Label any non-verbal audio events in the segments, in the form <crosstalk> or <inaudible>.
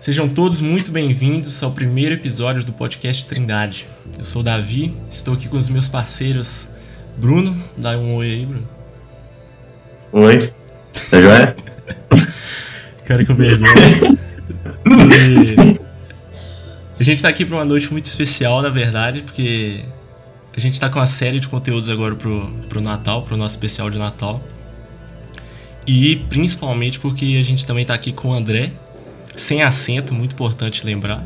Sejam todos muito bem-vindos ao primeiro episódio do podcast Trindade. Eu sou o Davi, estou aqui com os meus parceiros Bruno. Dá um oi aí, Bruno. Oi. Tá joia? <laughs> Cara com vergonha. E a gente tá aqui para uma noite muito especial, na verdade, porque a gente tá com uma série de conteúdos agora pro, pro Natal, pro nosso especial de Natal. E principalmente porque a gente também tá aqui com o André, sem acento, muito importante lembrar.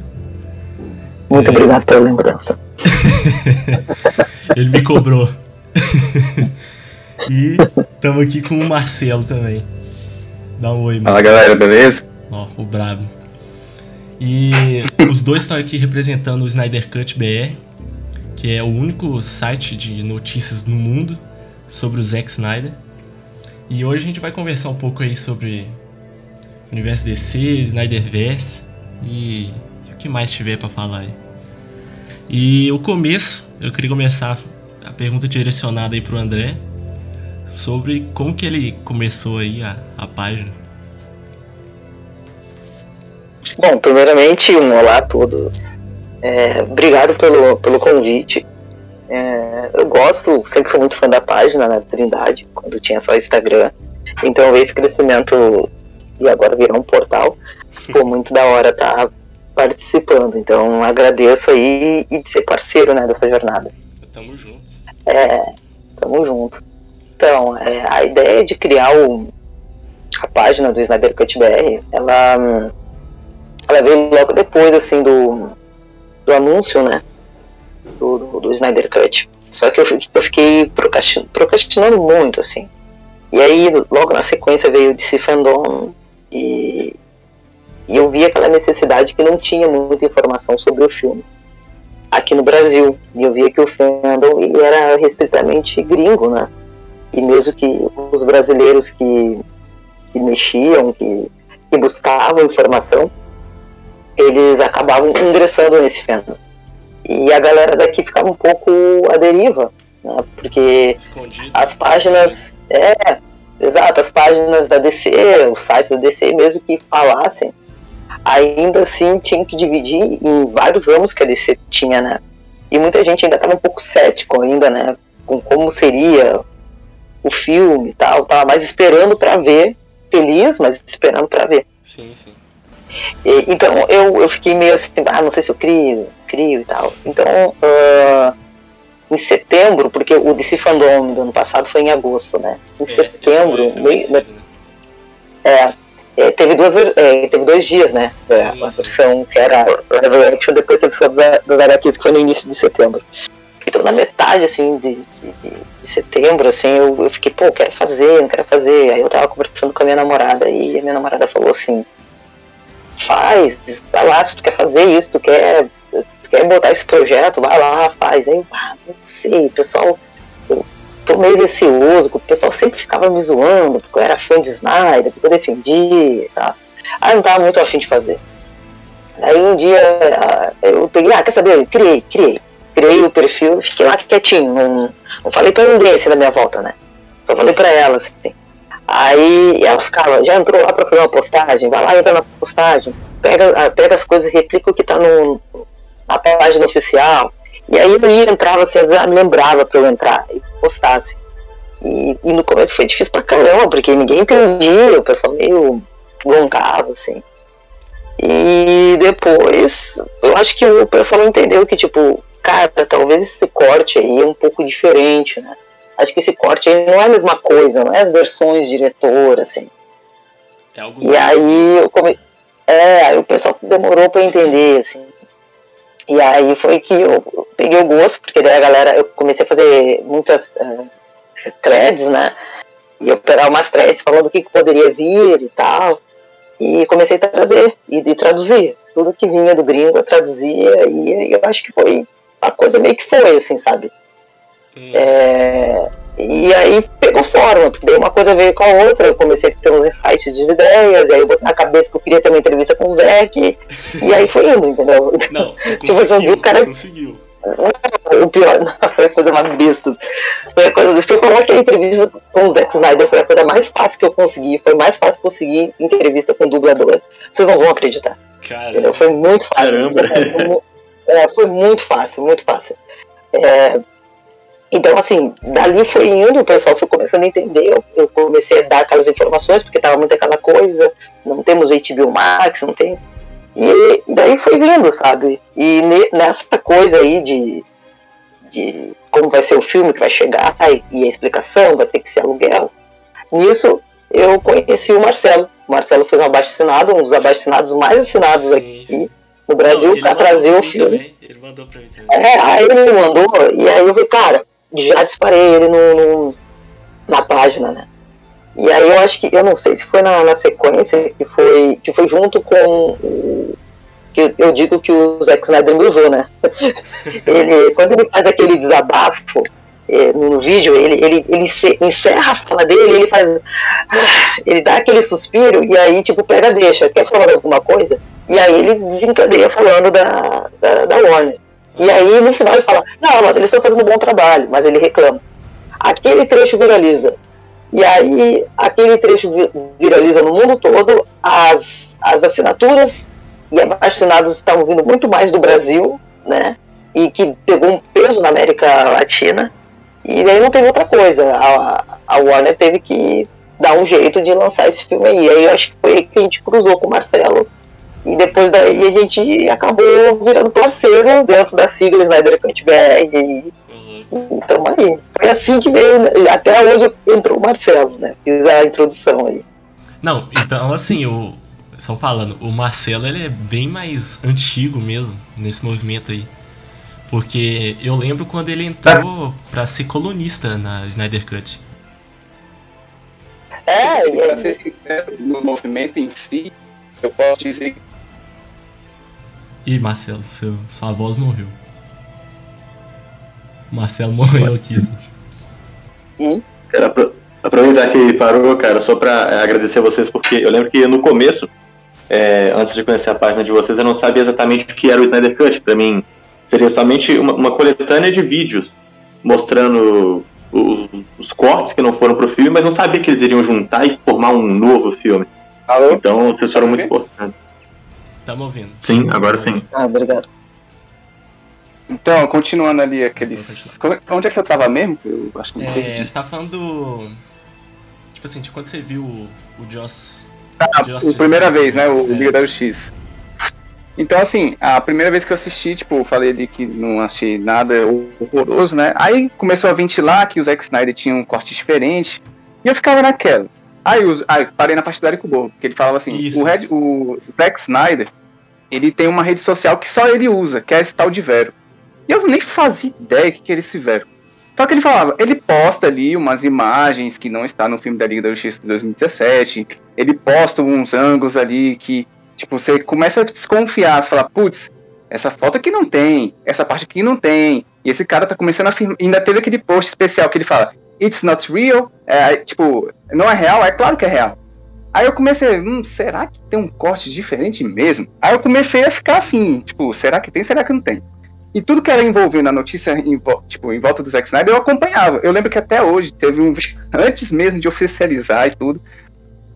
Muito é... obrigado pela lembrança. <laughs> Ele me cobrou. <laughs> e estamos aqui com o Marcelo também. Dá um oi, Marcelo. Fala galera, beleza? Ó, o brabo. E os dois estão aqui representando o Snyder Cut BR, que é o único site de notícias no mundo sobre o Zack Snyder. E hoje a gente vai conversar um pouco aí sobre Universo DC, Snyderverse e o que mais tiver para falar aí. E o começo, eu queria começar a pergunta direcionada aí pro André sobre como que ele começou aí a, a página. Bom, primeiramente, um olá a todos. É, obrigado pelo, pelo convite. É, eu gosto, sempre fui muito fã da página, né, Trindade, quando tinha só Instagram. Então ver esse crescimento e agora virar um portal, foi <laughs> muito da hora estar tá participando. Então agradeço aí e de ser parceiro né, dessa jornada. Tamo junto. É, tamo junto. Então, é, a ideia de criar o, a página do Snyder Cut BR, ela ela veio logo depois, assim, do, do anúncio, né? Do, do, do Snyder Cut. Só que eu, eu fiquei procrastinando muito, assim. E aí, logo na sequência, veio o DC Fandom e, e eu vi aquela necessidade que não tinha muita informação sobre o filme aqui no Brasil. E eu via que o fandom ele era restritamente gringo, né? E mesmo que os brasileiros que, que mexiam, que, que buscavam informação, eles acabavam ingressando nesse fandom. E a galera daqui ficava um pouco à deriva, né? porque Escondido. as páginas. É, exato, as páginas da DC, o site da DC, mesmo que falassem, ainda assim tinha que dividir em vários ramos que a DC tinha, né? E muita gente ainda estava um pouco cético ainda, né? Com como seria o filme e tal, tava mais esperando para ver, feliz, mas esperando para ver. Sim, sim. E, então eu, eu fiquei meio assim, ah, não sei se eu crio, crio e tal. Então, uh, em setembro, porque o DC Fandom do ano passado foi em agosto, né? Em é, setembro, meio, né? é, é, teve, duas, é, teve dois dias, né? É, a versão que era Level Action, depois teve a dos, das HQs, que foi no início de setembro. Então, na metade, assim, de, de, de setembro, assim, eu, eu fiquei, pô, quero fazer, não quero fazer. Aí eu tava conversando com a minha namorada e a minha namorada falou assim, faz, vai lá se tu quer fazer isso, tu quer, quer botar esse projeto, vai lá, faz. Aí, ah, não sei, o pessoal, eu tô meio receoso, o pessoal sempre ficava me zoando, porque eu era fã de Snyder, porque eu defendia, tá? Aí não tava muito afim de fazer. Aí um dia ah, eu peguei, ah, quer saber? Eu criei, criei. Criei o perfil, fiquei lá quietinho, não, não falei pra ninguém assim na minha volta, né? Só falei pra ela, assim. Aí ela ficava, já entrou lá para fazer uma postagem, vai lá entra na postagem, pega, ah, pega as coisas replica o que está no, na página oficial. E aí eu ia, entrava, assim, às vezes me lembrava para eu entrar e postasse. E, e, no começo foi difícil pra caramba, porque ninguém entendia, o pessoal meio broncava, assim. E depois, eu acho que o pessoal entendeu que, tipo, cara, talvez esse corte aí é um pouco diferente, né? acho que esse corte aí não é a mesma coisa, não é as versões diretor, assim. É e aí eu come... é, aí o pessoal demorou para entender, assim. E aí foi que eu peguei o gosto, porque daí a galera, eu comecei a fazer muitas uh, threads, né? E eu pegar umas threads falando o que, que poderia vir e tal. E comecei a trazer e, e traduzir. Tudo que vinha do gringo eu traduzia e eu acho que foi a coisa meio que foi, assim, sabe? Hum. É, e aí pegou forma, porque daí uma coisa veio com a outra, eu comecei a ter uns insights de ideias, e aí eu botei na cabeça que eu queria ter uma entrevista com o Zeke, e aí foi indo, entendeu? Não, <laughs> tipo assim, o cara. Conseguiu. O pior, não, <laughs> foi a coisa mais besta. Foi a coisa, se eu coloquei a entrevista com o Zack Snyder, foi a coisa mais fácil que eu consegui. Foi mais fácil conseguir entrevista com o dublador. Vocês não vão acreditar. Entendeu? Foi muito fácil. Caramba. É, foi muito fácil, muito fácil. É, então, assim, dali foi indo, o pessoal foi começando a entender, eu, eu comecei a dar aquelas informações, porque tava muito aquela coisa, não temos HBO Max, não tem. E, e daí foi vindo, sabe? E ne, nessa coisa aí de, de como vai ser o filme que vai chegar e, e a explicação, vai ter que ser aluguel. Nisso eu conheci o Marcelo. O Marcelo fez um abaixo assinado, um dos abaixo assinados mais assinados Sim. aqui no Brasil para trazer o filme. Também. Ele mandou pra mim também. É, aí ele mandou, e aí eu falei, cara, já disparei ele no, no, na página, né? E aí eu acho que, eu não sei se foi na, na sequência, que foi, que foi junto com o, que eu digo que o Zack Snyder me usou, né? <laughs> ele, quando ele faz aquele desabafo é, no vídeo, ele, ele, ele encerra a fala dele, ele faz. <sighs> Ele dá aquele suspiro e aí, tipo, pega, deixa. Quer falar alguma coisa? E aí ele desencadeia falando da, da, da Warner. E aí no final ele fala, não, mas eles estão fazendo um bom trabalho, mas ele reclama. Aquele trecho viraliza. E aí aquele trecho viraliza no mundo todo, as, as assinaturas e abaixo-assinados estavam vindo muito mais do Brasil, né? E que pegou um peso na América Latina. E aí não teve outra coisa. A, a Warner teve que dar um jeito de lançar esse filme aí. Aí eu acho que foi aí que a gente cruzou com o Marcelo e depois daí a gente acabou virando parceiro dentro da sigla Snyder Cut BR. E, uhum. Então aí. Foi assim que veio, até onde entrou o Marcelo, né? Fiz a introdução aí. Não, então assim, o. Só falando, o Marcelo ele é bem mais antigo mesmo nesse movimento aí. Porque eu lembro quando ele entrou pra ser colunista na Snyder Cut. É, e pra ser sincero, no movimento em si, eu posso dizer Ih, Marcelo, seu, sua voz morreu. Marcelo morreu aqui, gente. Hum? Quero aproveitar que parou, cara, só pra é, agradecer a vocês, porque eu lembro que no começo, é, antes de conhecer a página de vocês, eu não sabia exatamente o que era o Snyder Cut. Pra mim, seria somente uma, uma coletânea de vídeos mostrando os, os, cortes que não foram pro filme, mas não sabia que eles iriam juntar e formar um novo filme. Alô? Então, vocês foram muito importantes. Estamos ouvindo. Sim, agora sim. Ah, obrigado. Então, continuando ali aqueles. Onde é que eu tava mesmo? Eu acho que é, você tá falando do. Tipo assim, de quando você viu o, o Joss. Ah, Joss a primeira vez, né? O é. Liga da X. Então, assim, a primeira vez que eu assisti, tipo, falei ali que não achei nada horroroso, né? Aí começou a ventilar que o Zack Snyder tinha um corte diferente. E eu ficava naquela. Aí, eu, aí parei na parte do Eric Borgo, porque ele falava assim: isso, o, Red, o Zack Snyder ele tem uma rede social que só ele usa, que é esse tal de Vero. E eu nem fazia ideia que era esse Vero. Só que ele falava, ele posta ali umas imagens que não está no filme da Liga da Justiça de 2017, ele posta uns ângulos ali que, tipo, você começa a desconfiar, você fala, putz, essa foto aqui não tem, essa parte aqui não tem, e esse cara tá começando a ainda teve aquele post especial que ele fala, it's not real, é, tipo, não é real, é claro que é real. Aí eu comecei, hum, será que tem um corte diferente mesmo? Aí eu comecei a ficar assim, tipo, será que tem, será que não tem? E tudo que era envolvendo a notícia em, tipo, em volta do Zack Snyder, eu acompanhava. Eu lembro que até hoje teve um. <laughs> Antes mesmo de oficializar e tudo,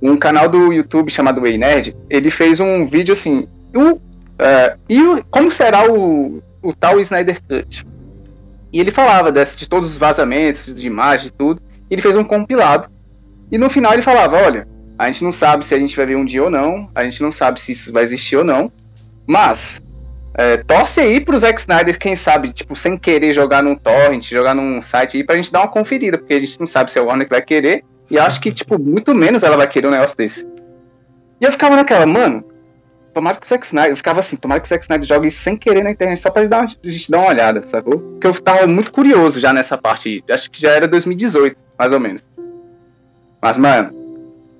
um canal do YouTube chamado Way Nerd, ele fez um vídeo assim. O, uh, e o, como será o, o tal Snyder Cut? E ele falava desse, de todos os vazamentos, de imagem e tudo. E ele fez um compilado. E no final ele falava: olha, a gente não sabe se a gente vai ver um dia ou não, a gente não sabe se isso vai existir ou não, mas é, torce aí pro Zack Snyder, quem sabe, tipo, sem querer jogar num torrent, jogar num site aí pra gente dar uma conferida, porque a gente não sabe se é o Warner vai querer, e acho que, tipo, muito menos ela vai querer um negócio desse. E eu ficava naquela, mano, tomara que o Zack Snyder, eu ficava assim, tomara que o Zack Snyder jogue isso sem querer na internet, só pra dar uma, a gente dar uma olhada, sacou? Porque eu tava muito curioso já nessa parte, acho que já era 2018, mais ou menos. Mas, mano,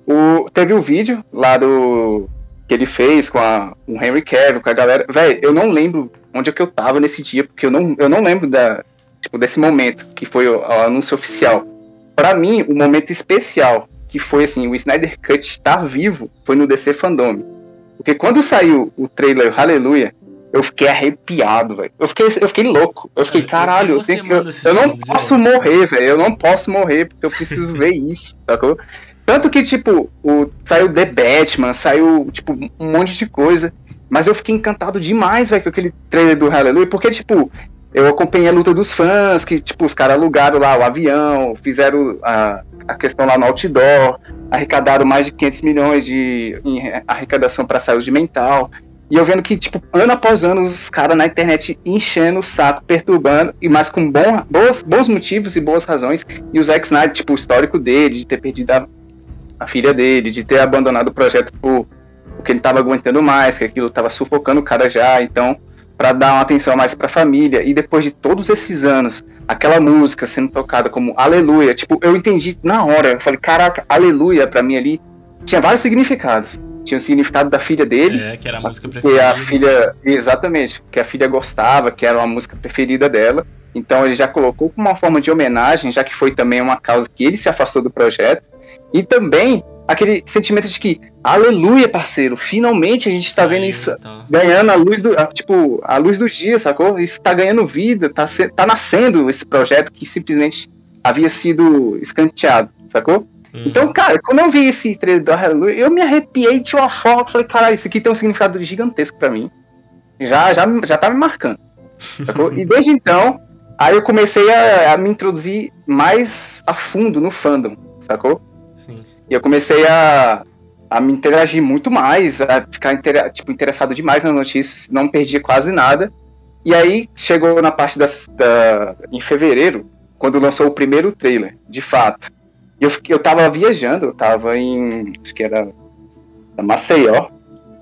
o, teve o um vídeo lá do. que ele fez com a, o Henry Cavill, com a galera. Velho, eu não lembro onde é que eu tava nesse dia, porque eu não, eu não lembro da, tipo, desse momento que foi o, o anúncio oficial. Para mim, o momento especial, que foi assim, o Snyder Cut estar vivo, foi no DC Fandom. Porque quando saiu o trailer Hallelujah, eu fiquei arrepiado, velho. Eu fiquei, eu fiquei louco. Eu fiquei, caralho, eu, eu, eu, eu não posso morrer, velho. Eu não posso morrer, porque eu preciso ver <laughs> isso, sacou? Tanto que, tipo, o, saiu The Batman, saiu, tipo, um monte de coisa. Mas eu fiquei encantado demais, velho, com aquele trailer do Hallelujah, porque, tipo, eu acompanhei a luta dos fãs, que, tipo, os caras alugaram lá o avião, fizeram a, a questão lá no outdoor, arrecadaram mais de 500 milhões de arrecadação para saúde mental. E eu vendo que, tipo, ano após ano, os caras na internet enchendo o saco, perturbando, e mais com bom, bons, bons motivos e boas razões. E o Zack Snyder, tipo, o histórico dele, de ter perdido a, a filha dele, de ter abandonado o projeto por, porque ele tava aguentando mais, que aquilo tava sufocando o cara já. Então, para dar uma atenção mais para a família. E depois de todos esses anos, aquela música sendo tocada como Aleluia, tipo, eu entendi na hora. Eu falei, caraca, Aleluia para mim ali tinha vários significados. Tinha o significado da filha dele. É, que era a música preferida. Que a filha, exatamente, que a filha gostava, que era uma música preferida dela. Então ele já colocou como uma forma de homenagem, já que foi também uma causa que ele se afastou do projeto. E também aquele sentimento de que, aleluia, parceiro, finalmente a gente está vendo isso então. ganhando a luz do, tipo, a luz do dia, sacou? Isso está ganhando vida, está tá nascendo esse projeto que simplesmente havia sido escanteado, sacou? Uhum. Então, cara, quando eu vi esse trailer do Aleluia, eu me arrepiei de uma forma, falei, cara, isso aqui tem um significado gigantesco para mim. Já, já, já tá me marcando. Sacou? <laughs> e desde então, aí eu comecei a, a me introduzir mais a fundo no fandom, sacou? Sim. E eu comecei a, a me interagir muito mais, a ficar inter, tipo, interessado demais nas notícias, não perdia quase nada. E aí chegou na parte das, da, em fevereiro, quando lançou o primeiro trailer, de fato. Eu, eu tava viajando, eu tava em. Acho que era. Maceió.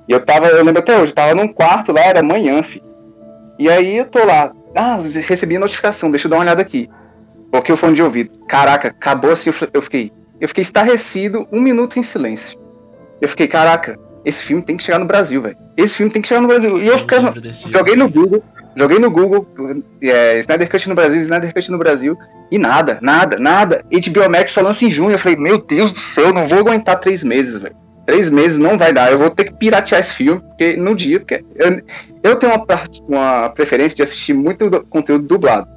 E eu tava, eu lembro até hoje, eu tava num quarto lá, era manhã, filho. E aí eu tô lá. Ah, recebi a notificação, deixa eu dar uma olhada aqui. Coloquei o fone de ouvido. Caraca, acabou assim, eu fiquei. Eu fiquei estarrecido um minuto em silêncio. Eu fiquei, caraca, esse filme tem que chegar no Brasil, velho. Esse filme tem que chegar no Brasil. E eu, ficava, joguei no Google, joguei no Google, é, Snyder Cut no Brasil, Snyder Cut no Brasil, e nada, nada, nada. HBO Max só lança em junho. Eu falei, meu Deus do céu, não vou aguentar três meses, velho. Três meses não vai dar. Eu vou ter que piratear esse filme, porque no dia, porque eu, eu tenho uma, uma preferência de assistir muito do, conteúdo dublado.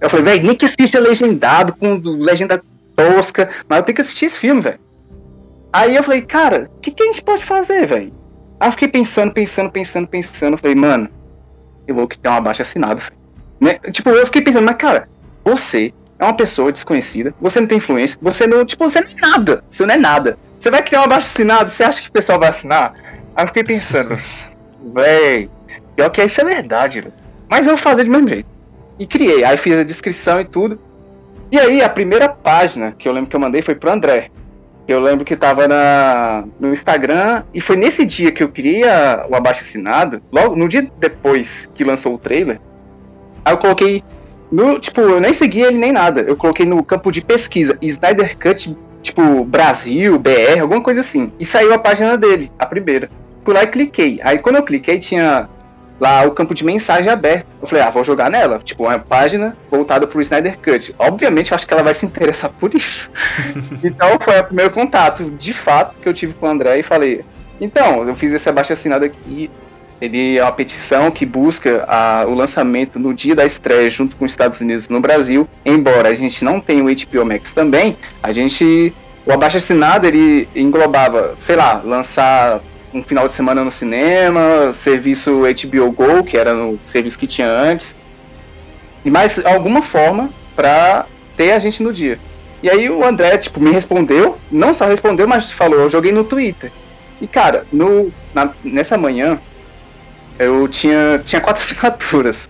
Eu falei, velho, nem que assista legendado, com legenda tosca, mas eu tenho que assistir esse filme, velho. Aí eu falei, cara, o que, que a gente pode fazer, velho? Aí eu fiquei pensando, pensando, pensando, pensando. Eu falei, mano, eu vou criar uma baixa assinada. Né? Tipo, eu fiquei pensando, mas cara, você é uma pessoa desconhecida, você não tem influência, você não, tipo, você não é nada, você não é nada. Você vai criar uma baixa assinada, você acha que o pessoal vai assinar? Aí eu fiquei pensando, <laughs> véi, pior que isso é verdade, véio. mas eu vou fazer de mesmo jeito. E criei, aí fiz a descrição e tudo. E aí, a primeira página que eu lembro que eu mandei foi pro André. Eu lembro que tava na, no Instagram e foi nesse dia que eu queria o abaixo assinado, logo no dia depois que lançou o trailer. Aí eu coloquei no, tipo, eu nem segui ele nem nada. Eu coloquei no campo de pesquisa Snyder Cut, tipo, Brasil, BR, alguma coisa assim. E saiu a página dele, a primeira. Fui lá e cliquei. Aí quando eu cliquei tinha lá o campo de mensagem aberto. Eu falei, ah, vou jogar nela. Tipo, uma página voltada pro Snyder Cut. Obviamente, eu acho que ela vai se interessar por isso. <laughs> então, foi o primeiro contato, de fato, que eu tive com o André e falei, então, eu fiz esse abaixo assinado aqui. Ele é uma petição que busca a, o lançamento no dia da estreia junto com os Estados Unidos no Brasil. Embora a gente não tenha o HBO Max também, a gente o abaixo assinado ele englobava, sei lá, lançar um final de semana no cinema, serviço HBO Go, que era o serviço que tinha antes, e mais alguma forma para ter a gente no dia. E aí o André, tipo, me respondeu, não só respondeu, mas falou, eu joguei no Twitter. E cara, no, na, nessa manhã, eu tinha, tinha quatro <laughs> assinaturas.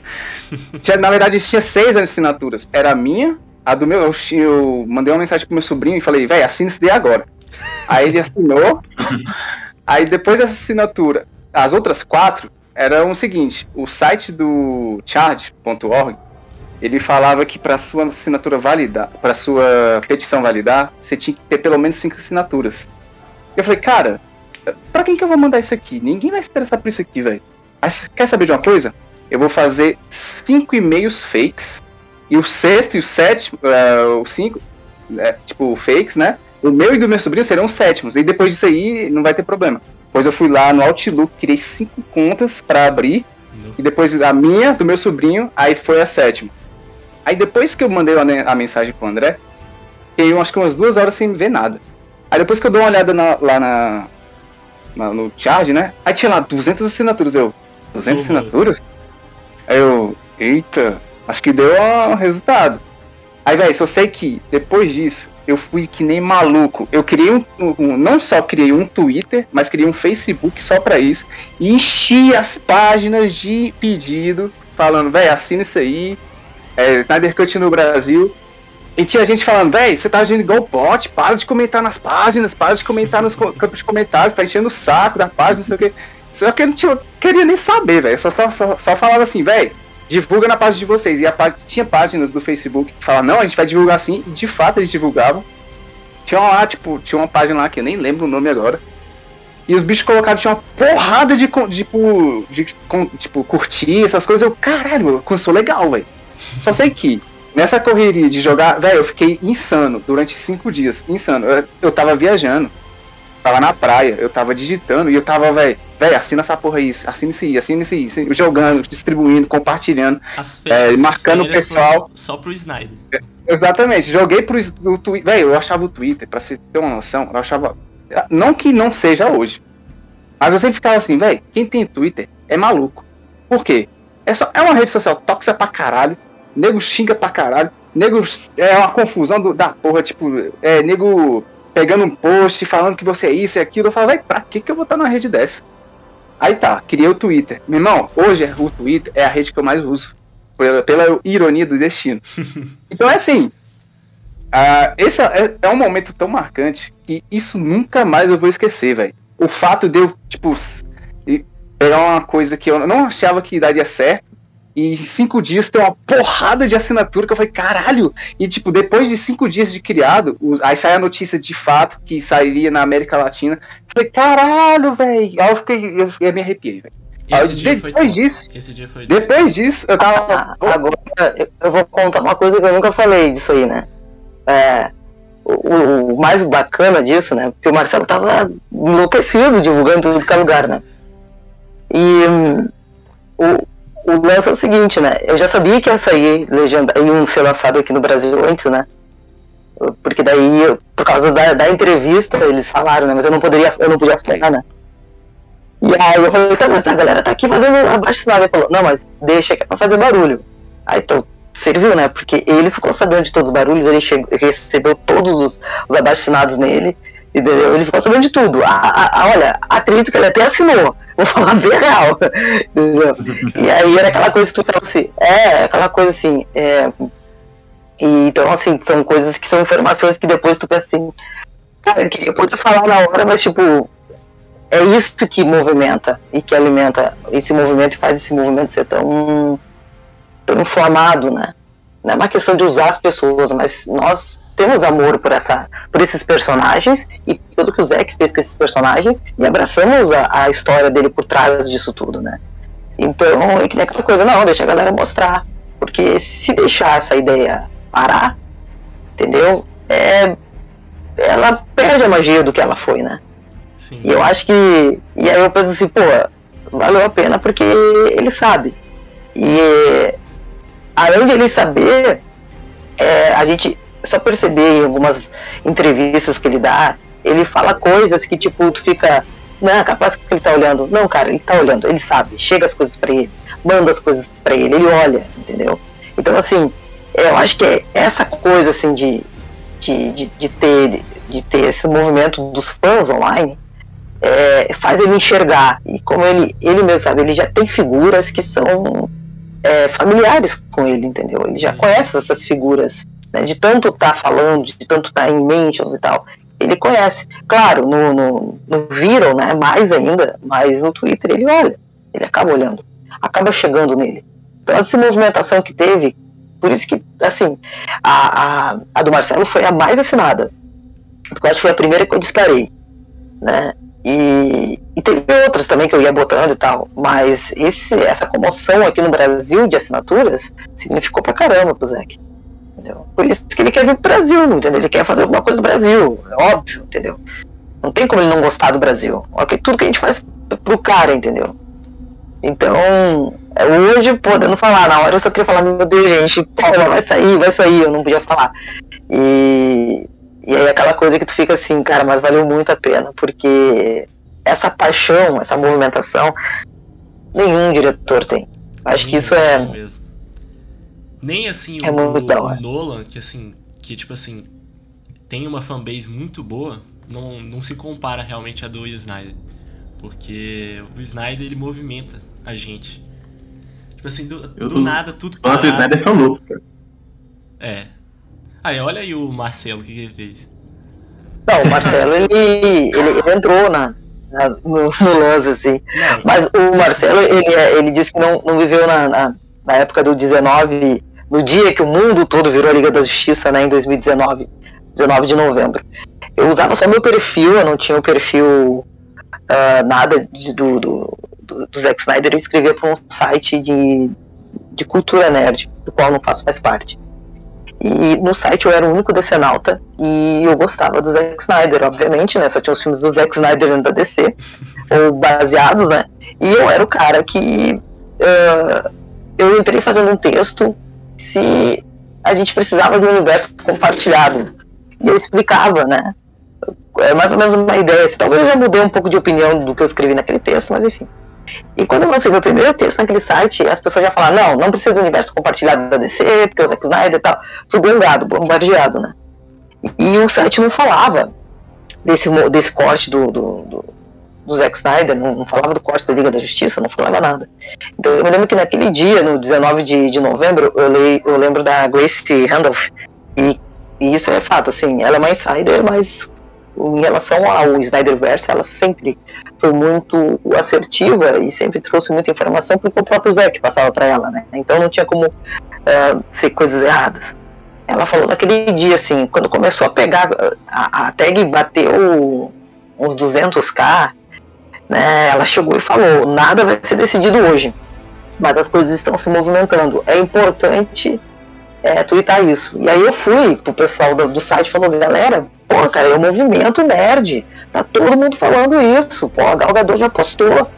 tinha, na verdade, tinha seis assinaturas. Era a minha, a do meu. Eu, eu mandei uma mensagem pro meu sobrinho e falei, velho, assina esse daí agora. Aí ele assinou. <laughs> Aí depois dessa assinatura, as outras quatro eram o seguinte: o site do charge.org ele falava que para sua assinatura validar, para sua petição validar, você tinha que ter pelo menos cinco assinaturas. Eu falei, cara, para quem que eu vou mandar isso aqui? Ninguém vai se interessar por isso aqui, velho. Quer saber de uma coisa? Eu vou fazer cinco e-mails fakes e o sexto e o sétimo, uh, os cinco, é, tipo fakes, né? O meu e do meu sobrinho serão os sétimos. E depois disso aí não vai ter problema. Pois eu fui lá no Outlook, criei cinco contas para abrir. Não. E depois a minha, do meu sobrinho, aí foi a sétima. Aí depois que eu mandei a, mensagem pro André, fiquei acho que umas duas horas sem ver nada. Aí depois que eu dou uma olhada na, lá na, na- no charge, né? Aí tinha lá 200 assinaturas. Eu, 200 Uhum. assinaturas? Aí eu, eita, acho que deu um resultado. Aí, velho, só sei que depois disso, eu fui que nem maluco. Eu criei um, um- Não só criei um Twitter, mas criei um Facebook só pra isso. E enchi as páginas de pedido, falando, velho, assina isso aí. É, Snyder Cut no Brasil. E tinha gente falando, véi, você tá agindo igual bot, para de comentar nas páginas, para de comentar nos campos de comentários, tá enchendo o saco da página, não sei o quê. Só que eu não tinha- queria nem saber, velho. Só, só, só falava assim, véi, divulga na página de vocês. E a tinha páginas do Facebook que falavam, não, a gente vai divulgar assim, e de fato eles divulgavam. Tinha uma lá, tipo, tinha uma página lá que eu nem lembro o nome agora. E os bichos colocaram, tinha uma porrada de, tipo, de, con- tipo, curtir essas coisas. Eu, caralho, eu sou legal, velho. Só sei que nessa correria de jogar, velho, eu fiquei insano durante cinco dias. Insano. Eu, eu tava viajando. Tava na praia, eu tava digitando e eu tava, velho, velho, assina essa porra aí, assina isso aí, assina isso aí, jogando, distribuindo, compartilhando. As É, férias, marcando as o pessoal. foram Só pro Snyder. Exatamente, joguei pro Twitter. Velho, eu achava o Twitter, pra você ter uma noção, eu achava. Não que não seja hoje. Mas eu sempre ficava assim, velho, quem tem Twitter é maluco. Por quê? É, só, é uma rede social tóxica pra caralho. Nego xinga pra caralho. Nego é uma confusão do- da porra, tipo, é, nego pegando um post, falando que você é isso e aquilo. Eu falo, velho, pra que, que eu vou estar numa rede dessa? Aí tá, criei o Twitter. Meu irmão, hoje é- o Twitter é a rede que eu mais uso. Pela, pela ironia do destino. <laughs> Então é assim. ah, esse é, é um momento tão marcante que isso nunca mais eu vou esquecer, velho. O fato de eu, tipo, pegar uma coisa que eu não achava que daria certo. E em cinco dias ter uma porrada de assinatura que eu falei, caralho! E tipo, depois de cinco dias de criado, os- aí sai a notícia de fato que sairia na América Latina. Eu falei, caralho, velho! Aí eu fiquei, eu, eu me arrepiei, velho. Aí Esse dia foi Depois top. disso, Esse dia foi depois disso, eu tava. Ah, agora eu- vou contar uma coisa que eu nunca falei disso aí, né? É, o, o- mais bacana disso, né? Porque o Marcelo tava enlouquecido divulgando tudo que é lugar, né? E o, o lance é o seguinte, né? Eu já sabia que ia sair legenda, iam ser lançado aqui no Brasil antes, né? Porque daí, eu- por causa da, da entrevista, eles falaram, né? Mas eu não poderia, eu não podia falar, né? E aí eu falei, tá, mas a galera tá aqui fazendo abaixo assinado. Ele falou, não, mas deixa que é pra fazer barulho. Aí então, serviu, né? Porque ele ficou sabendo de todos os barulhos, ele chegou, recebeu todos os, os abaixo nele, entendeu? Ele ficou sabendo de tudo. Ah, ah, olha, acredito que ele até assinou. Vou falar bem real. E aí era aquela coisa que tu fala assim, é, aquela coisa assim, é, e, então, assim, são coisas que são informações que depois tu pensa assim, cara, eu queria poder falar na hora, mas tipo, é isso que movimenta e que alimenta esse movimento e faz esse movimento ser tão, tão né? Não é uma questão de usar as pessoas, mas nós temos amor por, essa, por esses personagens e pelo que o Zack fez com esses personagens e abraçamos a, a história dele por trás disso tudo, né? Então, é que nem aquela coisa, não, deixa a galera mostrar. Porque se deixar essa ideia parar, entendeu? É, ela perde a magia do que ela foi, né? Sim. E eu acho que. E aí eu penso assim, pô, valeu a pena porque ele sabe. E além de ele saber, é, a gente só perceber em algumas entrevistas que ele dá, ele fala coisas que tipo, tu fica. Não, capaz que ele tá olhando. Não, cara, ele tá olhando, ele sabe, chega as coisas pra ele, manda as coisas pra ele, ele olha, entendeu? Então assim, eu acho que é essa coisa assim de, de, de, de ter, de ter esse movimento dos fãs online é, faz ele enxergar. E como ele, ele mesmo sabe, ele já tem figuras que são é, familiares com ele, entendeu? Ele já conhece essas figuras, né, de tanto estar tá falando, de tanto estar tá em mentions e tal. Ele conhece. Claro, no, no, no Viral, né, mais ainda, mas no Twitter ele olha. Ele acaba olhando. Acaba chegando nele. Então, essa movimentação que teve, por isso que, assim, a, a, a do Marcelo foi a mais assinada. Porque eu acho que foi a primeira que eu disparei. Né? E, e teve outras também que eu ia botando e tal. Mas esse, essa comoção aqui no Brasil de assinaturas significou pra caramba pro Zeke. Entendeu? Por isso que ele quer vir pro Brasil, entendeu? Ele quer fazer alguma coisa do Brasil, é óbvio, entendeu? Não tem como ele não gostar do Brasil. Olha tudo que a gente faz pro cara, entendeu? Então, hoje, podendo falar, na hora eu só queria falar, meu Deus, gente, calma, vai sair, vai sair, eu não podia falar. E, e aí aquela coisa que tu fica assim, cara, mas valeu muito a pena, porque essa paixão, essa movimentação, nenhum diretor tem. Acho que isso é. Mesmo. Nem assim é o, o Nolan, que assim, que tipo assim, tem uma fanbase muito boa, não, não se compara realmente a do Snyder. Porque o Snyder ele movimenta a gente. Tipo assim, do, do nada, tudo parado. O Snyder é famoso, cara. É. Aí, olha aí o Marcelo, o que, que ele fez. Não, o Marcelo, ele, ele, ele entrou na, na, no, no lance, assim. Não. Mas o Marcelo, ele, ele disse que não, não viveu na, na, na época do 19, no dia que o mundo todo virou a Liga da Justiça, né, em 2019, 19 de novembro. Eu usava só meu perfil, eu não tinha o perfil uh, nada de, do, do, do, do Zack Snyder, eu escrevia para um site de, de cultura nerd, do qual não faço mais parte. E no site eu era o único decenalta e eu gostava do Zack Snyder, obviamente, né? Só tinha os filmes do Zack Snyder dentro da DC, ou baseados, né? E eu era o cara que. Uh, eu entrei fazendo um texto se a gente precisava de um universo compartilhado. E eu explicava, né? É mais ou menos uma ideia. Talvez eu já mudei um pouco de opinião do que eu escrevi naquele texto, mas enfim. E quando eu lancei meu primeiro texto naquele site, as pessoas já falaram, não, não precisa do universo compartilhado da DC, porque o Zack Snyder e tal. Fui gongado, bombardeado, né? E o site não falava desse, desse corte do, do, do, do Zack Snyder, não, não, falava do corte da Liga da Justiça, não falava nada. Então eu me lembro que naquele dia, no 19 de, de novembro, eu, leio, eu lembro da Grace Randolph, e, e isso é fato, assim, ela é uma insider, mas em relação ao Snyderverse, ela sempre foi muito assertiva e sempre trouxe muita informação porque o próprio Zé que passava para ela, né? Então não tinha como uh, ser coisas erradas. Ela falou naquele dia, assim, quando começou a pegar, a, a tag bateu uns 200k, né? Ela chegou e falou: nada vai ser decidido hoje, mas as coisas estão se movimentando. É importante é, twittar isso. E aí eu fui pro pessoal do, do site falou, galera, pô, cara, é um movimento nerd. Tá todo mundo falando isso. Pô, a Gal Gadot já postou.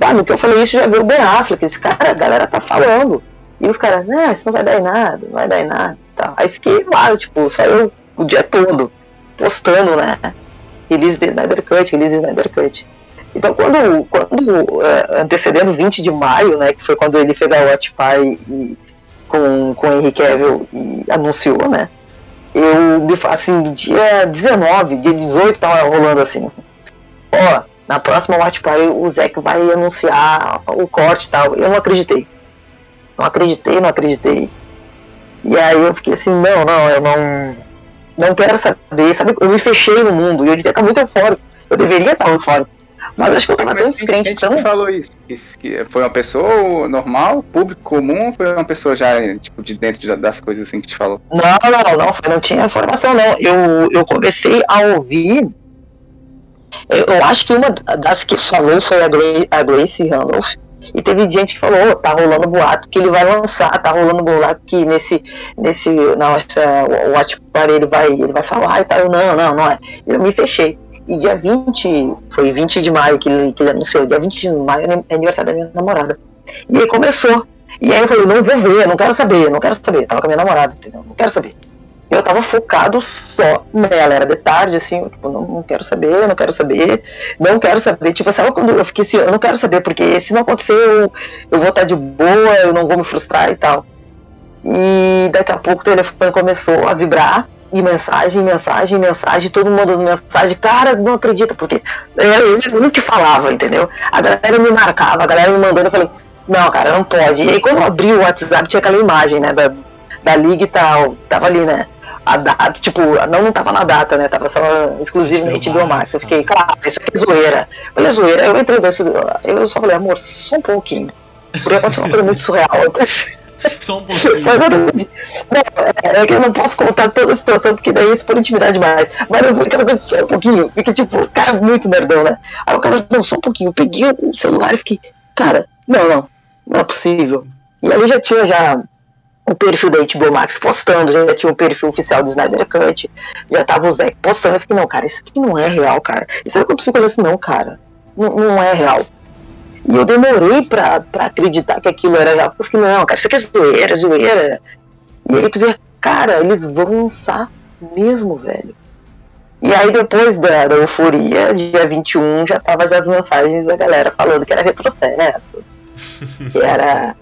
Ah, no que eu falei isso já viu o Ben Affleck. Esse cara, a galera tá falando. E os caras, né, isso não vai dar em nada, não vai dar em nada. Tá. Aí fiquei lá, tipo, só eu o dia todo postando, né? Release de Snyder Cut, release de Snyder Cut. Então, quando, quando é, antecedendo 20 de maio, né, que foi quando ele fez a Watch Party e com, com o Henry Cavill e anunciou, né? Eu, assim, dia 19, dia 18 tava rolando assim. Ó, na próxima Watch Party o Zack vai anunciar o corte e tal. Eu não acreditei. Não acreditei, não acreditei. E aí eu fiquei assim, não, não, eu não. Não quero saber, sabe? Eu me fechei no mundo e eu devia estar muito eufórico. Eu deveria estar eufórico. Mas acho que eu tava tão descrente. Então... falou isso? isso? que foi uma pessoa normal, público comum, ou foi uma pessoa já, tipo, de dentro das coisas assim que te falou? Não, não, não, não tinha informação, não. Eu, eu comecei a ouvir. Eu, eu acho que uma das que falou foi a, Grace, a Grace Randolph. E teve gente que falou, tá rolando boato que ele vai lançar, tá rolando boato que nesse, nesse, na nossa Watch Party ele vai, ele vai falar e tal. Eu, não, não, não é. Eu me fechei. E dia 20, foi 20 de maio que ele, que ele anunciou, dia 20 de maio é aniversário da minha namorada. E aí começou. E aí eu falei, não vou ver, não quero saber, não quero saber. Tava com a minha namorada, entendeu? Não quero saber. Eu tava focado só nela, era de tarde, assim, tipo, não, não quero saber, não quero saber, não quero saber. Tipo, sabe quando eu fiquei assim, eu não quero saber, porque se não acontecer, eu, eu vou estar de boa, eu não vou me frustrar e tal. E daqui a pouco o telefone começou a vibrar e mensagem, mensagem, mensagem, todo mundo mandando mensagem, cara, não acredita, porque eu, eu não te falava, entendeu? A galera me marcava, a galera me mandando, eu falei, não, cara, não pode. E aí quando eu abri o WhatsApp, tinha aquela imagem, né, da, da liga e tal, tava ali, né? A data, tipo, não, não tava na data, né? Tava só exclusivamente do Max. Eu fiquei, cara, isso aqui é zoeira. Falei, zoeira, eu entrei nesse. Eu só falei, amor, só um pouquinho. Porque aconteceu uma coisa muito surreal. Só um <laughs> pouquinho. Não, é que eu não posso contar toda a situação, porque daí isso por intimidade demais. Mas eu quero ver só um pouquinho. Porque, tipo, o cara é muito nerdão, né? Aí o cara, não, só um pouquinho. Eu peguei o celular e fiquei, cara, não, não, não é possível. E ali já tinha já o perfil da HBO Max postando, já tinha o perfil oficial do Snyder Cut, já tava o Zé postando. Eu fiquei, não, cara, isso aqui não é real, cara. E sabe quando tu fica assim, não, cara, não, não é real. E eu demorei pra, pra acreditar que aquilo era real. Porque eu fiquei, não, cara, isso aqui é zoeira, zoeira. E aí tu vê, cara, eles vão lançar mesmo, velho. E aí depois da, da euforia, dia 21, já tava já as mensagens da galera falando que era retrocesso. que era.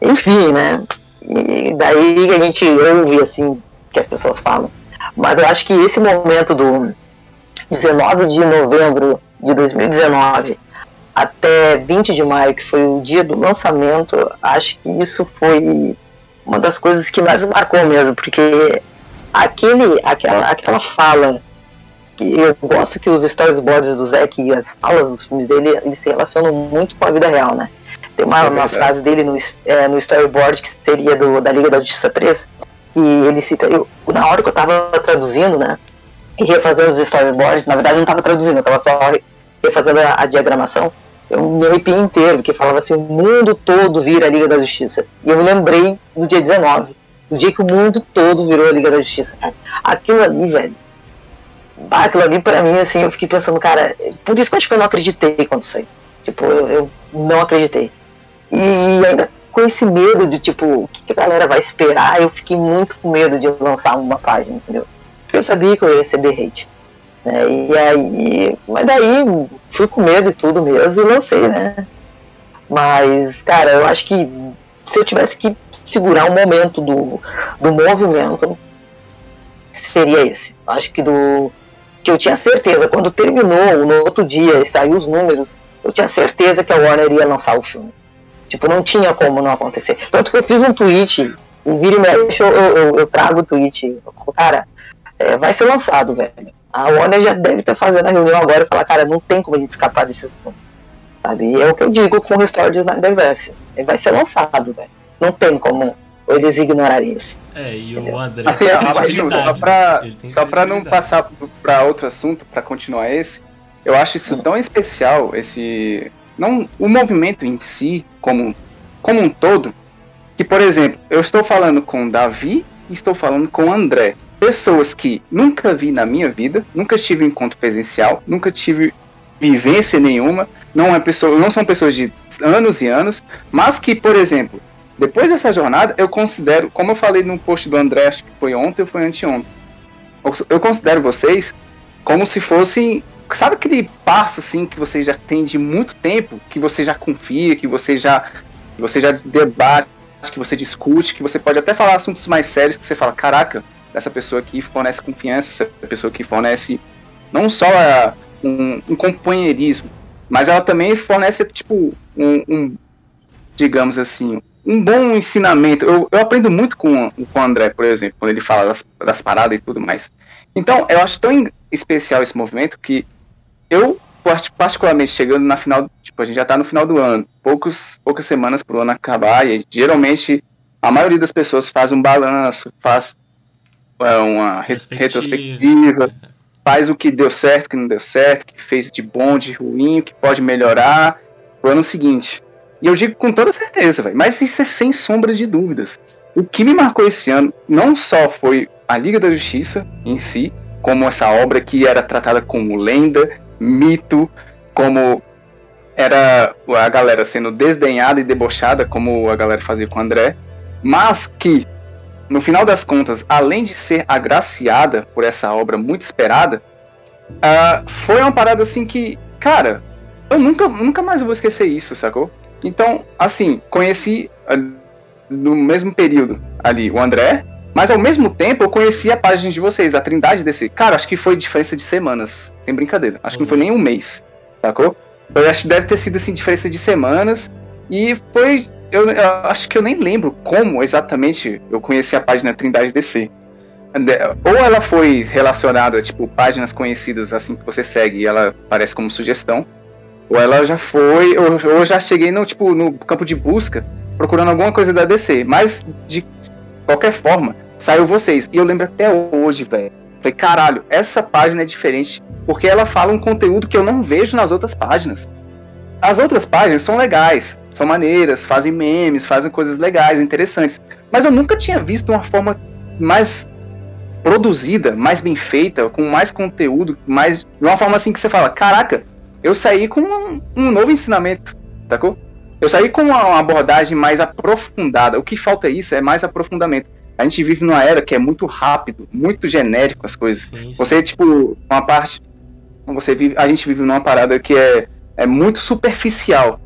Enfim, né? E daí a gente ouve assim que as pessoas falam. Mas eu acho que esse momento do 19 de novembro de 2019 até 20 de maio, que foi o dia do lançamento, acho que isso foi uma das coisas que mais marcou mesmo, porque aquele, aquela, aquela fala que eu gosto que os storyboards do Zack e as falas dos filmes dele eles se relacionam muito com a vida real, né? Tem uma, é uma frase dele no, é, no storyboard que seria do, da Liga da Justiça 3, e ele cita, eu, na hora que eu tava traduzindo, né? E refazendo os storyboards, na verdade eu não tava traduzindo, eu tava só refazendo a, a diagramação. Eu me arrepiei inteiro, porque falava assim, o mundo todo vira a Liga da Justiça. E eu me lembrei do dia 19, do dia que o mundo todo virou a Liga da Justiça. Aquilo ali, velho. Aquilo ali pra mim, assim, eu fiquei pensando, cara, por isso que eu que eu não acreditei quando saí. Tipo, eu, eu não acreditei. E ainda com esse medo de, tipo, o que a galera vai esperar, eu fiquei muito com medo de lançar uma página, entendeu? Porque eu sabia que eu ia receber hate. Né? E aí, mas daí fui com medo e tudo mesmo e lancei, né? Mas, cara, eu acho que se eu tivesse que segurar um momento do, do movimento, seria esse. Acho que do que eu tinha certeza, quando terminou, no outro dia, e saiu os números, eu tinha certeza que a Warner ia lançar o filme. Tipo, não tinha como não acontecer. Tanto que eu fiz um tweet, e vira e mexe, eu, eu, eu trago o tweet. Cara, é, vai ser lançado, velho. A Warner já deve estar fazendo a reunião agora e falar, cara, não tem como a gente escapar desses números. Sabe? E é o que eu digo com o Restore de Snyderverse. Ele vai ser lançado, velho. Não tem como eles ignorarem isso. É, e o Entendeu? André. Assim, só pra, tem só pra não passar para outro assunto, pra continuar esse, eu acho isso tão especial, esse. Não o movimento em si, como, como um todo, que, por exemplo, eu estou falando com o Davi e estou falando com o André. Pessoas que nunca vi na minha vida, nunca tive encontro presencial, nunca tive vivência nenhuma, não, é pessoa, não são pessoas de anos e anos, mas que, por exemplo, depois dessa jornada, eu considero, como eu falei no post do André, acho que foi ontem ou foi anteontem, eu- considero vocês como se fossem. Sabe aquele passo assim que você já tem de muito tempo, que você já confia, que você já, que você já debate, que você discute, que você pode até falar assuntos mais sérios, que você fala, caraca, essa pessoa aqui fornece confiança, essa pessoa aqui fornece não só a- um, um companheirismo, mas ela também fornece tipo um, um, digamos assim, um bom ensinamento. Eu, eu aprendo muito com, com o André, por exemplo, quando ele fala das, das paradas e tudo mais. Então, eu acho tão especial esse movimento que eu, part- particularmente, chegando na final, tipo, a gente já tá no final do ano, poucos, poucas semanas pro ano acabar, e geralmente a maioria das pessoas faz um balanço, faz uma re- Retrospectiva. retrospectiva, faz o que deu certo, o que não deu certo, o que fez de bom, de ruim, o que pode melhorar pro ano seguinte. E eu digo com toda certeza, velho, mas isso é sem sombra de dúvidas. O que me marcou esse ano não só foi a Liga da Justiça em si, como essa obra que era tratada como lenda, mito, como era a galera sendo desdenhada e debochada, como a galera fazia com o André, mas que, no final das contas, além de ser agraciada por essa obra muito esperada, ah, foi uma parada assim que, cara, eu nunca, nunca mais vou esquecer isso, sacou? Então, assim, conheci ah, no mesmo período ali o André, mas ao mesmo tempo eu conheci a página de vocês, da Trindade DC. Cara, acho que foi diferença de semanas, sem brincadeira. Acho que não foi nem um mês, sacou? Eu acho que deve ter sido assim, diferença de semanas. E foi. Eu, eu acho que eu nem lembro como exatamente eu conheci a página Trindade DC. Ou ela foi relacionada, tipo, páginas conhecidas assim que você segue e ela aparece como sugestão. Ou ela já foi, ou, ou eu já cheguei no, tipo, no campo de busca procurando alguma coisa da DC. Mas de qualquer forma, saiu vocês. E eu lembro até hoje, velho. Falei, caralho, essa página é diferente. Porque ela fala um conteúdo que eu não vejo nas outras páginas. As outras páginas são legais, são maneiras, fazem memes, fazem coisas legais, interessantes. Mas eu nunca tinha visto uma forma mais produzida, mais bem feita, com mais conteúdo, mais. De uma forma assim que você fala, caraca, eu saí com um, um novo ensinamento, sacou? Eu saí com uma abordagem mais aprofundada. O que falta é isso é mais aprofundamento. a gente vive numa era que é muito rápido, muito genérico as coisas. Sim, sim. Você, tipo, uma parte. Você vive, a gente vive numa parada que é, é muito superficial.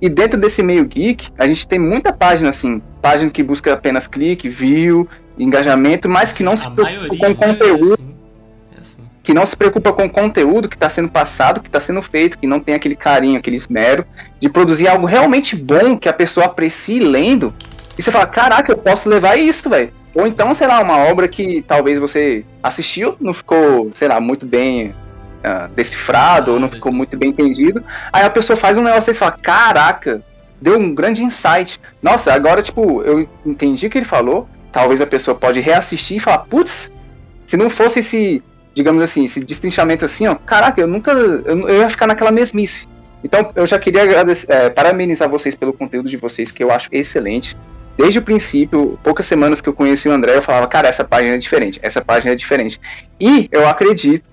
E dentro desse meio geek, a gente tem muita página, assim, página que busca apenas clique, view, engajamento, mas que não se preocupa com conteúdo é assim. É assim. que não se preocupa com o conteúdo que está sendo passado, que está sendo feito, que não tem aquele carinho, aquele esmero de produzir algo realmente bom que a pessoa aprecie lendo. E você fala, caraca, eu posso levar isso, velho. Ou então, sei lá, uma obra que talvez você assistiu, não ficou, sei lá, muito bem ah, decifrado, ou não ficou muito bem entendido. Aí a pessoa faz um negócio e fala, caraca, deu um grande insight. Nossa, agora, tipo, eu entendi o que ele falou. Talvez a pessoa pode reassistir e falar, putz, se não fosse esse, digamos assim, esse destrinchamento assim, ó, caraca, eu nunca, eu, eu ia ficar naquela mesmice. Então, eu já queria agradecer, é, parabenizar vocês pelo conteúdo de vocês, que eu acho excelente. Desde o princípio, poucas semanas que eu conheci o André, eu falava, cara, essa página é diferente, essa página é diferente. E eu acredito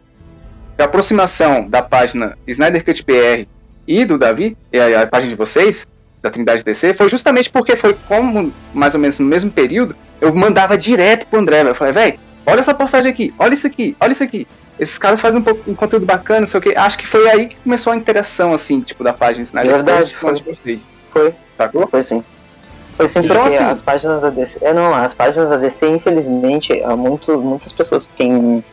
a aproximação da página Snyder Cut BR e do Davi, e a, a página de vocês, da Trindade DC, foi justamente porque foi como, mais ou menos no mesmo período, eu mandava direto pro André, eu falei, velho, olha essa postagem aqui, olha isso aqui, olha isso aqui. Esses caras fazem um, pouco, um conteúdo bacana, não sei o que. Acho que foi aí que começou a interação, assim, tipo, da página Snyder Verdade, Cut com a de foi. vocês. Foi, Sacou? foi sim. Foi sim, Então, porque assim- as páginas da DC. É, não, as páginas da DC, infelizmente, há muito, muitas pessoas que têm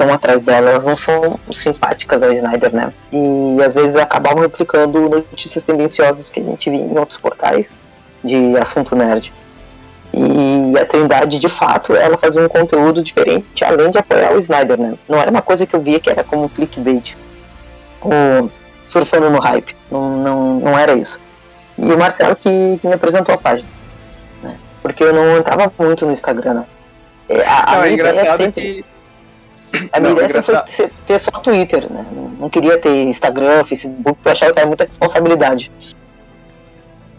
estão atrás delas não são simpáticas ao Snyder, né? E às vezes acabavam replicando notícias tendenciosas que a gente via em outros portais de assunto nerd. E a Trindade, de fato, ela fazia um conteúdo diferente, além de apoiar o Snyder, né? Não era uma coisa que eu via que era como clickbait, ou surfando no hype. Não, não, não era isso. E o Marcelo que, que me apresentou a página, né? Porque eu não entrava muito no Instagram, né? É, A, a Não, é ideia engraçado sempre, que. A minha Não, ideia sempre foi ter, só Twitter, né? Não- Não queria ter Instagram, Facebook, porque eu achava que era muita responsabilidade.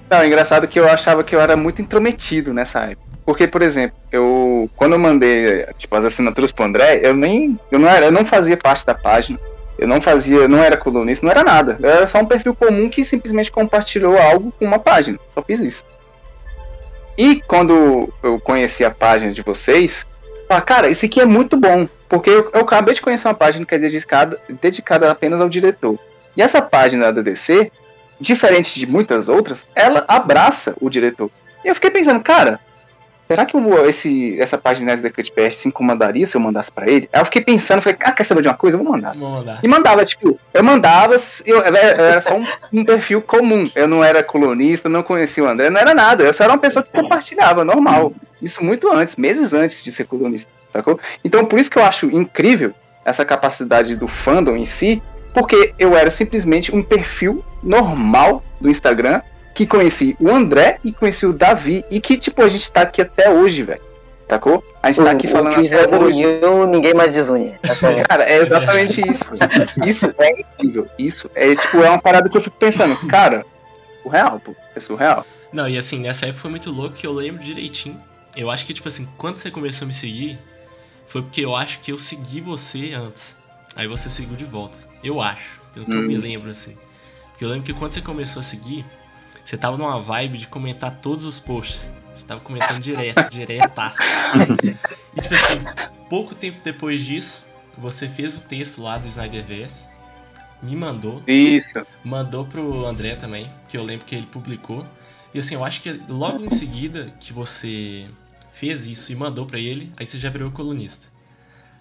Não, é engraçado que eu achava que eu era muito intrometido nessa época. Porque, por exemplo, eu quando eu mandei tipo, as assinaturas pro André, eu nem. Eu não, era, eu não fazia parte da página. Eu não fazia, não era colunista, não era nada. Eu era só um perfil comum que simplesmente compartilhou algo com uma página. Só fiz isso. E quando eu conheci a página de vocês, eu falei, cara, isso aqui é muito bom. Porque eu, eu acabei de conhecer uma página que é dedicada, dedicada apenas ao diretor. E essa página da DC, diferente de muitas outras, ela abraça o diretor. E eu fiquei pensando, cara, será que esse, essa página da Cut PR se incomodaria se eu mandasse pra ele? Aí eu fiquei pensando, falei, ah, quer saber de uma coisa? Eu vou mandar. Vamos mandar. E mandava, tipo, eu mandava, eu, eu era só um, um perfil comum. Eu não era colunista, não conhecia o André, não era nada. Eu só era uma pessoa que compartilhava, normal. Isso muito antes, meses antes de ser colunista, sacou? Então por isso que eu acho incrível essa capacidade do fandom em si, porque eu era simplesmente um perfil normal do Instagram que conheci o André e conheci o Davi e que, tipo, a gente tá aqui até hoje, velho. Sacou? A gente tá aqui o, o falando que o até Snyder hoje. uniu, ninguém mais desune. <laughs> Cara, é exatamente isso. Isso é incrível. Isso é tipo, é uma parada que eu fico pensando, cara, surreal, pô. É surreal. Não, e assim, nessa época foi muito louco que eu lembro direitinho. Eu acho que, tipo assim, quando você começou a me seguir, foi porque eu acho que eu segui você antes. Aí você seguiu de volta. Eu acho, pelo que eu Hum. me lembro, assim. Porque eu lembro que quando você começou a seguir, você tava numa vibe de comentar todos os posts. Você tava comentando direto, <laughs> diretaço. E tipo assim, pouco tempo depois disso, você fez o texto lá do Snyderverse, me mandou, Isso. mandou pro André também, que eu lembro que ele publicou. E assim, eu acho que logo em seguida que você fez isso e mandou pra ele, aí você já virou colunista.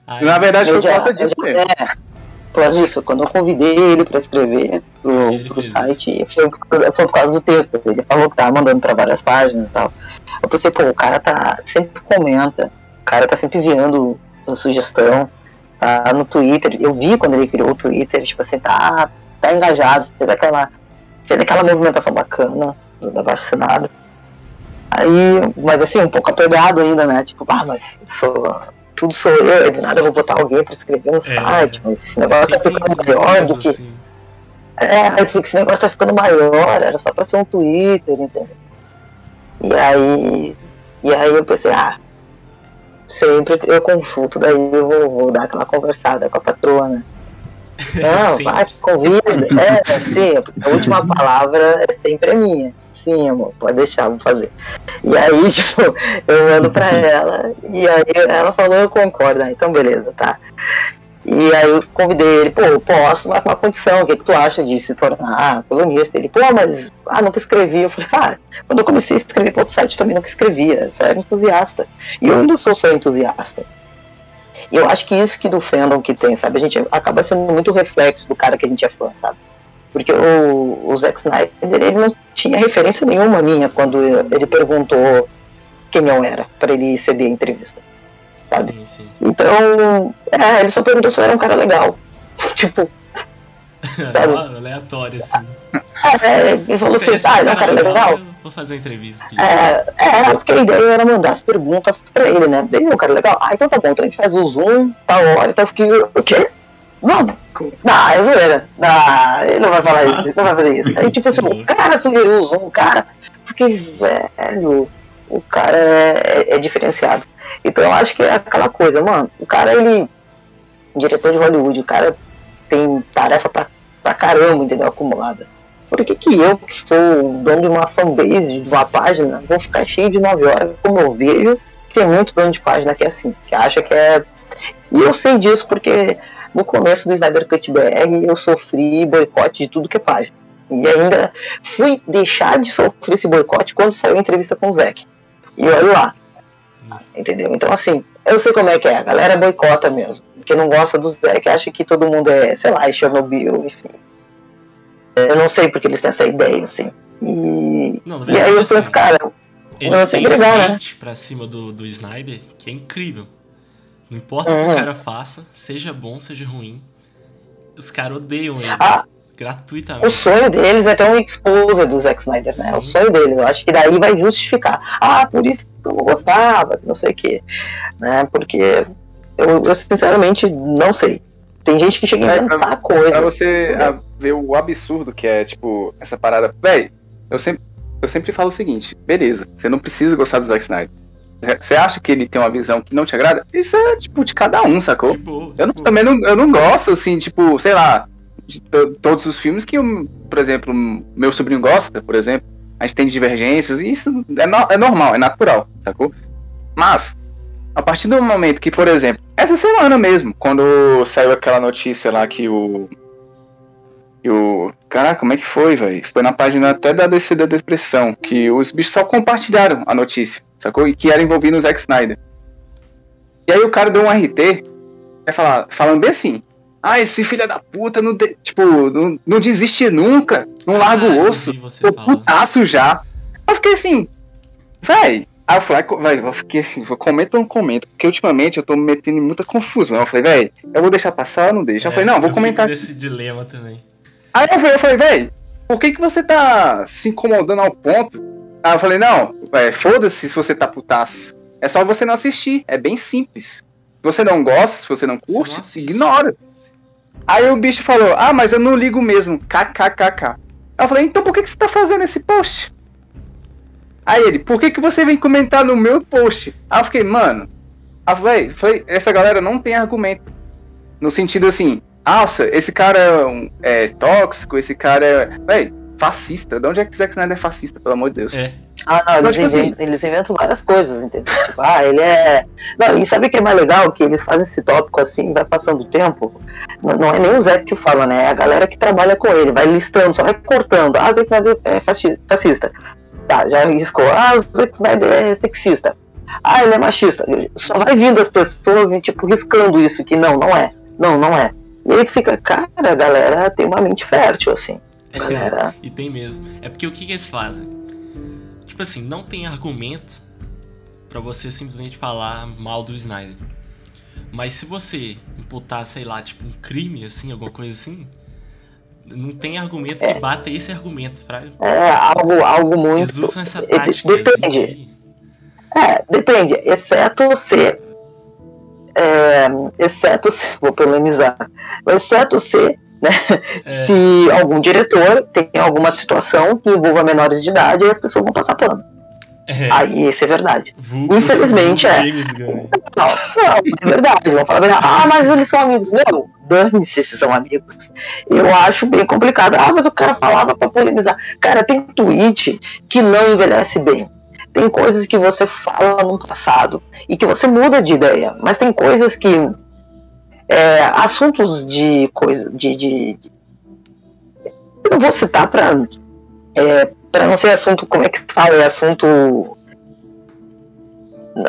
Aí, Na verdade, Eu foi por já- causa disso mesmo. É, por causa disso, quando eu convidei ele pra escrever pro, pro site, foi por, causa, foi por causa do texto. Ele falou que tava mandando pra várias páginas e tal. Eu pensei, pô, o cara tá sempre comenta, o cara tá sempre enviando sugestão, tá no Twitter. Eu vi quando ele criou o Twitter, tipo assim, tá, tá engajado, fez aquela, fez aquela movimentação bacana do- da vacinada. Aí, mas assim, um pouco apegado ainda, né? Tipo, ah, mas sou, tudo sou eu, e do nada eu vou botar alguém pra escrever no site, mas esse negócio tá ficando maior do que. assim. É, aí fica, esse negócio tá ficando maior, era só pra ser um Twitter, entendeu? E aí. E aí eu pensei, ah, sempre eu consulto, daí eu vou, vou dar aquela conversada com a patroa, né? <laughs> Não, Sim. vai, convida. É, sim, a última palavra é sempre minha. Sim, amor, pode deixar, vou fazer. E aí, <laughs> tipo, eu mando pra ela, e aí ela falou, eu concordo, ah, então beleza, tá. E aí eu convidei ele, pô, eu posso, mas com uma condição, o que, que tu acha de se tornar colunista? Ele, pô, mas ah, nunca escrevi. Eu falei, ah, quando eu comecei a escrever para outro site também nunca escrevia, só era entusiasta. E eu ainda sou só entusiasta. E eu acho que isso que do fandom que tem, sabe? A gente acaba sendo muito reflexo do cara que a gente é fã, sabe? Porque o, o Zack Snyder, ele não tinha referência nenhuma minha quando ele perguntou quem eu era, para ele ceder a entrevista sabe? Sim, sim. Então, é, ele só perguntou se eu era um cara legal. <laughs> tipo. <laughs> sabe? Aleatório, assim. É, ele falou assim, ah, ele é um cara legal. Vou fazer uma entrevista aqui. É, é, porque a ideia era mandar as perguntas pra ele, né? Ele é um cara legal. Ah, então tá bom, então a gente faz o zoom, tá hora, então eu fiquei, o quê? Mano, não, é zoeira. Não, ele não vai falar isso, ele não vai fazer isso. Aí, tipo assim, o cara sugeriu zoom, o cara. Porque, velho, o cara é, é, diferenciado. Então eu acho que é aquela coisa, mano, o cara, ele. Diretor de Hollywood, o cara tem tarefa pra, pra caramba, entendeu? Acumulada. Por que, que eu, que estou dono de uma fanbase, de uma página, vou ficar cheio de 9 horas, como eu vejo, que tem muito dono de página que é assim, que acha que é. E eu sei disso porque no começo do Snyder Cut BR eu sofri boicote de tudo que é página. E ainda fui deixar de sofrer esse boicote quando saiu a entrevista com o Zack. E olha lá, Entendeu? Então, assim, eu sei como é que é. A galera boicota mesmo. Porque não gosta do que acha que todo mundo é, sei lá, é Chernobyl, enfim. Eu não sei porque eles têm essa ideia, assim. E, não, e aí eu penso, assim, cara, eles têm agregar, né? pra cima do, do Snyder, que é incrível. Não importa uhum. o que o cara faça, seja bom, seja ruim, os caras odeiam ele. Ah, gratuitamente. O sonho deles é ter um exposer do Zack Snyder, né? Sim. O sonho deles. Eu acho que daí vai justificar. Ah, por isso que eu não gostava, não sei o quê. Né? Porque eu, eu, sinceramente não sei. Tem gente que chega a inventar pra, coisa. Pra você ver o absurdo que é, tipo, essa parada. Véi, eu sempre, eu sempre falo o seguinte: beleza, você não precisa gostar do Zack Snyder. Você acha que ele tem uma visão que não te agrada? Isso é, tipo, de cada um, sacou? Boa, eu não, também não, eu não gosto, assim, tipo, sei lá, de todos os filmes que, por exemplo, meu sobrinho gosta, por exemplo. A gente tem divergências, e isso é, no, é normal, é natural, sacou? Mas, a partir do momento que, por exemplo, essa semana mesmo, quando saiu aquela notícia lá que o. Que o. Caraca, como é que foi, velho? Foi na página até da DC da Depressão, que os bichos só compartilharam a notícia, sacou? E que era envolvido o Zack Snyder. E aí o cara deu um RT, é falar, falando bem assim: ah, esse filho da puta não, de, tipo, não, não desiste nunca, não larga o ah, osso. Tô putaço já. Eu fiquei assim, véi. Aí eu falei, véi, eu fiquei assim, comenta ou não comento, porque ultimamente eu tô me metendo em muita confusão. Eu falei, véi, eu vou deixar passar ou não deixa? É, eu falei, não, vou comentar. Desse dilema também. Aí eu falei, eu falei, véi, por que, que você tá se incomodando ao ponto? Aí eu falei, não, foda-se se você tá putaço. É só você não assistir. É bem simples. Se você não gosta, se você não curte, você não ignora. Aí o bicho falou: Ah, mas eu não ligo mesmo. KKKK. Eu falei: Então por que, que você tá fazendo esse post? Aí ele: Por que, que você vem comentar no meu post? Aí eu fiquei: Mano, ah, véio, foi, essa galera não tem argumento. No sentido assim: Nossa, esse cara é, é tóxico, esse cara é. Véi, fascista. De onde é que Zack Snyder é fascista, pelo amor de Deus? É. Ah, não, eles, tipo assim, inventam, eles, inventam, várias coisas, entendeu? Tipo, ah, ele é. Não, e sabe o que é mais legal? Que eles fazem esse tópico assim, vai passando o tempo. Não, não é nem o Zé que fala, né? É a galera que trabalha com ele, vai listando, só vai cortando. Ah, Zack Snyder é fascista. Tá, já riscou. Ah, Zack Snyder é sexista. Ah, ele é machista. Só vai vindo as pessoas e, tipo, riscando isso, que não, não é. Não, não é. E aí fica, cara, a galera tem uma mente fértil, assim. <laughs> E tem mesmo. É porque o que, que eles fazem? Tipo assim, não tem argumento para você simplesmente falar mal do Snyder. Mas se você imputar, sei lá, tipo um crime, assim, alguma coisa assim, não tem argumento é. que bata esse argumento, fraga. É, algo, algo muito. Eles usam essa tática. Depende. É, depende, exceto se. É, exceto se. Vou polemizar. Exceto se né? É. Se algum diretor tem alguma situação que envolva menores de idade, as pessoas vão passar pano. É. Aí isso é verdade. Vulgo, Infelizmente vulgo é. Não, não, é verdade. Vão falar, a verdade. ah, mas eles são amigos. Meu, dane-se se são amigos. Eu acho bem complicado. Ah, mas o cara falava pra polemizar. Cara, tem tweet que não envelhece bem. Tem coisas que você fala no passado e que você muda de ideia. Mas tem coisas que. É, assuntos de coisa. De, de, de- Eu não vou citar pra. É, pra não ser assunto. Como é que fala? É assunto.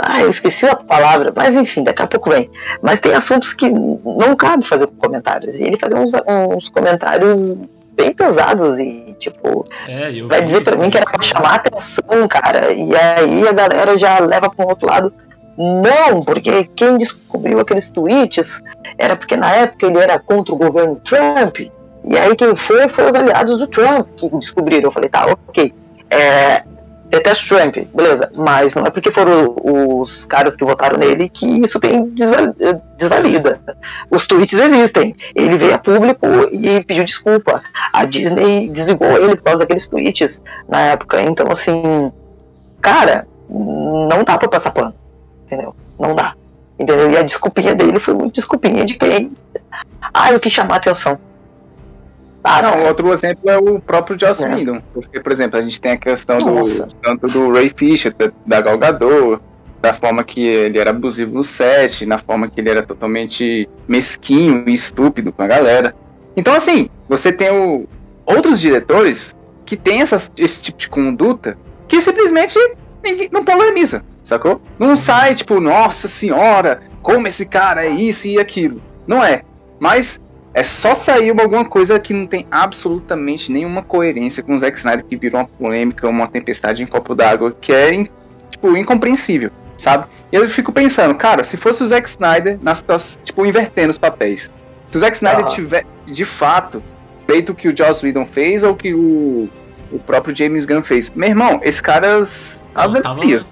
Ah, eu esqueci a palavra, mas enfim, daqui a pouco vem. Mas tem assuntos que não cabe fazer comentários. E ele fazia uns, uns comentários bem pesados e, tipo, É, vai dizer pra isso mim que era pra chamar atenção, cara. E aí a galera já leva para um outro lado. Não, porque quem descobriu aqueles tweets era porque na época ele era contra o governo Trump. E aí quem foi foi os aliados do Trump que descobriram. Eu falei, tá, ok. É, detesto Trump, beleza. Mas não é porque foram os caras que votaram nele que isso tem desval- desvalida. Os tweets existem. Ele veio a público e pediu desculpa a Disney desligou ele por causa daqueles tweets na época. Então, assim, cara, não dá pra passar pano. Entendeu? Não dá. Entendeu? E a desculpinha dele foi muito desculpinha de quem. Ah, eu quis chamar a atenção. Ah, Não, cara, outro exemplo é o próprio Joss É. Whedon. Porque, por exemplo, a gente tem a questão do, Nossa. tanto do Ray Fisher, da- da Gal Gadot, da forma que ele era abusivo no set, na forma que ele era totalmente mesquinho e estúpido com a galera. Então, assim, você tem o, outros diretores que têm essas- esse tipo de conduta que simplesmente ninguém, não polemiza, sacou? Não sai, tipo, nossa senhora, como esse cara é isso e aquilo. Não é. Mas é só sair uma- alguma coisa que não tem absolutamente nenhuma coerência com o Zack Snyder, que virou uma polêmica, uma tempestade em copo d'água, que é, tipo, incompreensível, sabe? E eu fico pensando, cara, se fosse o Zack Snyder, na situação, tipo, invertendo os papéis. Se o Zack Snyder Ah. tiver, de fato, feito o que o Joss Whedon fez ou que o, o próprio James Gunn fez. Meu irmão, esse cara... Não, tava,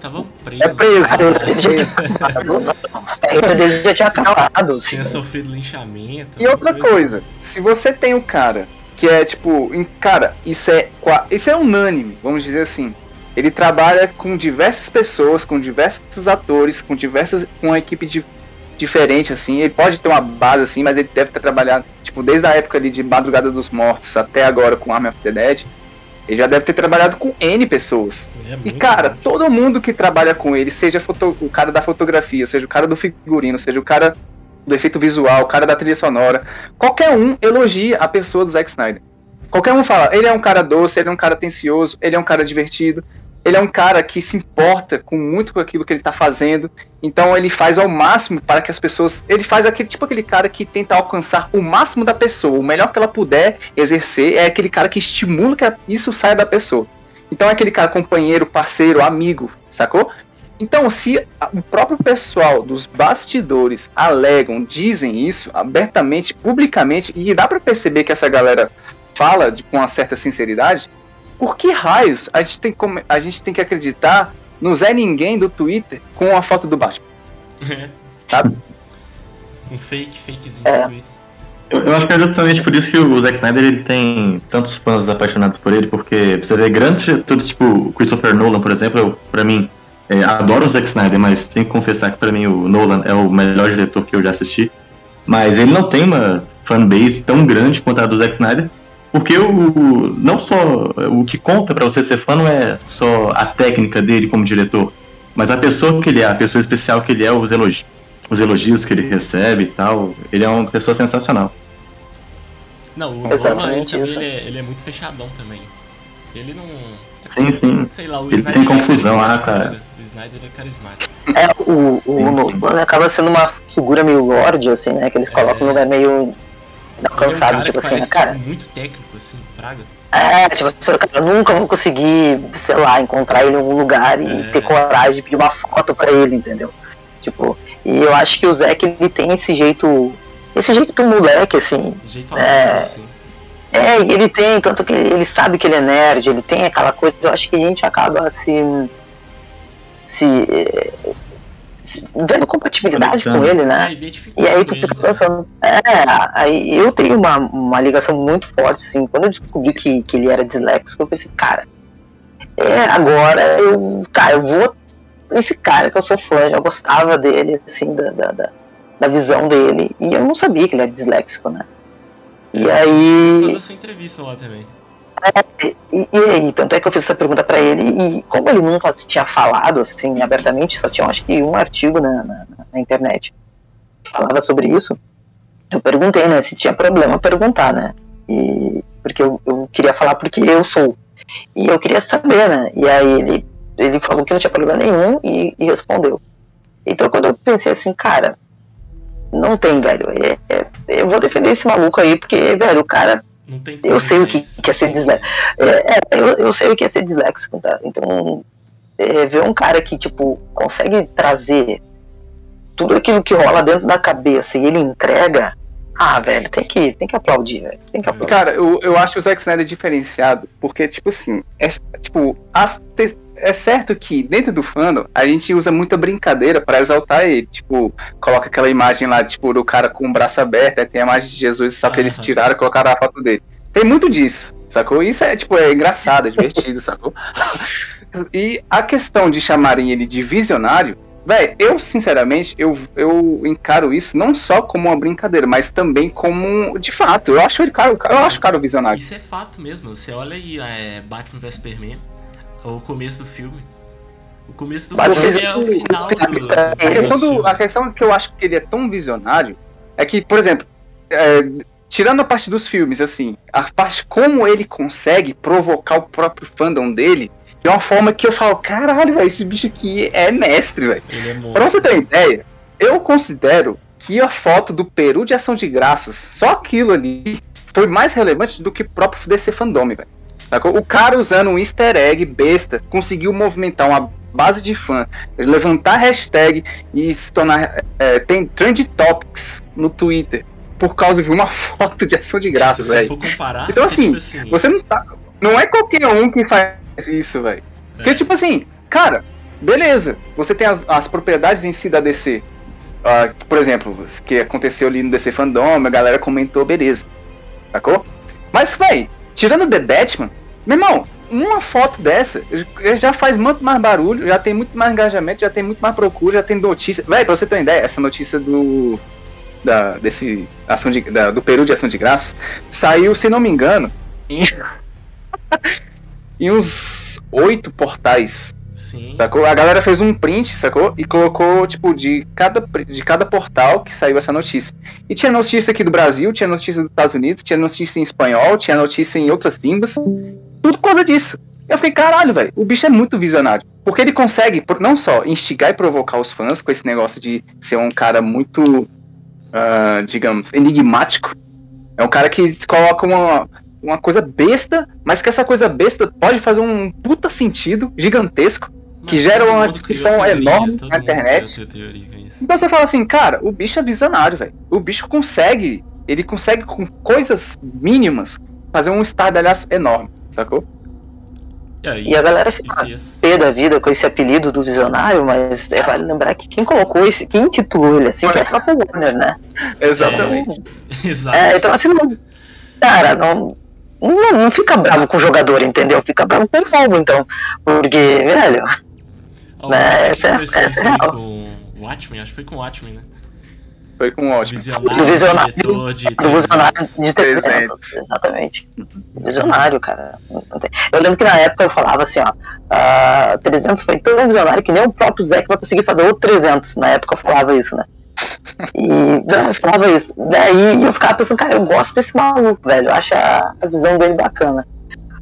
tava preso. É preso. <laughs> a dele já tinha acabado. A carreira dele já tinha acabado. assim. Tinha sofrido linchamento. E outra coisa, se você tem um cara que é tipo, cara, isso é isso é unânime, vamos dizer assim. Ele trabalha com diversas pessoas, com diversos atores, com diversas com uma equipe de, diferente assim. Ele pode ter uma base assim, mas ele deve ter trabalhado tipo desde a época ali de Madrugada dos Mortos até agora com Army of the Dead. Ele já deve ter trabalhado com N pessoas. É E cara, todo mundo que trabalha com ele, seja foto- o cara da fotografia, seja o cara do figurino, seja o cara do efeito visual, o cara da trilha sonora, qualquer um elogia a pessoa do Zack Snyder. Qualquer um fala, ele é um cara doce, ele é um cara atencioso, ele é um cara divertido, ele é um cara que se importa com muito com aquilo que ele tá fazendo, então ele faz ao máximo para que as pessoas. Ele faz aquele tipo aquele cara que tenta alcançar o máximo da pessoa, o melhor que ela puder exercer, é aquele cara que estimula que isso saia da pessoa. Então é aquele cara companheiro, parceiro, amigo, sacou? Então, se o próprio pessoal dos bastidores alegam, dizem isso abertamente, publicamente, e dá pra perceber que essa galera fala de, com uma certa sinceridade, por que raios a gente tem, como- a gente tem que acreditar no Zé Ninguém do Twitter com a foto do Batman? Sabe? Um fake, fakezinho É. no Twitter. Eu, eu acho que é justamente por isso que o Zack Snyder ele tem tantos fãs apaixonados por ele, porque você vê grandes diretores, tipo o Christopher Nolan, por exemplo, eu, pra mim, é, adoro o Zack Snyder, mas tenho que confessar que pra mim o Nolan é o melhor diretor que eu já assisti. Mas ele não tem uma fanbase tão grande quanto a do Zack Snyder, porque o, não só o que conta pra você ser fã não é só a técnica dele como diretor, mas a pessoa que ele é, a pessoa especial que ele é, os elogios, os elogios que ele recebe e tal. Ele é uma pessoa sensacional. Não, o Exatamente ele, é, ele é muito fechadão também. Ele não. Sim, sim. Sei lá, o Ele Snyder tem confusão, é ah, cara. né? O Snyder é carismático. É, o, o Sim, sim. Acaba sendo uma figura meio lorde, assim, né? Que eles colocam É. num lugar meio Ele é um inalcançável, cara tipo assim, né, cara? tipo, muito técnico, assim, fraga. É, tipo, assim, eu nunca vou conseguir, sei lá, encontrar ele em algum lugar e É. ter coragem de pedir uma foto pra ele, entendeu? Tipo, e eu acho que o Zack, ele tem esse jeito, esse jeito do moleque, assim, De jeito É. assim. É, ele tem, tanto que ele sabe que ele é nerd, ele tem aquela coisa, eu acho que a gente acaba se. se. Dando compatibilidade com ele, né? É, E aí tu fica pensando, é, aí eu tenho uma, uma ligação muito forte, assim, quando eu descobri que, que ele era disléxico, eu pensei, cara, É, agora eu, cara, eu vou. Esse cara que eu sou fã, já gostava dele, assim, da, da, da, da visão dele. E eu não sabia que ele é disléxico, né? E aí. Toda essa entrevista lá também. E, e aí, tanto é que eu fiz essa pergunta pra ele, e como ele nunca tinha falado assim abertamente, só tinha acho que um artigo na, na, na internet que falava sobre isso, eu perguntei, né, se tinha problema perguntar, né? E, porque eu, eu queria falar porque eu sou. E eu queria saber, né? E aí ele, ele falou que não tinha problema nenhum e, e respondeu. Então quando eu pensei assim, cara, não tem, velho. É, é, eu vou defender esse maluco aí, porque, velho, o cara. Eu sei o que, que é ser disléxico. É, é, eu, eu sei o que é ser disléxico, tá? Então, é, ver um cara que, tipo, consegue trazer tudo aquilo que rola dentro da cabeça e ele entrega. Ah, velho, tem que, tem que aplaudir, velho. Tem que aplaudir. Cara, eu, eu acho o Zack Snyder diferenciado, porque, tipo assim, é, tipo, as, é certo que dentro do fandom a gente usa muita brincadeira para exaltar ele. Tipo, coloca aquela imagem lá, tipo, do cara com o braço aberto, aí tem a imagem de Jesus, só que uhum. eles tiraram e colocaram a foto dele. Tem muito disso, sacou? Isso é, tipo, é engraçado, é divertido, <laughs> sacou? E a questão de chamarem ele de visionário, velho, eu sinceramente, eu, eu encaro isso não só como uma brincadeira, mas também como, de fato, eu acho ele cara, eu acho o cara visionário. Isso é fato mesmo, você olha aí é, Batman vs Superman, o começo do filme. O começo do Mas filme é o final do. A questão, do, a questão que eu acho que ele é tão visionário é que, por exemplo, é, tirando a parte dos filmes, assim, a parte como ele consegue provocar o próprio fandom dele de uma forma que eu falo, caralho, véio, esse bicho aqui é mestre, velho. É pra você ter uma ideia, eu considero que a foto do Peru de Ação de Graças, só aquilo ali, foi mais relevante do que o próprio DC Fandom, velho. O cara usando um easter egg besta conseguiu movimentar uma base de fã, levantar hashtag e se tornar. É, tem trend topics no Twitter por causa de uma <laughs> foto de ação de graça, velho. Então assim, tipo assim, você não tá. Não é qualquer um que faz isso, velho. É. Porque, tipo assim, cara, beleza, você tem as, as propriedades em si da DC. Uh, ah, por exemplo, que aconteceu ali no DC Fandom, a galera comentou, beleza. Sacou? Mas, véi, tirando The Batman, meu irmão, uma foto dessa já faz muito mais barulho, já tem muito mais engajamento, já tem muito mais procura, já tem notícia. Véi, pra você ter uma ideia, essa notícia do. Da, desse ação de, da, do Peru de Ação de Graça saiu, se não me engano, em, <laughs> em uns oito portais. Sim. Sacou? A galera fez um print, sacou? E colocou, tipo, de cada, de cada portal que saiu essa notícia. E tinha notícia aqui do Brasil, tinha notícia dos Estados Unidos, tinha notícia em espanhol, tinha notícia em outras línguas. Tudo por causa disso. Eu fiquei, caralho, velho, o bicho é muito visionário. Porque ele consegue, não só instigar e provocar os fãs com esse negócio de ser um cara muito, uh, digamos, enigmático. É um cara que coloca uma, uma coisa besta, mas que essa coisa besta pode fazer um puta sentido gigantesco, mas que gera uma discussão teoria, enorme na internet. Então você fala assim, cara, o bicho é visionário, velho. O bicho consegue, ele consegue com coisas mínimas fazer um estardalhaço enorme sacou? E, a galera fica pé da vida com esse apelido do visionário, mas é, vale lembrar que quem colocou esse, quem intitulou ele assim, foi a própria Warner, né? <laughs> Exatamente. <laughs> Então, é, então assim, não, cara, não, não, não, fica bravo com o jogador, entendeu? Fica bravo com o jogo, então. Porque, velho. Oh, né, essa, essa é real. Com o Watchmen, acho que foi com o Watchmen, né? Foi com ótimo. Visionário, do visionário, de do visionário de 300, exatamente. Visionário, cara. Eu lembro que na época eu falava assim, ó, uh, ah, 300 foi tão visionário que nem o próprio Zé vai conseguir fazer outro 300. Na época eu falava isso, né? E não, eu falava isso. Daí eu ficava pensando, cara, eu gosto desse maluco, velho. Eu acho a, a visão dele bacana.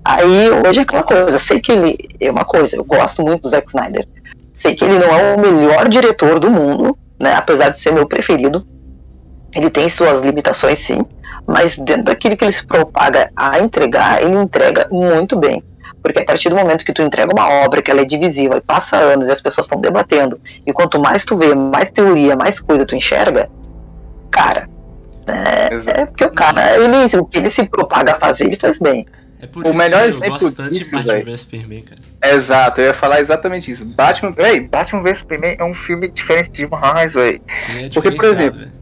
Aí hoje é aquela coisa, eu sei que ele é uma coisa, eu gosto muito do Zack Snyder. Sei que ele não é o melhor diretor do mundo, né? Apesar de ser meu preferido, ele tem suas limitações sim, mas dentro daquilo que ele se propaga a entregar, ele entrega muito bem. Porque a partir do momento que tu entrega uma obra que ela é divisível e passa anos e as pessoas estão debatendo, e quanto mais tu vê, mais teoria, mais coisa tu enxerga, cara, é, é porque o cara, ele, o que ele se propaga a fazer, ele faz bem. É por o melhor exemplo disso, Batman vs Superman, cara. Exato, eu ia falar exatamente isso. Batman, véi, Batman vs Superman é um filme diferente demais, véi. É Porque, por exemplo, véio.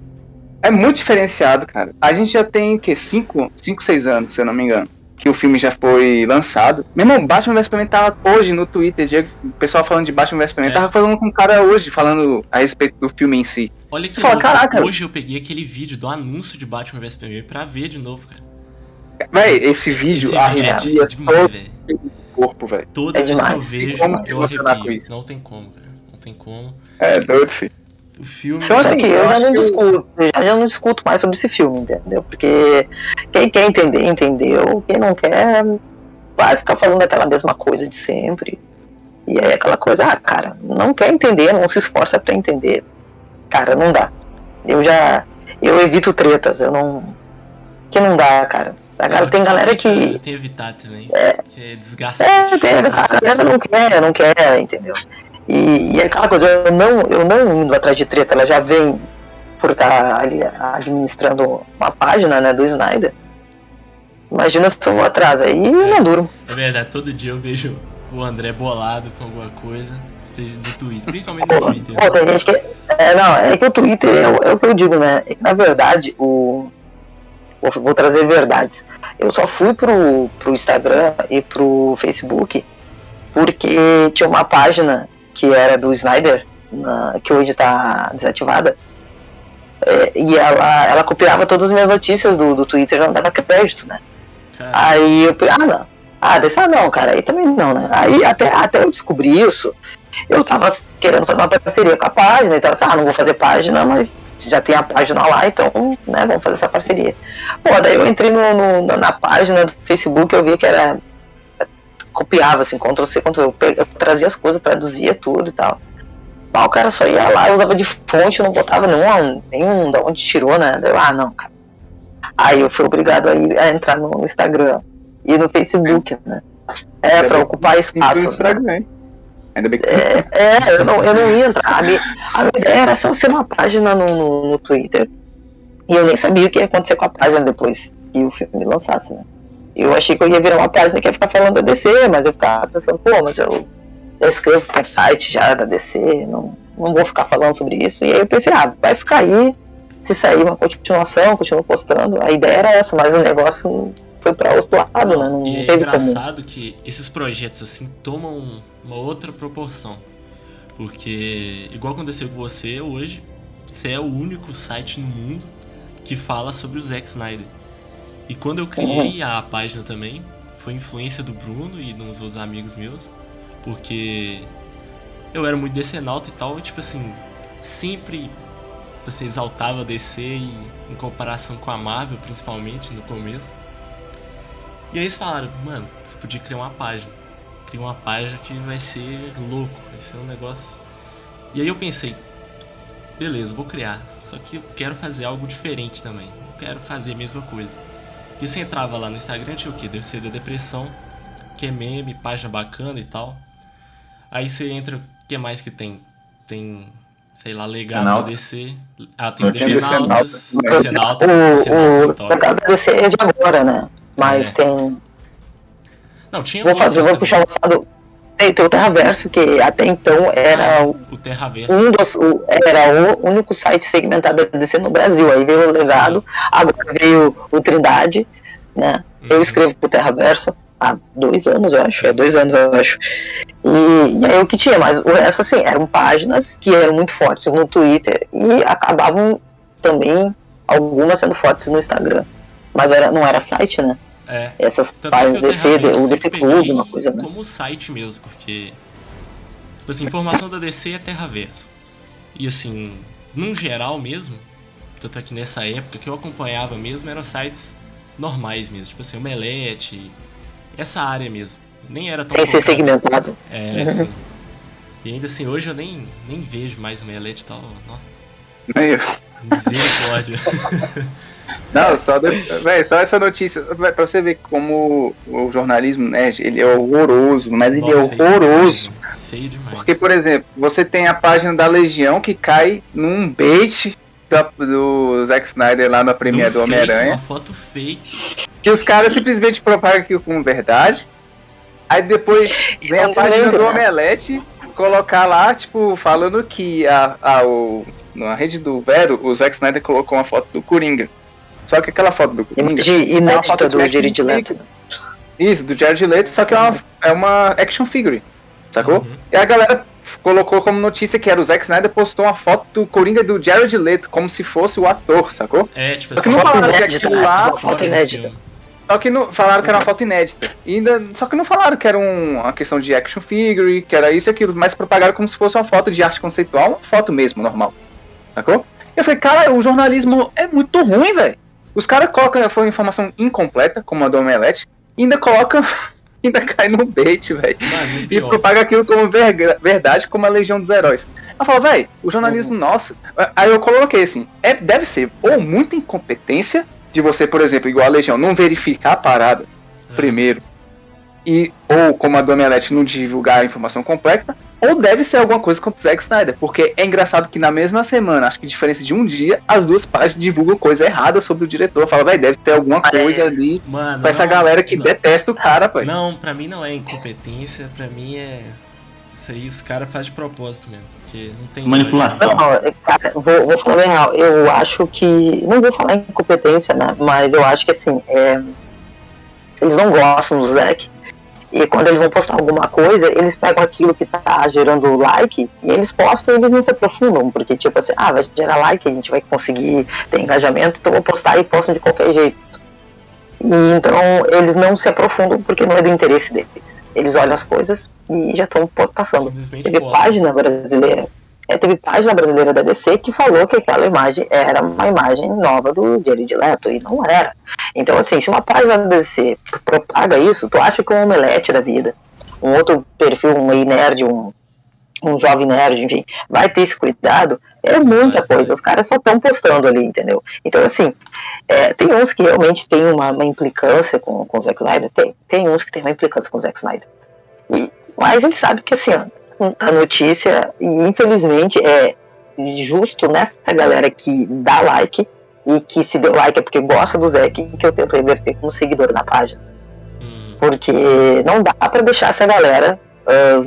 é muito diferenciado, cara. A gente já tem que 5, 5, 6 anos, se eu não me engano. Que o filme já foi lançado. Meu irmão, Batman vs Superman tava hoje no Twitter, o pessoal falando de Batman vs Superman, É. tava falando com um cara hoje, falando a respeito do filme em si. Olha que Fala, caraca. hoje eu peguei aquele vídeo do anúncio de Batman vs Superman pra ver de novo, cara. Véi, esse vídeo Esse vídeo arredia é demais, todo velho. o corpo, velho. Toda É vez demais. que eu vejo, eu arrepio. isso? Não tem como, cara. Não tem como. É doido, filho. O filme. Então, assim, que eu eu já não discuto, já, já não discuto mais sobre esse filme, entendeu? Porque quem quer entender, entendeu. Quem não quer, vai ficar falando aquela mesma coisa de sempre. E aí aquela coisa, ah, cara, não quer entender, não se esforça pra entender. Cara, não dá. Eu já. Eu evito tretas, eu não. Que não dá, cara. A galera, tem galera que. Eu tenho evitado também. Que é desgastante. É, tem, a galera não quer, não quer, entendeu? E, e é aquela coisa, eu não, eu não indo atrás de treta, ela já vem por estar ali administrando uma página né, do Snyder. Imagina se eu vou atrás, aí eu não durmo. É verdade, todo dia eu vejo o André bolado com alguma coisa, seja no Twitter, principalmente no Twitter. pô, tem gente que. É, não, é que o Twitter é, o- é o que eu digo, né? Na verdade, o. Vou, vou trazer verdades. Eu só fui pro, pro Instagram e pro Facebook porque tinha uma página que era do Snyder, na- que hoje tá desativada. é, e ela, ela copiava todas as minhas notícias do, do Twitter não dava crédito, né? Aí eu ah não. Ah, desse ah não, cara, aí também não, né? Aí até, até eu descobri isso, eu tava querendo fazer uma parceria com a página, então assim, ah, não vou fazer página, mas já tem a página lá, então, né, vamos fazer essa parceria. Pô, daí eu entrei no, no- na página do Facebook, eu vi que era. Copiava, assim, Ctrl C, Ctrl V, eu, eu trazia as coisas, traduzia tudo e tal. Mas o cara só ia lá, eu usava de fonte, não botava nenhum, nenhum da onde tirou, né? Eu, ah, não, cara. Aí eu fui obrigado a, ir, a entrar no Instagram e no Facebook, né? É, pra ocupar espaços. Né? Instagram? Ainda bem que É, é, eu não, eu não ia entrar. A minha, a minha ideia era só ser uma página no, no, no Twitter. E eu nem sabia o que ia acontecer com a página depois que o filme lançasse, né? Eu achei que eu ia virar uma página que ia ficar falando da DC, mas eu ficava pensando, pô, mas eu, eu escrevo para um site já da DC, não, não vou ficar falando sobre isso. E aí eu pensei, ah, vai ficar aí, se sair uma continuação, continuo postando. A ideia era essa, mas o negócio foi para outro lado, né? Não e é teve como. engraçado que esses projetos assim tomam uma outra proporção. Porque, igual aconteceu com você hoje, você é o único site no mundo que fala sobre o Zack Snyder. E quando eu criei a página também, foi influência do Bruno e uns outros amigos meus, porque eu era muito decenalta e tal, e tipo assim, sempre você exaltava a DC e, em comparação com a Marvel, principalmente no começo. E aí eles falaram, mano, você podia criar uma página. Cria uma página que vai ser louco, vai ser um negócio. E aí eu pensei, beleza, vou criar. Só que eu quero fazer algo diferente também. Não quero fazer a mesma coisa. Porque você entrava lá no Instagram, tinha o quê? Deve ser da depressão, que é meme, página bacana e tal. Aí você entra, o que mais que tem? Tem, sei lá, legado. DC. Ah, tem o Tem Decenautas. Decenautas. Decenauta, O, o legado DC é de agora, né? Mas É. tem. Não, tinha Vou fazer, vou puxar um lado. Tem, tem o Terraverso, que até então era o, O Terraverso. um dos. o- era o único site segmentado da DC no Brasil. Aí veio o Legado, agora veio o Trindade, né? Eu Uhum. escrevo pro Terraverso há dois anos, eu acho. É dois anos, eu acho. E, e aí o que tinha, mas o resto, assim, eram páginas que eram muito fortes no Twitter e acabavam também algumas sendo fortes no Instagram. Mas era, não era site, né? É. Essas Tanto páginas que o DC, o DC sempre Clube, uma coisa, né? Como site mesmo, porque. Tipo assim, informação da DC é Terraverso. E assim, num geral mesmo, tanto é que nessa época que eu acompanhava mesmo eram sites normais mesmo, tipo assim, o Melete, essa área mesmo. Nem era tão. Sem ser segmentado. É, assim. E ainda assim, hoje eu nem, nem vejo mais o Melete e tal. Não, Nem eu. Misericórdia. <laughs> Não, só, de- véi, só essa notícia, véi, pra você ver como o jornalismo, né, ele é horroroso, mas ele é feio horroroso. demais, Feio demais. Porque, por exemplo, você tem a página da Legião que cai num bait da- do Zack Snyder lá na premiere do fake, Homem-Aranha. Uma foto fake. Que os caras simplesmente propagam aquilo como verdade. Aí depois <laughs> vem a página do né? Omelete colocar lá, tipo, falando que a, a, o, na rede do Vero, o Zack Snyder colocou uma foto do Coringa. Só que aquela foto do Coringa. De é inédita do Jared Leto. Isso, do Jared Leto, só que é uma, é uma action figure, sacou? Uhum. E a galera colocou como notícia que era o Zack Snyder postou uma foto do Coringa do Jared Leto, como se fosse o ator, sacou? É, tipo Só que não falaram que aquilo lá. Foto inédita. Só que não, falaram que era uma foto inédita. E ainda, só que não falaram que era um- uma questão de action figure, que era isso e aquilo, mas propagaram como se fosse uma foto de arte conceitual, uma foto mesmo, normal. Sacou? Eu falei, cara, o jornalismo é muito ruim, velho. Os caras colocam foi uma informação incompleta, como a do Omelete, e ainda colocam. <laughs> ainda cai no bait, velho. E pior. propaga aquilo como verga- verdade, como a Legião dos Heróis. Eu falo, velho, o jornalismo nosso. Aí eu coloquei assim: é, deve ser ou muita incompetência de você, por exemplo, igual a Legião, não verificar a parada primeiro, e ou como a do Omelete, não divulgar a informação completa, ou deve ser alguma coisa contra o Zack Snyder. Porque é engraçado que na mesma semana, acho que diferença de um dia, as duas páginas divulgam coisa errada sobre o diretor. Fala, velho, deve ter alguma Mas- coisa ali Mano, essa não- galera que não, detesta o cara, pai. Não, pra mim não é incompetência, pra mim é. Isso aí os caras fazem de propósito mesmo. Porque não tem. Não, cara, vou, vou falar bem real. Eu acho que. Não vou falar em incompetência, né? Mas eu acho que assim. é, eles não gostam do Zack. E quando eles vão postar alguma coisa, eles pegam aquilo que tá gerando like e eles postam e eles não se aprofundam. Porque, tipo assim, ah, vai gerar like, a gente vai conseguir ter engajamento, então eu vou postar e postam de qualquer jeito. E então eles não se aprofundam porque não é do interesse deles. Eles olham as coisas e já estão passando. Teve página brasileira. É, teve página brasileira da DC que falou que aquela imagem era uma imagem nova do Jared Leto, e não era. Então, assim, se uma página da DC propaga isso, tu acha que um omelete da vida, um outro perfil, um nerd, um, um jovem nerd, enfim, vai ter esse cuidado? É muita coisa, os caras só estão postando ali, entendeu? Então, assim, é, tem uns que realmente tem uma, uma implicância com, com o Zack Snyder, tem, tem uns que tem uma implicância com o Zack Snyder. E, mas ele sabe que, assim, ó, a notícia, e infelizmente é justo nessa galera que dá like e que se deu like é porque gosta do Zack que eu tento reverter como seguidor na página. Hum, Porque não dá pra deixar essa galera ah,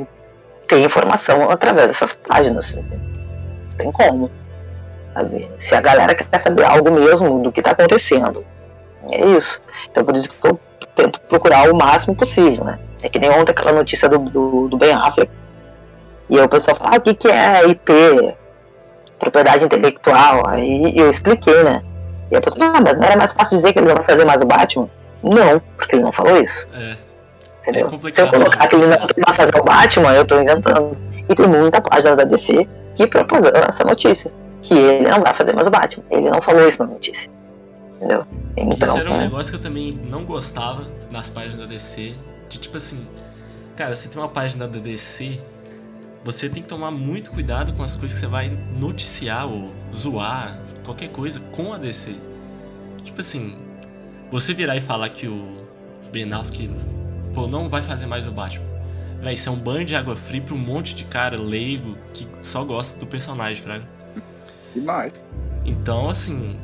ter informação através dessas páginas. Não tem como. sabe? Se a galera quer saber algo mesmo do que tá acontecendo, é isso. Então por isso que eu tento procurar o máximo possível, né? É que nem ontem aquela notícia do, do, do Ben Affleck. E aí o pessoal fala, ah, o que, que é IP? Propriedade intelectual. Aí eu expliquei, né? E a pessoa, ah, mas não era mais fácil dizer que ele vai fazer mais o Batman? Não, porque ele não falou isso. é. Entendeu? É complicado. Se eu colocar que ele não vai fazer o Batman, eu tô inventando. E tem muita página da DC que propagou essa notícia. Que ele não vai fazer mais o Batman. Ele não falou isso na notícia. Entendeu? Então, Isso era um é, negócio que eu também não gostava nas páginas da DC. De tipo assim, cara, você tem uma página da DC, você tem que tomar muito cuidado com as coisas que você vai noticiar ou zoar, qualquer coisa com a DC. Tipo assim, você virar e falar que o Ben Affleck, pô, não vai fazer mais o Batman. Vai ser um banho de água fria pra um monte de cara leigo que só gosta do personagem, fraga. Demais. Então, assim,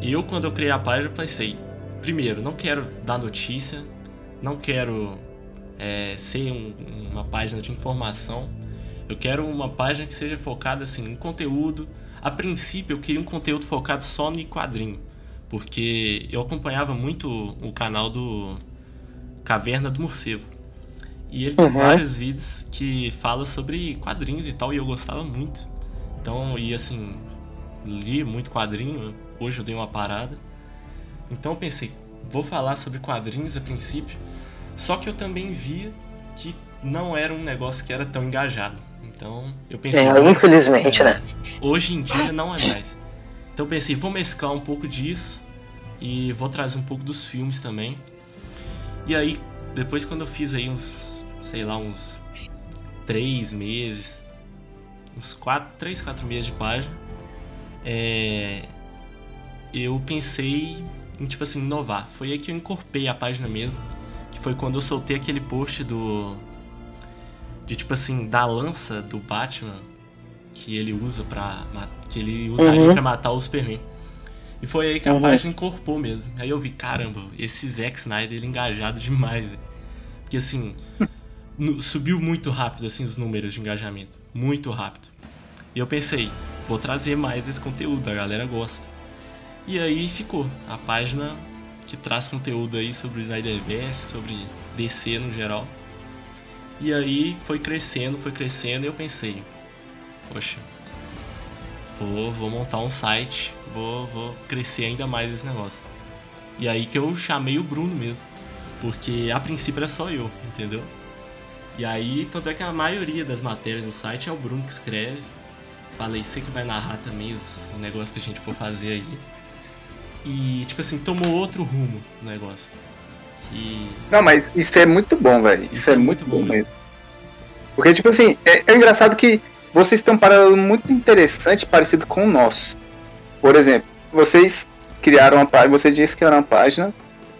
eu quando eu criei a página pensei, primeiro, não quero dar notícia, não quero é, ser um- uma página de informação. Eu quero uma página que seja focada assim em conteúdo. A princípio, eu queria um conteúdo focado só no quadrinho, porque eu acompanhava muito o canal do Caverna do Morcego. E ele tem Uhum. vários vídeos que fala sobre quadrinhos e tal, e eu gostava muito. Então, e assim, li muito quadrinho, hoje eu dei uma parada. Então eu pensei, vou falar sobre quadrinhos a princípio, só que eu também via que não era um negócio que era tão engajado. Então eu pensei, é, infelizmente, né? hoje em dia não é mais. Então eu pensei, vou mesclar um pouco disso e vou trazer um pouco dos filmes também. E aí, depois quando eu fiz aí uns, sei lá, uns três meses, uns quatro, três, quatro meses de página, é, eu pensei em, tipo assim, inovar. Foi aí que eu encorpei a página mesmo, que foi quando eu soltei aquele post do... De, tipo assim, da lança do Batman que ele usa pra... ma- Que ele usaria Uhum. pra matar o Superman. E foi aí que a Uhum. página incorporou mesmo. Aí eu vi, caramba, esse Zack Snyder, ele é engajado demais, velho. Porque assim, <laughs> subiu muito rápido assim os números de engajamento, muito rápido. E eu pensei, vou trazer mais esse conteúdo, a galera gosta. E aí ficou a página que traz conteúdo aí sobre o Snyderverse, sobre DC no geral. E aí foi crescendo, foi crescendo e eu pensei, poxa, vou, vou montar um site, vou, vou crescer ainda mais esse negócio. E aí que eu chamei o Bruno mesmo, porque a princípio era só eu, entendeu? E aí, tanto é que a maioria das matérias do site é o Bruno que escreve. Falei, você que vai narrar também os, os negócios que a gente for fazer aí. E, tipo assim, tomou outro rumo o negócio. Que... Não, mas isso é muito bom, velho. Isso, isso, é, é muito, muito bom, mesmo. Porque, tipo assim, é, é engraçado que vocês têm um paralelo muito interessante parecido com o nosso. Por exemplo, vocês criaram uma página, você disse que era uma página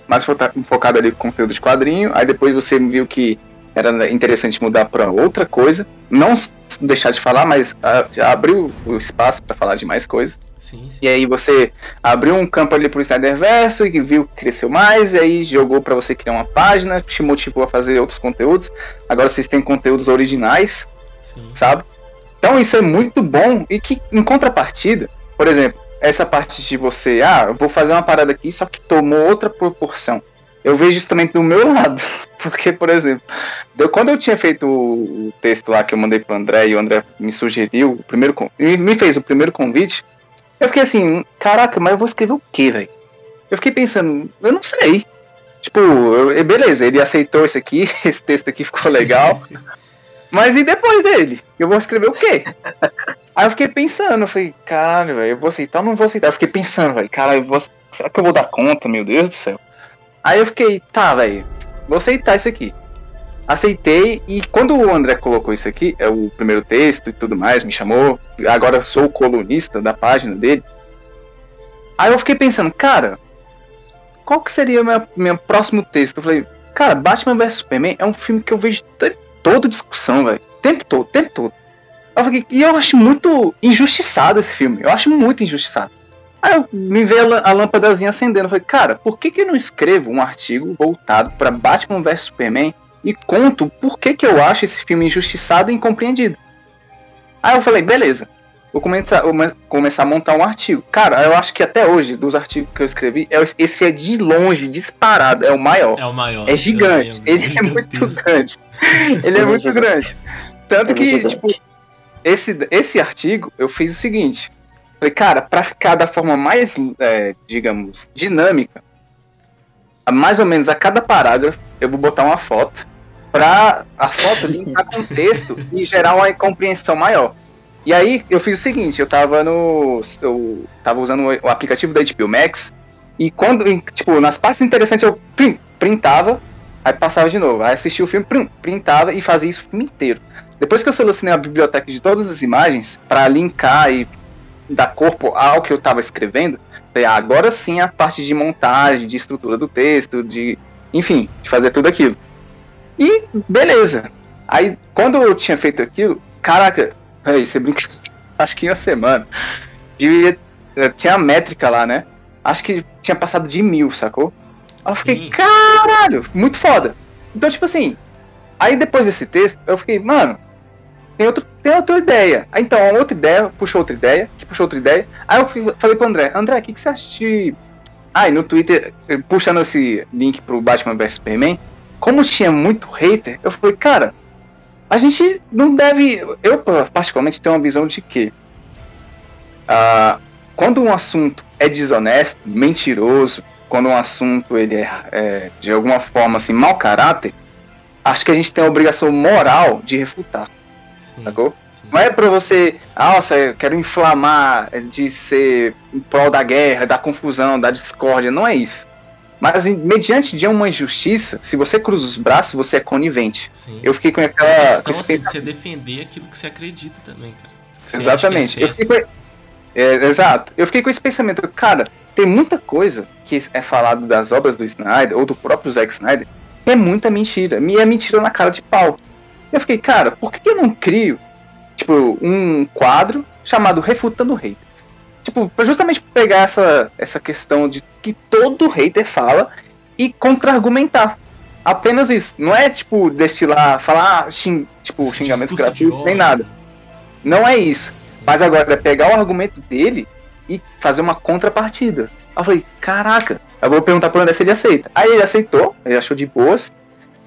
mais focada ali com conteúdo de quadrinho, aí depois você viu que era interessante mudar para outra coisa, não deixar de falar, mas já abriu o espaço para falar de mais coisas. Sim, sim. E aí você abriu um campo ali pro Snyderverse e viu que cresceu mais, e aí jogou para você criar uma página, te motivou a fazer outros conteúdos. Agora vocês têm conteúdos originais, sim. sabe? Então isso é muito bom e que em contrapartida, por exemplo, essa parte de você, ah, eu vou fazer uma parada aqui, só que tomou outra proporção eu vejo isso também do meu <laughs> lado. Porque, por exemplo, eu, quando eu tinha feito o texto lá que eu mandei pro André e o André me sugeriu, o primeiro me fez o primeiro convite, eu fiquei assim, caraca, mas eu vou escrever o quê, velho? Eu fiquei pensando, eu não sei. Tipo, eu, beleza, ele aceitou isso aqui, <laughs> esse texto aqui ficou legal. <laughs> mas e depois dele? Eu vou escrever o quê? Aí eu fiquei pensando, eu falei, caralho, velho, eu vou aceitar ou não vou aceitar? Eu fiquei pensando, velho, cara, eu vou, será que eu vou dar conta, meu Deus do céu? Aí eu fiquei, tá, velho, vou aceitar isso aqui. Aceitei e quando o André colocou isso aqui, é o primeiro texto e tudo mais, me chamou, agora sou colunista da página dele. Aí eu fiquei pensando, cara, qual que seria o meu, meu próximo texto? Eu falei, cara, Batman vs Superman é um filme que eu vejo toda discussão, velho. Tempo todo, tempo todo. Eu fiquei, e eu acho muito injustiçado esse filme. Eu acho muito injustiçado. Aí eu me veio a lâmpadazinha acendendo. Eu falei, cara, por que, que eu não escrevo um artigo voltado para Batman vs Superman e conto por que, que eu acho esse filme injustiçado e incompreendido? Aí eu falei, beleza. Vou começar, vou começar a montar um artigo. Cara, eu acho que até hoje, dos artigos que eu escrevi, é esse é de longe, disparado, é o maior. É o maior. É gigante. É, é, ele é muito grande. ele é muito grande. Tanto que, tipo, esse, esse artigo, eu fiz o seguinte. Falei, cara, para ficar da forma mais, é, digamos, dinâmica, mais ou menos a cada parágrafo eu vou botar uma foto para a foto linkar com o texto e gerar uma compreensão maior. E aí eu fiz o seguinte, eu tava no. Eu tava usando o aplicativo da HBO Max e quando, tipo, nas partes interessantes eu printava, aí passava de novo. Aí assistia o filme, printava e fazia isso o filme inteiro. Depois que eu selecionei a biblioteca de todas as imagens para linkar e dar corpo ao que eu estava escrevendo, agora sim a parte de montagem, de estrutura do texto, de enfim, de fazer tudo aquilo. E beleza. Aí quando eu tinha feito aquilo, caraca, aí você brinca, <laughs> acho que em uma semana, devia, eh, tinha a métrica lá, né? Acho que tinha passado de mil, sacou? Aí eu fiquei, caralho, muito foda. Então, tipo assim, aí depois desse texto, eu fiquei, mano, tem, outro, tem outra ideia. Aí, então, a outra ideia puxou outra ideia, que puxou outra ideia. Aí eu falei pro André, André, o que, que você acha de. Ah, no Twitter, puxando esse link pro Batman vs Superman, como tinha muito hater, eu falei, cara, a gente não deve. Eu, particularmente, tenho uma visão de que. Uh, quando um assunto é desonesto, mentiroso, quando um assunto ele é, é de alguma forma assim, mau caráter, acho que a gente tem a obrigação moral de refutar. Sim, sacou? Sim. Não é pra você, nossa, eu quero inflamar de ser em prol da guerra, da confusão, da discórdia. Não é isso. Mas mediante de uma injustiça, se você cruza os braços, você é conivente. Sim. Eu fiquei com aquela. É questão, assim, de você defender aquilo que você acredita também, cara. Exatamente. É eu fiquei com... é, exato. Eu fiquei com esse pensamento, cara, tem muita coisa que é falado das obras do Snyder, ou do próprio Zack Snyder, que é muita mentira. E é mentira na cara de pau. Eu fiquei, cara, por que eu não crio, tipo, um quadro chamado Refutando Haters? Tipo, pra justamente pegar essa, essa questão de que todo hater fala e contra-argumentar. Apenas isso. Não é, tipo, destilar, falar, xing, tipo, Esse xingamentos gratuitos, nem nada. Não é isso. Mas agora é pegar o argumento dele e fazer uma contrapartida. Eu falei, caraca, eu vou perguntar pro André se ele aceita. Aí ele aceitou, ele achou de boas.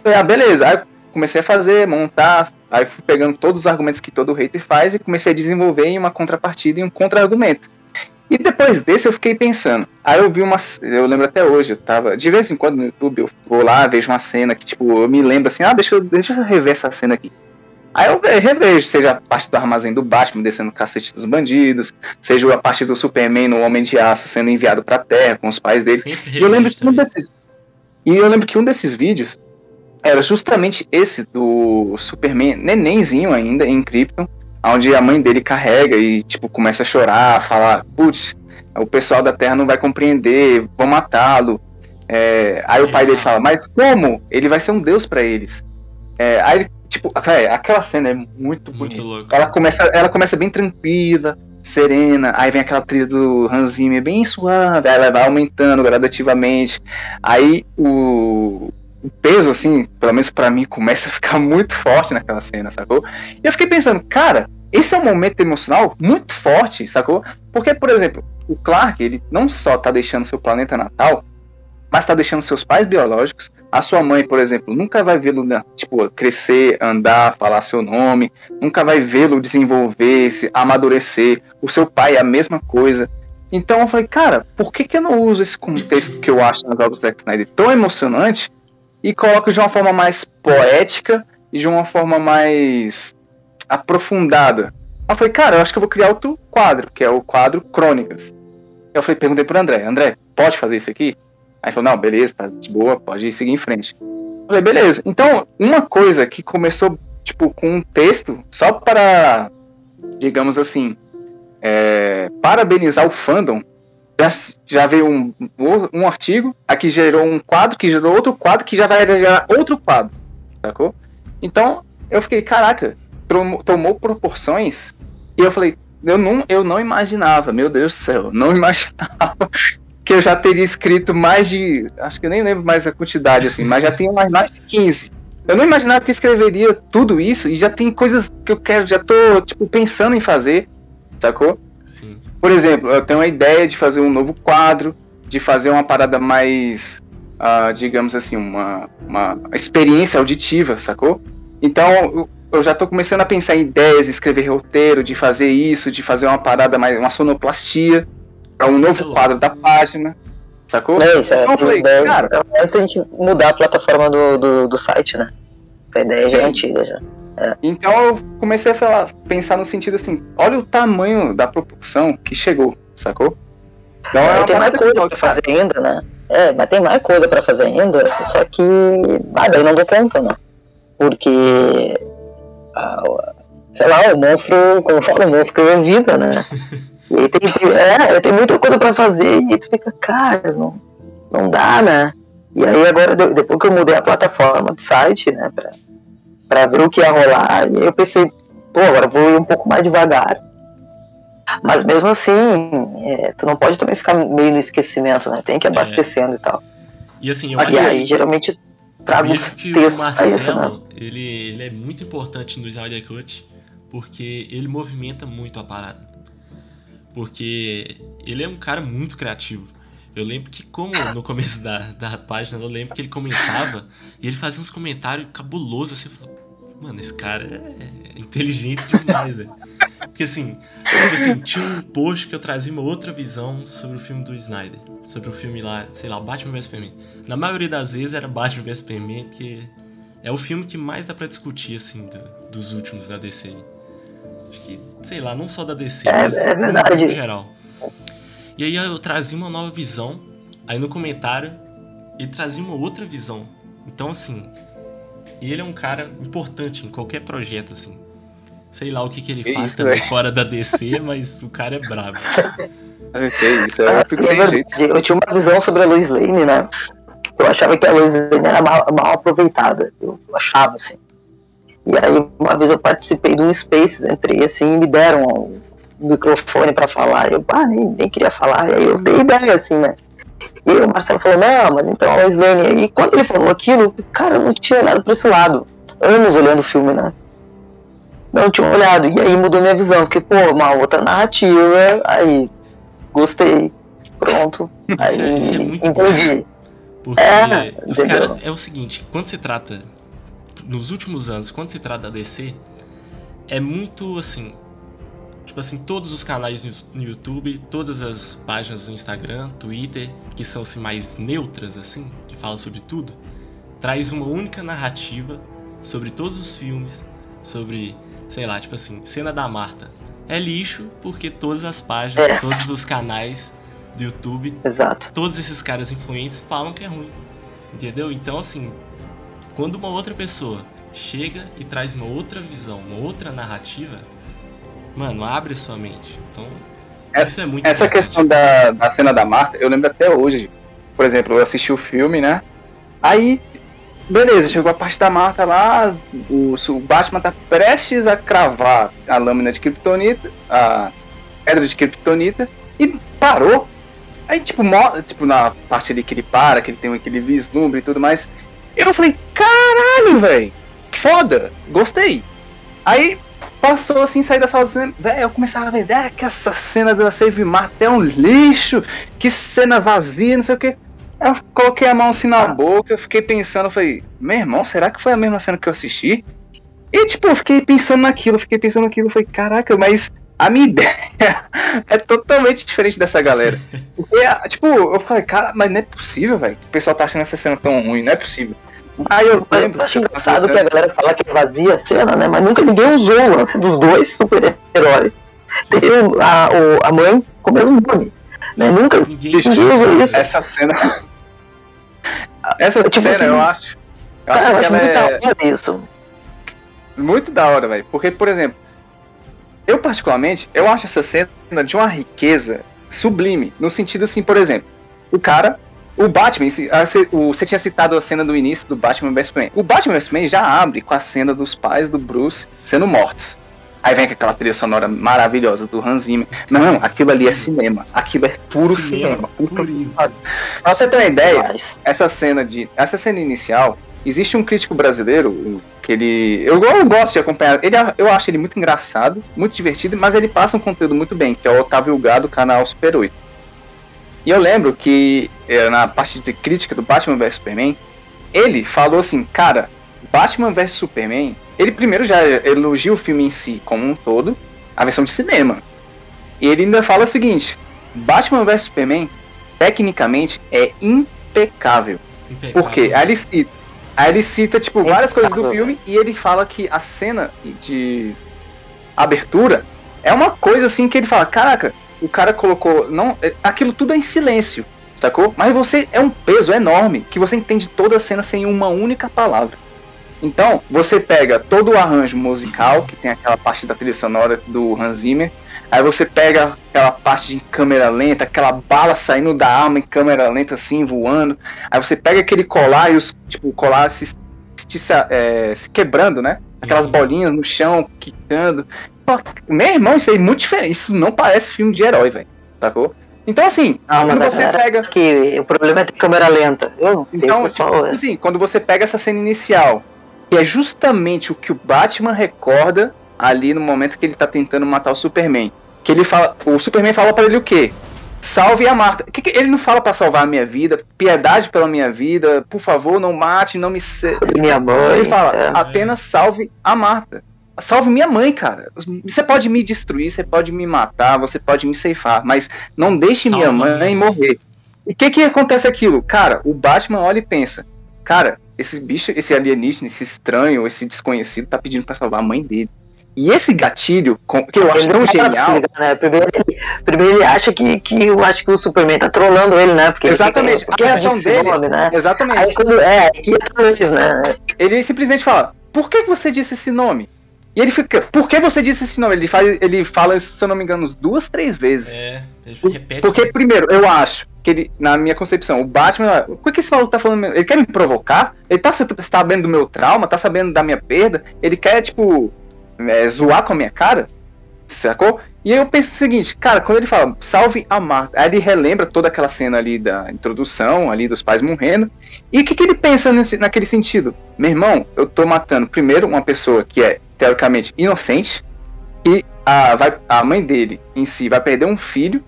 Falei, ah, beleza. Aí comecei a fazer, montar, aí fui pegando todos os argumentos que todo hater faz e comecei a desenvolver em uma contrapartida e um contra-argumento. E depois desse eu fiquei pensando. Aí eu vi uma. Eu lembro até hoje, eu tava. De vez em quando no YouTube eu vou lá, vejo uma cena que, tipo, eu me lembro assim, ah, deixa eu, deixa eu rever essa cena aqui. Aí eu revejo, seja a parte do armazém do Batman descendo o cacete dos bandidos, seja a parte do Superman no Homem de Aço sendo enviado pra Terra com os pais dele. E eu lembro que um desses. E eu lembro que um desses vídeos era justamente esse do Superman, nenenzinho ainda, em Krypton, onde a mãe dele carrega e, tipo, começa a chorar, falar, putz, o pessoal da Terra não vai compreender, vão matá-lo. É, aí o pai dele fala, mas como? Ele vai ser um deus para eles. É, aí Tipo, aquela cena é muito bonita. Muito ela começa, ela começa bem tranquila, serena, aí vem aquela trilha do Hans Zimmer bem suave, ela vai aumentando gradativamente. Aí o, o peso, assim, pelo menos para mim, <laughs> começa a ficar muito forte naquela cena, sacou? E eu fiquei pensando, cara, esse é um momento emocional muito forte, sacou? Porque, por exemplo, o Clark, ele não só tá deixando seu planeta natal, mas está deixando seus pais biológicos. A sua mãe, por exemplo, nunca vai vê-lo né, tipo, crescer, andar, falar seu nome, nunca vai vê-lo desenvolver, se amadurecer. O seu pai é a mesma coisa. Então eu falei, cara, por que, que eu não uso esse contexto que eu acho nas obras do Zack Snyder tão emocionante e coloco de uma forma mais poética e de uma forma mais aprofundada? Eu falei, cara, eu acho que eu vou criar outro quadro, que é o quadro Crônicas. Eu falei, perguntei pro André, André, pode fazer isso aqui? Aí falou, não, beleza, tá de boa, pode seguir em frente. Eu falei, beleza. Então, uma coisa que começou, tipo, com um texto, só para, digamos assim, é, parabenizar o fandom, já, já veio um, um artigo, aqui gerou um quadro, que gerou outro quadro, que já vai gerar outro quadro, sacou? Então, eu fiquei, caraca, tomou proporções, e eu falei, eu não, eu não imaginava, meu Deus do céu, não <laughs> imaginava que eu já teria escrito mais de. Acho que eu nem lembro mais a quantidade, assim, mas já tenho mais, mais de 15. Eu não imaginava que eu escreveria tudo isso e já tem coisas que eu quero, já tô, tipo, pensando em fazer, sacou? Sim. Por exemplo, eu tenho uma ideia de fazer um novo quadro, de fazer uma parada mais, uh, digamos assim, uma, uma experiência auditiva, sacou? Então, eu, já tô começando a pensar em ideias, escrever roteiro, de fazer isso, de fazer uma parada mais, uma sonoplastia, para um novo quadro da página. Sacou? É, isso é. Então, falei, cara, antes da gente mudar a plataforma do, do, do site, né? A ideia já é antiga já. É. Então eu comecei a falar, pensar no sentido assim, olha o tamanho da proporção que chegou, sacou? Então, é, tem mais coisa pra fazer ainda, né? É, mas tem mais coisa pra fazer ainda, só que. Ah, daí não dou conta, né? Porque. Ah, sei lá, o monstro, como eu falo, o monstro é vida, né? <laughs> E tem, é, tem muita coisa para fazer e fica, cara, não, não dá, né? E aí agora, depois que eu mudei a plataforma do site, né, pra, pra ver o que ia rolar, eu pensei, pô, agora vou ir um pouco mais devagar. Mas mesmo assim, é, tu não pode também ficar meio no esquecimento, né? Tem que ir abastecendo é. e tal. E assim, eu e aí, geralmente, trago os textos o Marcelo, isso, né? ele, ele é muito importante no Snyder Cut, porque ele movimenta muito a parada porque ele é um cara muito criativo. Eu lembro que, como no começo da, da página, eu lembro que ele comentava e ele fazia uns comentários cabulosos assim. Mano, esse cara é inteligente demais, velho. Porque assim, assim, tinha um post que eu trazia uma outra visão sobre o filme do Snyder. Sobre o filme lá, sei lá, Batman vs Superman. Na maioria das vezes era Batman vs Superman, porque é o filme que mais dá pra discutir, assim, do, dos últimos da DC. Acho que, sei lá, não só da DC, é, mas é verdade. no geral. E aí eu trazia uma nova visão, aí no comentário ele trazia uma outra visão. Então, assim, ele é um cara importante em qualquer projeto, assim. Sei lá o que, que ele faz isso, também é. fora da DC, <laughs> mas o cara é brabo. <laughs> que isso, é, eu, eu tinha uma visão sobre a Lois Lane, né? Eu achava que a Lois Lane era mal, mal aproveitada. Eu achava, assim. E aí, uma vez eu participei de um Spaces, entrei assim e me deram um microfone para falar. Eu ah, nem, nem queria falar, e aí eu dei ideia assim, né? E aí o Marcelo falou: Não, mas então a Slane. E quando ele falou aquilo, cara, eu não tinha olhado para esse lado. Anos olhando o filme, né? Não tinha olhado. E aí mudou minha visão. Fiquei, pô, uma outra narrativa. Aí, gostei. Pronto. <laughs> Isso é, isso é muito entendi. bom. Porque É, os caras. É o seguinte, quando se trata. Nos últimos anos, quando se trata da DC, é muito assim. Tipo assim, todos os canais no- YouTube, todas as páginas no Instagram, Twitter, que são assim mais neutras, assim, que falam sobre tudo, traz uma única narrativa sobre todos os filmes, sobre, sei lá, tipo assim, cena da Marta. É lixo porque todas as páginas, É. todos os canais do YouTube Exato. todos esses caras influentes falam que é ruim. Entendeu? Então, assim, quando uma outra pessoa chega e traz uma outra visão, uma outra narrativa, mano, abre sua mente. Então, É- isso é muito Essa importante. questão da, da cena da Marta, eu lembro até hoje. Por exemplo, eu assisti o filme, né? Aí, beleza, chegou a parte da Marta lá, o, o Batman tá prestes a cravar a lâmina de Kryptonita, a pedra de Kryptonita, e parou. Aí, tipo, mo- tipo, na parte ali que ele para, que ele tem aquele vislumbre e tudo mais. Eu falei, caralho, velho, foda, gostei. Aí passou assim, saí da sala do cinema, velho, eu começava a ver, é que essa cena da Save Marta é um lixo, que cena vazia, não sei o que. Eu coloquei a mão assim na boca, eu fiquei pensando, eu falei, meu irmão, será que foi a mesma cena que eu assisti? E tipo, eu fiquei pensando naquilo, fiquei pensando naquilo, eu falei, caraca, mas a minha <laughs> ideia é totalmente diferente dessa galera. <laughs> Porque, tipo, eu falei, cara, mas não é possível, velho, que o pessoal tá achando essa cena tão ruim, não é possível. Aí eu Mas lembro. eu acho engraçado que a galera fala que é vazia a cena, né? Mas nunca ninguém usou o lance dos dois super-heróis. Tem a, a mãe com o mesmo nome. Né? Nunca Ninguém ninguém usou isso. Essa cena. <laughs> Essa Tipo cena, assim, eu acho. Eu Cara, acho que ela muito é da hora isso. muito da hora, velho. Porque, por exemplo, eu particularmente, eu acho essa cena de uma riqueza sublime. No sentido assim, por exemplo, o cara. O Batman, você tinha citado a cena do início do Batman vs Superman. O Batman vs Superman já abre com a cena dos pais do Bruce sendo mortos. Aí vem aquela trilha sonora maravilhosa do Hans Zimmer. Não, aquilo ali é cinema. Aquilo é puro Cinema, cinema. Pra você ter uma ideia, Mas, essa cena de essa cena inicial existe um crítico brasileiro que ele eu, eu gosto de acompanhar ele eu acho ele muito engraçado muito divertido mas ele passa um conteúdo muito bem que é o Otávio Gá do canal Super 8 e eu lembro que eh, na parte de crítica do Batman vs Superman ele falou assim cara Batman vs Superman ele primeiro já elogia o filme em si como um todo a versão de cinema e ele ainda fala o seguinte Batman vs Superman tecnicamente é impecável impecável. por quê? Aí ele cita, aí ele cita tipo, várias coisas do Impecável. filme e ele fala que a cena de abertura é uma coisa assim que ele fala, caraca, o cara colocou. não é- Aquilo tudo é em silêncio, sacou? Mas você é um peso enorme que você entende toda a cena sem uma única palavra. Então, você pega todo o arranjo musical, que tem aquela parte da trilha sonora do Hans Zimmer, aí você pega aquela parte de câmera lenta, aquela bala saindo da arma em câmera lenta assim, voando, aí você pega aquele colar e os, tipo, o colar se, se, é, se quebrando, né? Aquelas Uhum. bolinhas no chão, quicando. Meu irmão, isso aí é muito diferente. Isso não parece filme de herói, velho. Sacou? Então, assim, ah, quando a você pega. que o problema é ter câmera lenta. Eu não sei, Então, pessoal tipo, é. assim, quando você pega essa cena inicial, que é justamente o que o Batman recorda ali no momento que ele tá tentando matar o Superman. Que ele fala. O Superman fala pra ele o quê? Salve a Marta. Que que- ele não fala pra salvar a minha vida, piedade pela minha vida, por favor, não mate, não me. Minha mãe. Ele fala, é. apenas salve a Marta. Salve minha mãe, cara. Você pode me destruir, você pode me matar, você pode me ceifar, mas não deixe Salva minha mãe mãe. morrer. E o que que acontece aquilo? Cara, o Batman olha e pensa, cara, esse bicho, esse alienígena, esse estranho, esse desconhecido tá pedindo pra salvar a mãe dele. E esse gatilho, que eu acho Ele tão para genial, ligar, né? Primeiro, ele, primeiro ele acha que, que eu acho que o Superman tá trolando ele, né? Porque Exatamente, ele porque a reação disse dele- nome, né? exatamente, Aí quando é, e atrás, né? ele simplesmente fala, por que você disse esse nome? E ele fica, por que você disse esse nome? Ele, faz, ele fala isso, se eu não me engano, duas, três vezes. É, ele repete. Porque, primeiro, eu acho que ele, na minha concepção, o Batman, o que que esse maluco tá falando? Ele quer me provocar? Ele tá sa- sabendo do meu trauma? Tá sabendo da minha perda? Ele quer, tipo, é, zoar com a minha cara? Sacou? E aí eu penso o seguinte, cara, quando ele fala, salve a Marta, aí ele relembra toda aquela cena ali da introdução, ali dos pais morrendo. E o que, que ele pensa nesse, naquele sentido? Meu irmão, eu tô matando, primeiro, uma pessoa que é, teoricamente, inocente, e a, vai, a mãe dele em si vai perder um filho,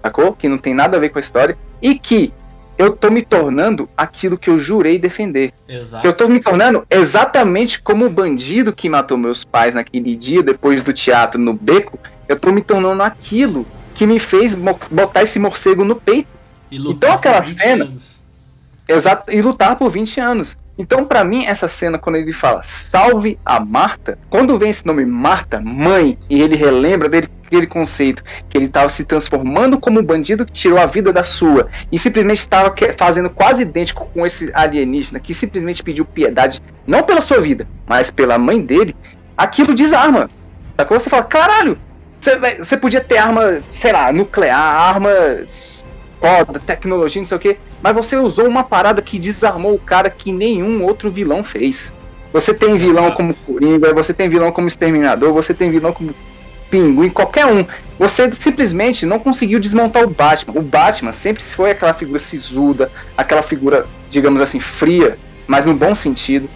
sacou? Que não tem nada a ver com a história. E que eu tô me tornando aquilo que eu jurei defender. Exato. Eu tô me tornando exatamente como o bandido que matou meus pais naquele dia, depois do teatro no beco. Eu tô me tornando aquilo que me fez botar esse morcego no peito. E Então aquela por 20 cena- anos. Exato, e lutar por 20 anos. Então, pra mim, essa cena, quando ele fala salve a Marta, quando vem esse nome Marta, mãe, e ele relembra dele aquele conceito que ele estava se transformando como um bandido que tirou a vida da sua e simplesmente estava fazendo quase idêntico com esse alienígena que simplesmente pediu piedade, não pela sua vida, mas pela mãe dele, aquilo desarma. Sacou? Você fala, caralho, você, podia ter arma, sei lá, nuclear, arma foda, tecnologia, não sei o que, mas você usou uma parada que desarmou o cara que nenhum outro vilão fez. Você tem vilão como Coringa, você tem vilão como Exterminador, você tem vilão como Pinguim, qualquer um. Você simplesmente não conseguiu desmontar o Batman. O Batman sempre foi aquela figura sisuda, aquela figura, digamos assim, fria, mas no bom sentido.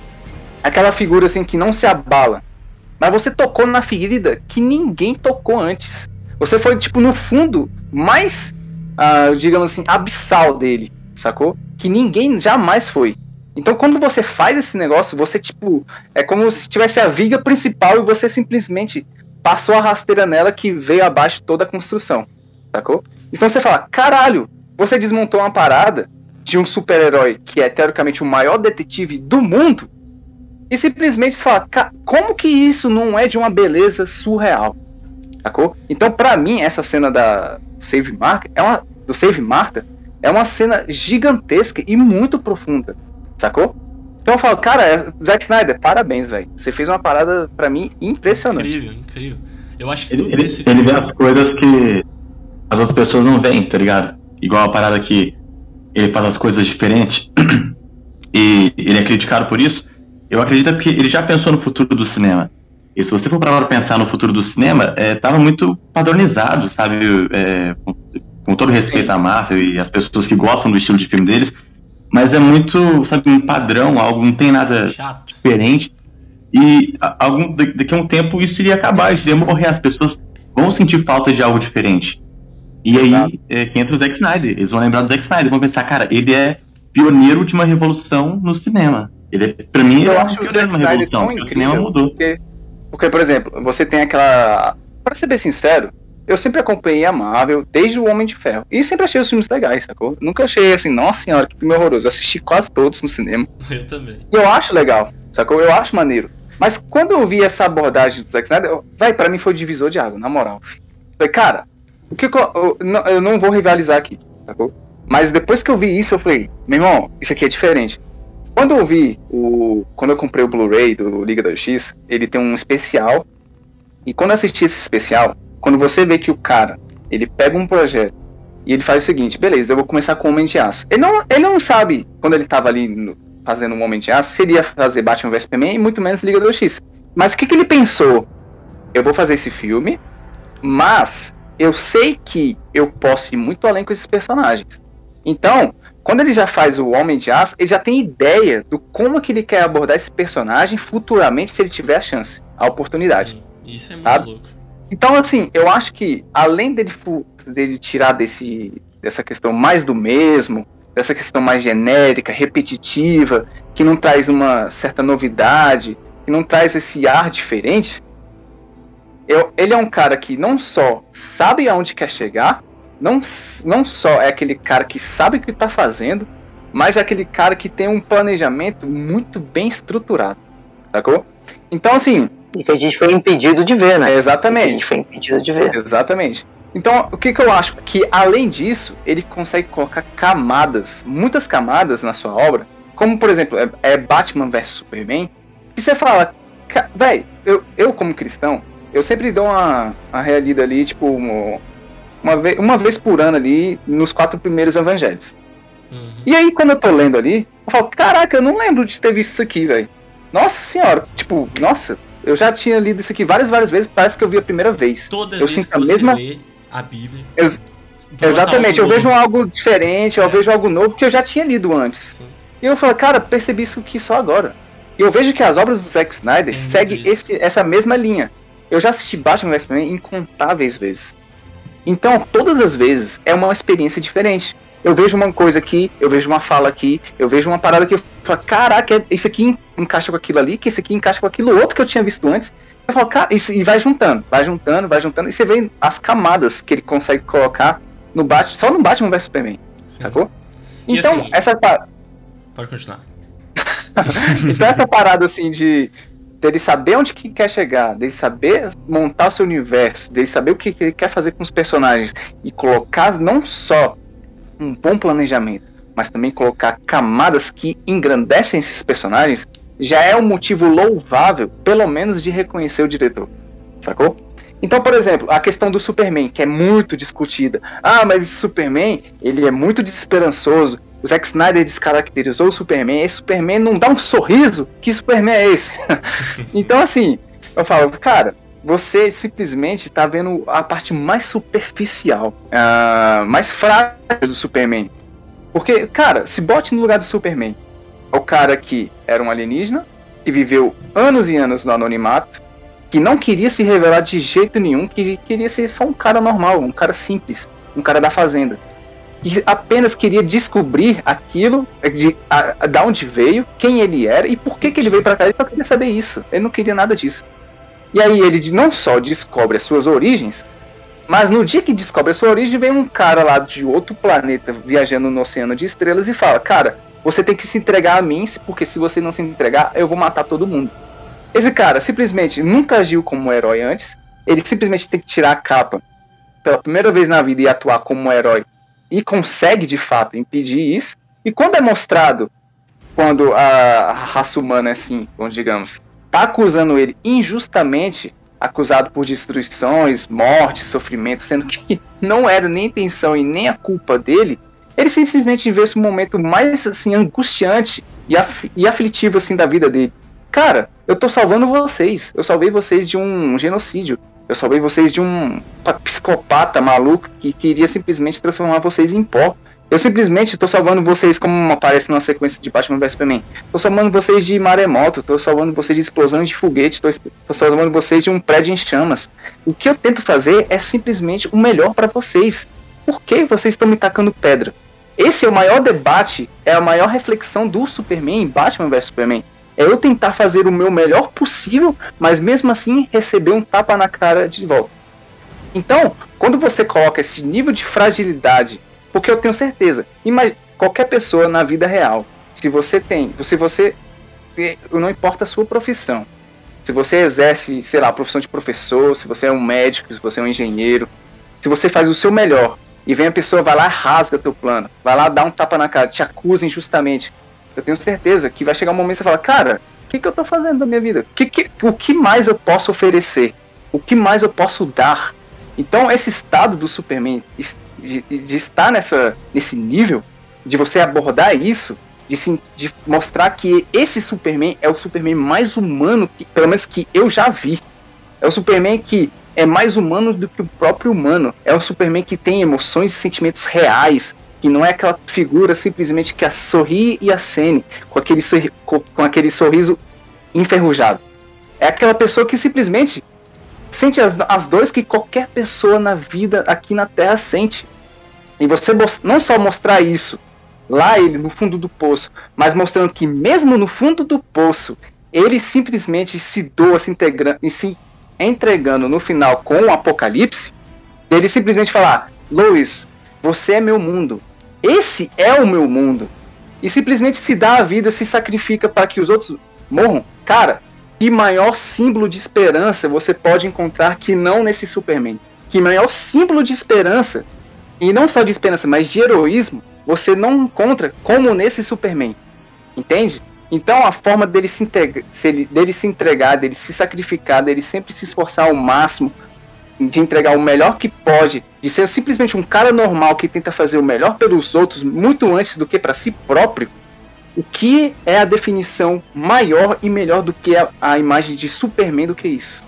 Aquela figura assim que não se abala. Mas você tocou na ferida que ninguém tocou antes. Você foi, tipo, no fundo, mais, ah, digamos assim, abissal dele, sacou? Que ninguém jamais foi. Então, quando você faz esse negócio, você, tipo, é como se tivesse a viga principal e você simplesmente passou a rasteira nela que veio abaixo toda a construção, sacou? Então você fala, caralho, você desmontou uma parada de um super-herói que é teoricamente o maior detetive do mundo e simplesmente você fala, "Ca- como que isso não é de uma beleza surreal? Sacou? Então, pra mim, essa cena da Save Mark é uma do Save Marta é uma cena gigantesca e muito profunda, sacou? Então eu falo, cara, é- Zack Snyder, parabéns, velho. Você fez uma parada pra mim impressionante. Incrível, incrível. Eu acho que Ele, tudo ele, desse ele filme. vê as coisas que as outras pessoas não veem, tá ligado? Igual a parada que ele faz as coisas diferentes <clears throat> e ele é criticado por isso. Eu acredito que ele já pensou no futuro do cinema. E se você for para pensar no futuro do cinema, é, tava muito padronizado, sabe? É, com, com todo respeito à Marvel e às pessoas que gostam do estilo de filme deles, mas é muito, sabe, um padrão, algo, não tem nada Chato. diferente. E a- algum, da- daqui a um tempo isso iria acabar, isso iria morrer. As pessoas vão sentir falta de algo diferente. E aí Exato. é, que entra o Zack Snyder. Eles vão lembrar do Zack Snyder, vão pensar, cara, ele é pioneiro de uma revolução no cinema. Ele é, pra mim, Eu é acho o pioneiro Zack Snyder tão porque o cinema incrível mudou. porque, porque, por exemplo, você tem aquela. Pra ser bem sincero, eu sempre acompanhei a Marvel desde o Homem de Ferro. E sempre achei os filmes legais, sacou? Nunca achei assim, nossa senhora, que filme horroroso. Eu assisti quase todos no cinema. <laughs> Eu também. E eu acho legal, sacou? Eu acho maneiro. Mas quando eu vi essa abordagem do Zack Snyder, eu- véi, pra mim foi divisor de água, na moral. Falei, cara, o que que eu, eu, não, eu não vou rivalizar aqui, sacou? Mas depois que eu vi isso, eu falei, meu irmão, isso aqui é diferente. Quando eu vi o. Quando eu comprei o Blu-ray do Liga da Justiça, ele tem um especial. E quando eu assisti esse especial, quando você vê que o cara, ele pega um projeto e ele faz o seguinte, beleza, eu vou começar com o Homem de Aço. Ele não, ele não sabe, quando ele tava ali no- fazendo um Homem de Aço, se ele ia fazer Batman vs Superman e muito menos Liga da Justiça. Mas o que, que ele pensou? Eu vou fazer esse filme, mas eu sei que eu posso ir muito além com esses personagens. Então, quando ele já faz o Homem de Aço, ele já tem ideia do como que ele quer abordar esse personagem futuramente se ele tiver a chance, a oportunidade. Sim, Isso é muito Sabe? louco. Então, assim, eu acho que além dele, dele tirar desse, dessa questão mais do mesmo, dessa questão mais genérica, repetitiva, que não traz uma certa novidade, que não traz esse ar diferente, eu- ele é um cara que não só sabe aonde quer chegar, não, não só é aquele cara que sabe o que está fazendo, mas é aquele cara que tem um planejamento muito bem estruturado, sacou? Então, assim, E que a gente foi impedido de ver, né? é Que a exatamente. gente foi impedido de ver. Exatamente. Então, o que, que eu acho? Que além disso, ele consegue colocar camadas, muitas camadas na sua obra, como por exemplo, é, é Batman vs Superman, que você fala, véi, eu, eu como cristão, eu sempre dou uma, uma realida ali, tipo, uma, vez, uma vez por ano ali, nos quatro primeiros evangelhos. Uhum. E aí, quando eu tô lendo ali, eu falo, caraca, eu não lembro de ter visto isso aqui, velho. Nossa senhora, tipo, nossa, eu já tinha lido isso aqui várias, várias vezes, parece que eu vi a primeira vez. Toda eu vez sinto que a você mesma- lê a Bíblia. Ex- Exatamente, eu vejo algo diferente, eu É. vejo algo novo que eu já tinha lido antes. Sim. E eu falo, cara, percebi isso aqui só agora. E eu vejo que as obras do Zack Snyder muito seguem esse, essa mesma linha. Eu já assisti Batman vs Superman incontáveis vezes. Então, todas as vezes é uma experiência diferente. Eu vejo uma coisa aqui, eu vejo uma fala aqui, eu vejo uma parada que eu falo, caraca, isso aqui encaixa com aquilo ali, que esse aqui encaixa com aquilo outro que eu tinha visto antes. Eu falo, cara, isso, e vai juntando, vai juntando, vai juntando, e você vê as camadas que ele consegue colocar no Batman, só no Batman vs Superman, Sim. sacou? Então, assim, essa Pode continuar. <laughs> então essa parada assim de dele saber onde que quer chegar, dele saber montar o seu universo, dele saber o que, ele quer fazer com os personagens e colocar não só um bom planejamento, mas também colocar camadas que engrandecem esses personagens, já é um motivo louvável, pelo menos de reconhecer o diretor. Sacou? Então, por exemplo, a questão do Superman, que é muito discutida. Ah, mas Superman, ele é muito desesperançoso. O Zack Snyder descaracterizou o Superman. Esse Superman não dá um sorriso. Que Superman é esse? <laughs> então, assim, eu falo, cara, você simplesmente está vendo a parte mais superficial, uh, mais frágil do Superman. Porque, cara, se bote no lugar do Superman. É o cara que era um alienígena, que viveu anos e anos no anonimato, que não queria se revelar de jeito nenhum, que queria ser só um cara normal, um cara simples, um cara da fazenda. Que apenas queria descobrir aquilo, de, a, a, onde veio, quem ele era e por que, que ele veio para cá. Ele só queria saber isso. Ele não queria nada disso. E aí ele não só descobre as suas origens, mas no dia que descobre a sua origem, vem um cara lá de outro planeta viajando no oceano de estrelas e fala: Cara, você tem que se entregar a mim, porque se você não se entregar, eu vou matar todo mundo. Esse cara simplesmente nunca agiu como um herói antes. Ele simplesmente tem que tirar a capa pela primeira vez na vida e atuar como um herói. E consegue de fato impedir isso. E quando é mostrado, quando a raça humana, assim, digamos, tá acusando ele injustamente, acusado por destruições, morte, sofrimento, sendo que não era nem intenção e nem a culpa dele, ele simplesmente vê esse momento mais assim angustiante e, af e aflitivo assim da vida dele. Cara, eu tô salvando vocês. Eu salvei vocês de um genocídio. Eu salvei vocês de um psicopata maluco que queria simplesmente transformar vocês em pó. Eu simplesmente tô salvando vocês, como aparece na sequência de Batman vs Superman. Tô salvando vocês de maremoto, tô salvando vocês de explosão de foguete, tô salvando vocês de um prédio em chamas. O que eu tento fazer é simplesmente o melhor para vocês. Por que vocês estão me tacando pedra? Esse é o maior debate, é a maior reflexão do Superman em Batman vs Superman. É eu tentar fazer o meu melhor possível, mas mesmo assim receber um tapa na cara de volta. Então, quando você coloca esse nível de fragilidade, porque eu tenho certeza, imagine, qualquer pessoa na vida real, se você tem, se você não importa a sua profissão, se você exerce, sei lá, a profissão de professor, se você é um médico, se você é um engenheiro, se você faz o seu melhor e vem a pessoa, vai lá, rasga teu plano, vai lá, dá um tapa na cara, te acusa injustamente, eu tenho certeza que vai chegar um momento que você fala, cara, o que, que eu tô fazendo da minha vida? Que, que, o que mais eu posso oferecer? O que mais eu posso dar? Então, esse estado do Superman, de, de estar nessa, nesse nível, de você abordar isso, de, de, mostrar que esse Superman é o Superman mais humano, que, pelo menos que eu já vi. É o Superman que é mais humano do que o próprio humano. É o Superman que tem emoções e sentimentos reais, que não é aquela figura simplesmente que a sorri e acene com aquele, com aquele sorriso enferrujado. É aquela pessoa que simplesmente sente as, as dores que qualquer pessoa na vida aqui na Terra sente. E você não só mostrar isso lá ele no fundo do poço, mas mostrando que mesmo no fundo do poço ele simplesmente se doa, se integrando e se entregando no final com o apocalipse, ele simplesmente falar: Lois, você é meu mundo, esse é o meu mundo. E simplesmente se dá a vida, se sacrifica para que os outros morram. Cara, que maior símbolo de esperança você pode encontrar que não nesse Superman? Que maior símbolo de esperança, e não só de esperança, mas de heroísmo, você não encontra como nesse Superman. Entende? Então a forma dele se, dele se entregar, dele se sacrificar, dele sempre se esforçar ao máximo de entregar o melhor que pode, de ser simplesmente um cara normal que tenta fazer o melhor pelos outros muito antes do que para si próprio, o que é a definição maior e melhor do que a, a imagem de Superman do que isso?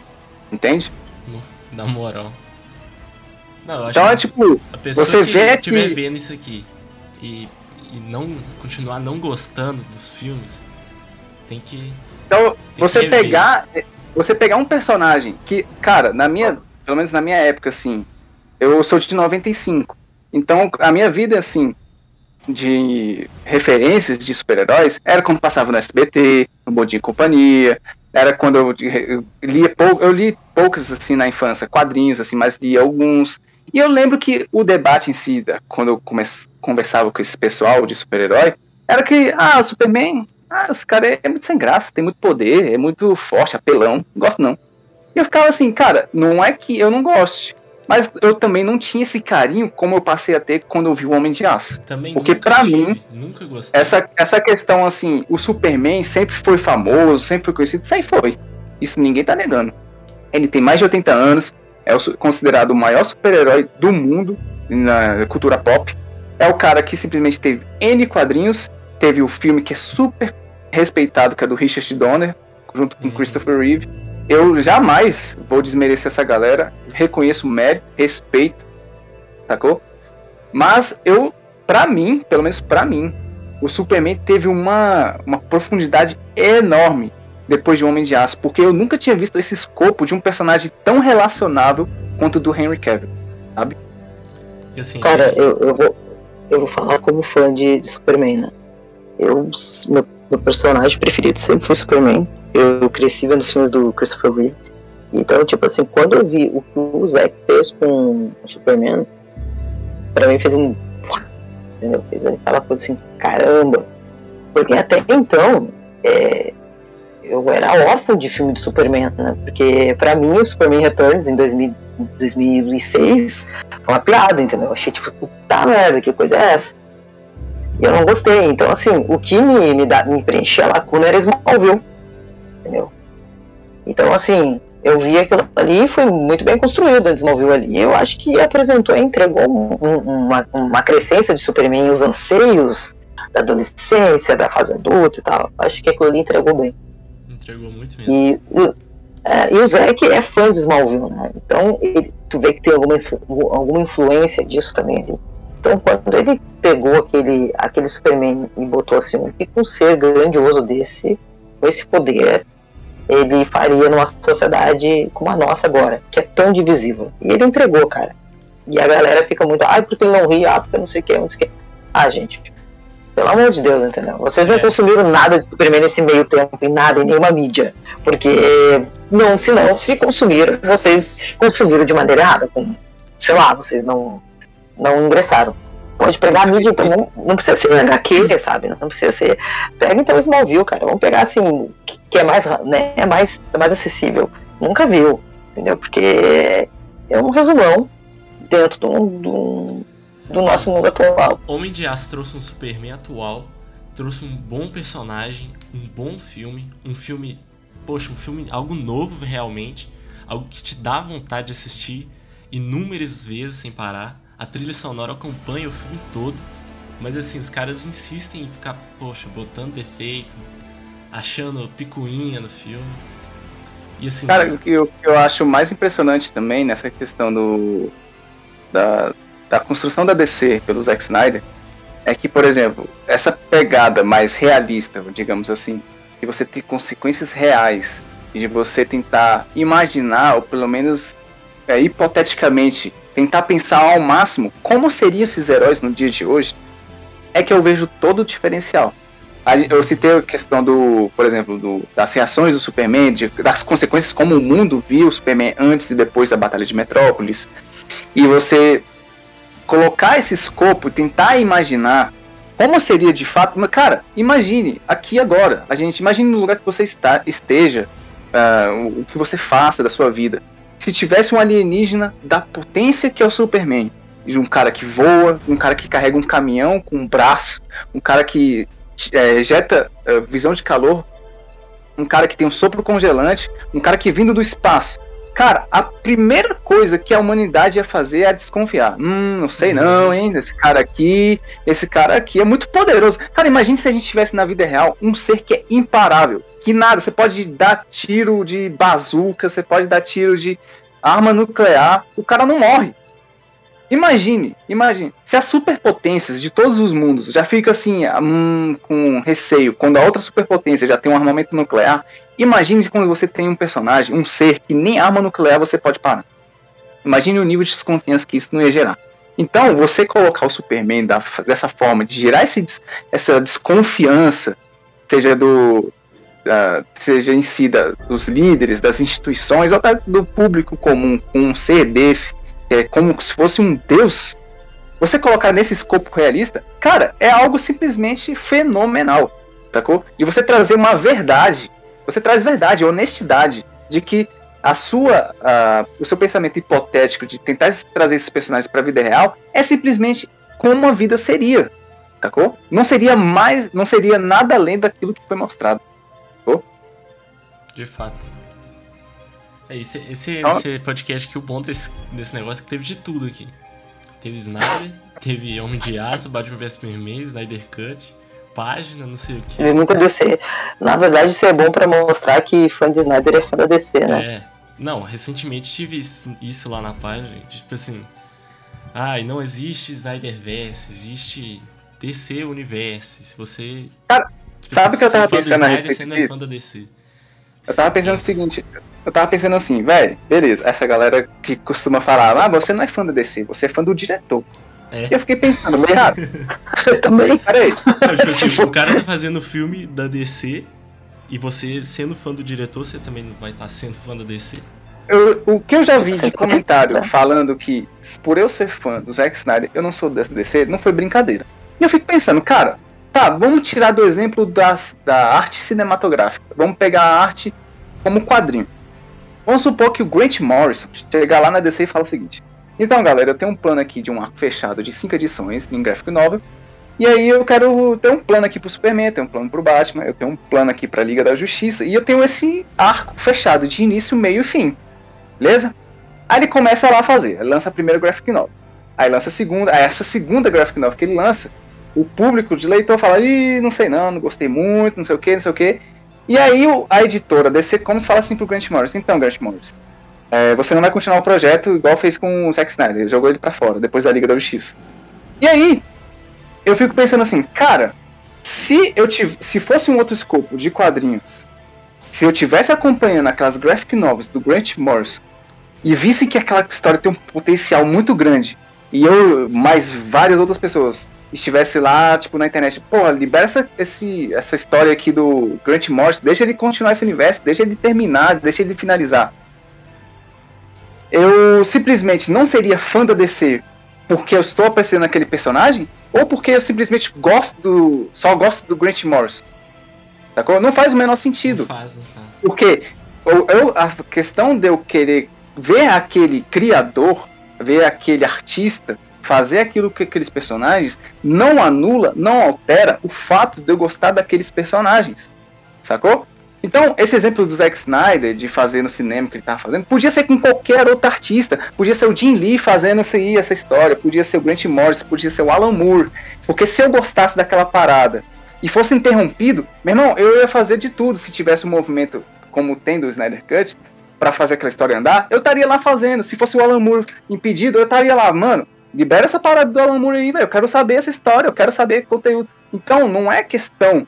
Entende? Na moral. Não, então é tipo, a pessoa você que vê estiver que... vendo isso aqui e, e não continuar não gostando dos filmes, tem que. Então, tem você que pegar. Você pegar um personagem que, cara, na minha pelo menos na minha época, assim, Eu sou de 95. Então, a minha vida, assim, de referências de super-heróis era quando passava no SBT, no Bodinho e Companhia, era quando eu, eu lia pou, eu li poucos assim na infância, quadrinhos assim, mas li alguns. E eu lembro que o debate em si, quando eu conversava com esse pessoal de super-herói, era que, ah, o Superman, ah, esse cara é, é muito sem graça, tem muito poder, é muito forte, apelão, não gosto não. E eu ficava assim, cara, não é que eu não goste, mas eu também não tinha esse carinho como eu passei a ter quando eu vi o Homem de Aço. Também Porque tive, mim, nunca gostei. essa, essa questão assim, o Superman sempre foi famoso, sempre foi conhecido, sempre foi. Isso ninguém tá negando. Ele tem mais de 80 anos, é considerado o maior super-herói do mundo na cultura pop. É o cara que simplesmente teve N quadrinhos, teve o filme que é super respeitado, que é do Richard Donner, junto com Uhum. Christopher Reeve. Eu jamais vou desmerecer essa galera, reconheço o mérito, respeito, sacou? Mas eu, pra mim, pelo menos pra mim, o Superman teve uma, uma profundidade enorme depois de Homem de Aço, porque eu nunca tinha visto esse escopo de um personagem tão relacionável quanto o do Henry Cavill. E assim, Cara, eu, eu, vou, eu vou falar como fã de, de Superman, né? Eu, meu, meu personagem preferido sempre foi Superman. Eu cresci vendo os filmes do Christopher Reeve. Então, tipo assim, quando eu vi o que o Zack fez com o Superman, pra mim fez um. Entendeu? Fez aquela coisa assim, caramba. Porque até então, é, eu era órfão de filme do Superman, né? Porque pra mim o Superman Returns em 2000, 2006 foi uma piada, entendeu? Eu achei tipo, puta merda, que coisa é essa? E eu não gostei. Então, assim, o que me, me, dá, me preenchia a lacuna era Smallville, entendeu? Então, assim, eu vi aquilo ali foi muito bem construído Smallville ali. Eu acho que apresentou entregou um- um- uma, uma crescência de Superman, os anseios da adolescência, da fase adulta e tal. Acho que aquilo ali entregou bem. entregou muito mesmo. E, o- é, e o Zack é fã de Smallville, né? Então ele- tu vê que tem alguma, alguma influência disso também ali. Então quando ele pegou aquele, aquele Superman e botou assim, o que um ser grandioso desse, com esse poder, ele faria numa sociedade como a nossa agora, que é tão divisível. E ele entregou, cara. E a galera fica muito, ah, porque ele não ri, ah, porque não sei o que, não sei o que. Ah, gente, pelo amor de Deus, entendeu? Vocês não É. consumiram nada de Superman nesse meio tempo, em nada, em nenhuma mídia. Porque, não, se não, se consumiram, vocês consumiram de maneira errada. Com, sei lá, vocês não, não ingressaram. Pode pegar a mídia, então não, não precisa ser HQ, sabe? Não precisa ser. Pega então Smallville, cara. Vamos pegar assim, que, que é mais, né, é mais, é mais acessível. Nunca viu, entendeu? Porque é um resumão dentro do, do, do nosso mundo atual. Homem de Aço trouxe um Superman atual, trouxe um bom personagem, um bom filme, um filme, poxa, um filme, algo novo realmente, algo que te dá vontade de assistir inúmeras vezes sem parar. A trilha sonora acompanha o filme todo, mas assim, os caras insistem em ficar, poxa, botando defeito, achando picuinha no filme. E assim, Cara, o que eu, eu acho mais impressionante também nessa questão do da, da construção da DC pelo Zack Snyder é que, por exemplo, essa pegada mais realista, digamos assim, de você ter consequências reais de você tentar imaginar, ou pelo menos é, hipoteticamente, tentar pensar ao máximo como seriam esses heróis no dia de hoje, é que eu vejo todo o diferencial. Eu citei a questão do, por exemplo, do, das reações do Superman, de- das consequências como o mundo viu o Superman antes e depois da Batalha de Metrópolis. E você colocar esse escopo, tentar imaginar como seria de fato. Mas, cara, imagine aqui agora. A gente imagine no lugar que você está, esteja, o, o que você faça da sua vida. Se tivesse um alienígena da potência que é o Superman, de um cara que voa, um cara que carrega um caminhão com um braço, um cara que é, ejeta é, visão de calor, um cara que tem um sopro congelante, um cara que vindo do espaço. Cara, a primeira coisa que a humanidade ia fazer é desconfiar. Hum, não sei não, hein? Esse cara aqui, esse cara aqui é muito poderoso. Cara, imagine se a gente tivesse na vida real um ser que é imparável. Que nada, você pode dar tiro de bazuca, você pode dar tiro de arma nuclear, o cara não morre. Imagine, imagine, se as superpotências de todos os mundos já ficam assim, hum, com receio, quando a outra superpotência já tem um armamento nuclear, imagine quando você tem um personagem, um ser que nem arma nuclear você pode parar. Imagine o nível de desconfiança que isso não ia gerar. Então, você colocar o Superman da, dessa forma, de gerar esse, essa desconfiança, seja do. Uh, seja em si da, dos líderes, das instituições, ou da, do público comum, com um ser desse, é como se fosse um deus, você colocar nesse escopo realista, cara, é algo simplesmente fenomenal, sacou? De você trazer uma verdade, você traz verdade, honestidade, de que a sua, uh, o seu pensamento hipotético de tentar trazer esses personagens para a vida real é simplesmente como a vida seria, sacou? Não seria mais, não seria nada além daquilo que foi mostrado, sacou? De fato. É, esse, esse, então, esse podcast aqui, o bom desse, desse negócio é que teve de tudo aqui. Teve Snyder, <laughs> teve Homem de Aço, Batman vs Superman, Snyder Cut, página, não sei o que. Teve muita DC. Na verdade, isso é bom para mostrar que fã de Snyder é fã da DC, né? É. Não, recentemente tive isso lá na página, tipo assim, ah, e não existe Snyderverse, existe DC Universe. Se você. Cara, sabe que eu tava pensando a respeito você não é fã da DC. Eu tava pensando o seguinte, eu tava pensando assim, velho, beleza, essa galera que costuma falar, ah, você não é fã da DC, você é fã do diretor. É. E eu fiquei pensando, cara, <laughs> eu também, peraí. Tipo assim, o cara tá fazendo filme da DC e você, sendo fã do diretor, você também vai estar tá sendo fã da DC? Eu, o que eu já vi de comentário falando que, por eu ser fã do Zack Snyder, eu não sou da DC, não foi brincadeira. E eu fico pensando, cara, tá, vamos tirar do exemplo das, da arte cinematográfica. Vamos pegar a arte como quadrinho. Vamos supor que o Grant Morrison chegar lá na DC e fala o seguinte: Então, galera, eu tenho um plano aqui de um arco fechado de 5 edições em graphic novel e aí eu quero ter um plano aqui pro Superman, ter um plano pro Batman, eu tenho um plano aqui pra Liga da Justiça, e eu tenho esse arco fechado de início, meio e fim. Beleza? Aí ele começa lá a fazer, lança a primeira graphic novel. Aí lança a segunda, aí essa segunda graphic novel que ele lança, o público de leitor fala, ih, não sei não, não gostei muito, não sei o que, não sei o que. E aí a editora DC como se fala assim pro Grant Morrison, então Grant Morrison, é, você não vai continuar o projeto igual fez com o Zack Snyder, jogou ele pra fora, depois da Liga da Justiça. E aí, eu fico pensando assim, cara, se eu se fosse um outro escopo de quadrinhos, se eu tivesse acompanhando aquelas graphic novels do Grant Morrison e visse que aquela história tem um potencial muito grande e eu mais várias outras pessoas estivesse lá, tipo, na internet, porra, libera essa, esse, essa história aqui do Grant Morrison, deixa ele continuar esse universo, deixa ele terminar, deixa ele finalizar. Eu simplesmente não seria fã da DC porque eu estou apreciando aquele personagem, ou porque eu simplesmente gosto do. só gosto do Grant Morrison. Sacou? Não faz o menor sentido. Não faz, não faz. Porque eu, eu, a questão de eu querer ver aquele criador, ver aquele artista fazer aquilo que aqueles personagens não anula, não altera o fato de eu gostar daqueles personagens. Sacou? Então, esse exemplo do Zack Snyder de fazer no cinema que ele estava fazendo, podia ser com qualquer outro artista. Podia ser o Jim Lee fazendo essa, essa história, podia ser o Grant Morrison, podia ser o Alan Moore. Porque se eu gostasse daquela parada e fosse interrompido, meu irmão, eu ia fazer de tudo se tivesse um movimento como tem do Snyder Cut para fazer aquela história andar, eu estaria lá fazendo. Se fosse o Alan Moore impedido, eu estaria lá, mano, libera essa parada do Alan Moore aí, velho. Eu quero saber essa história, eu quero saber conteúdo. Então, não é questão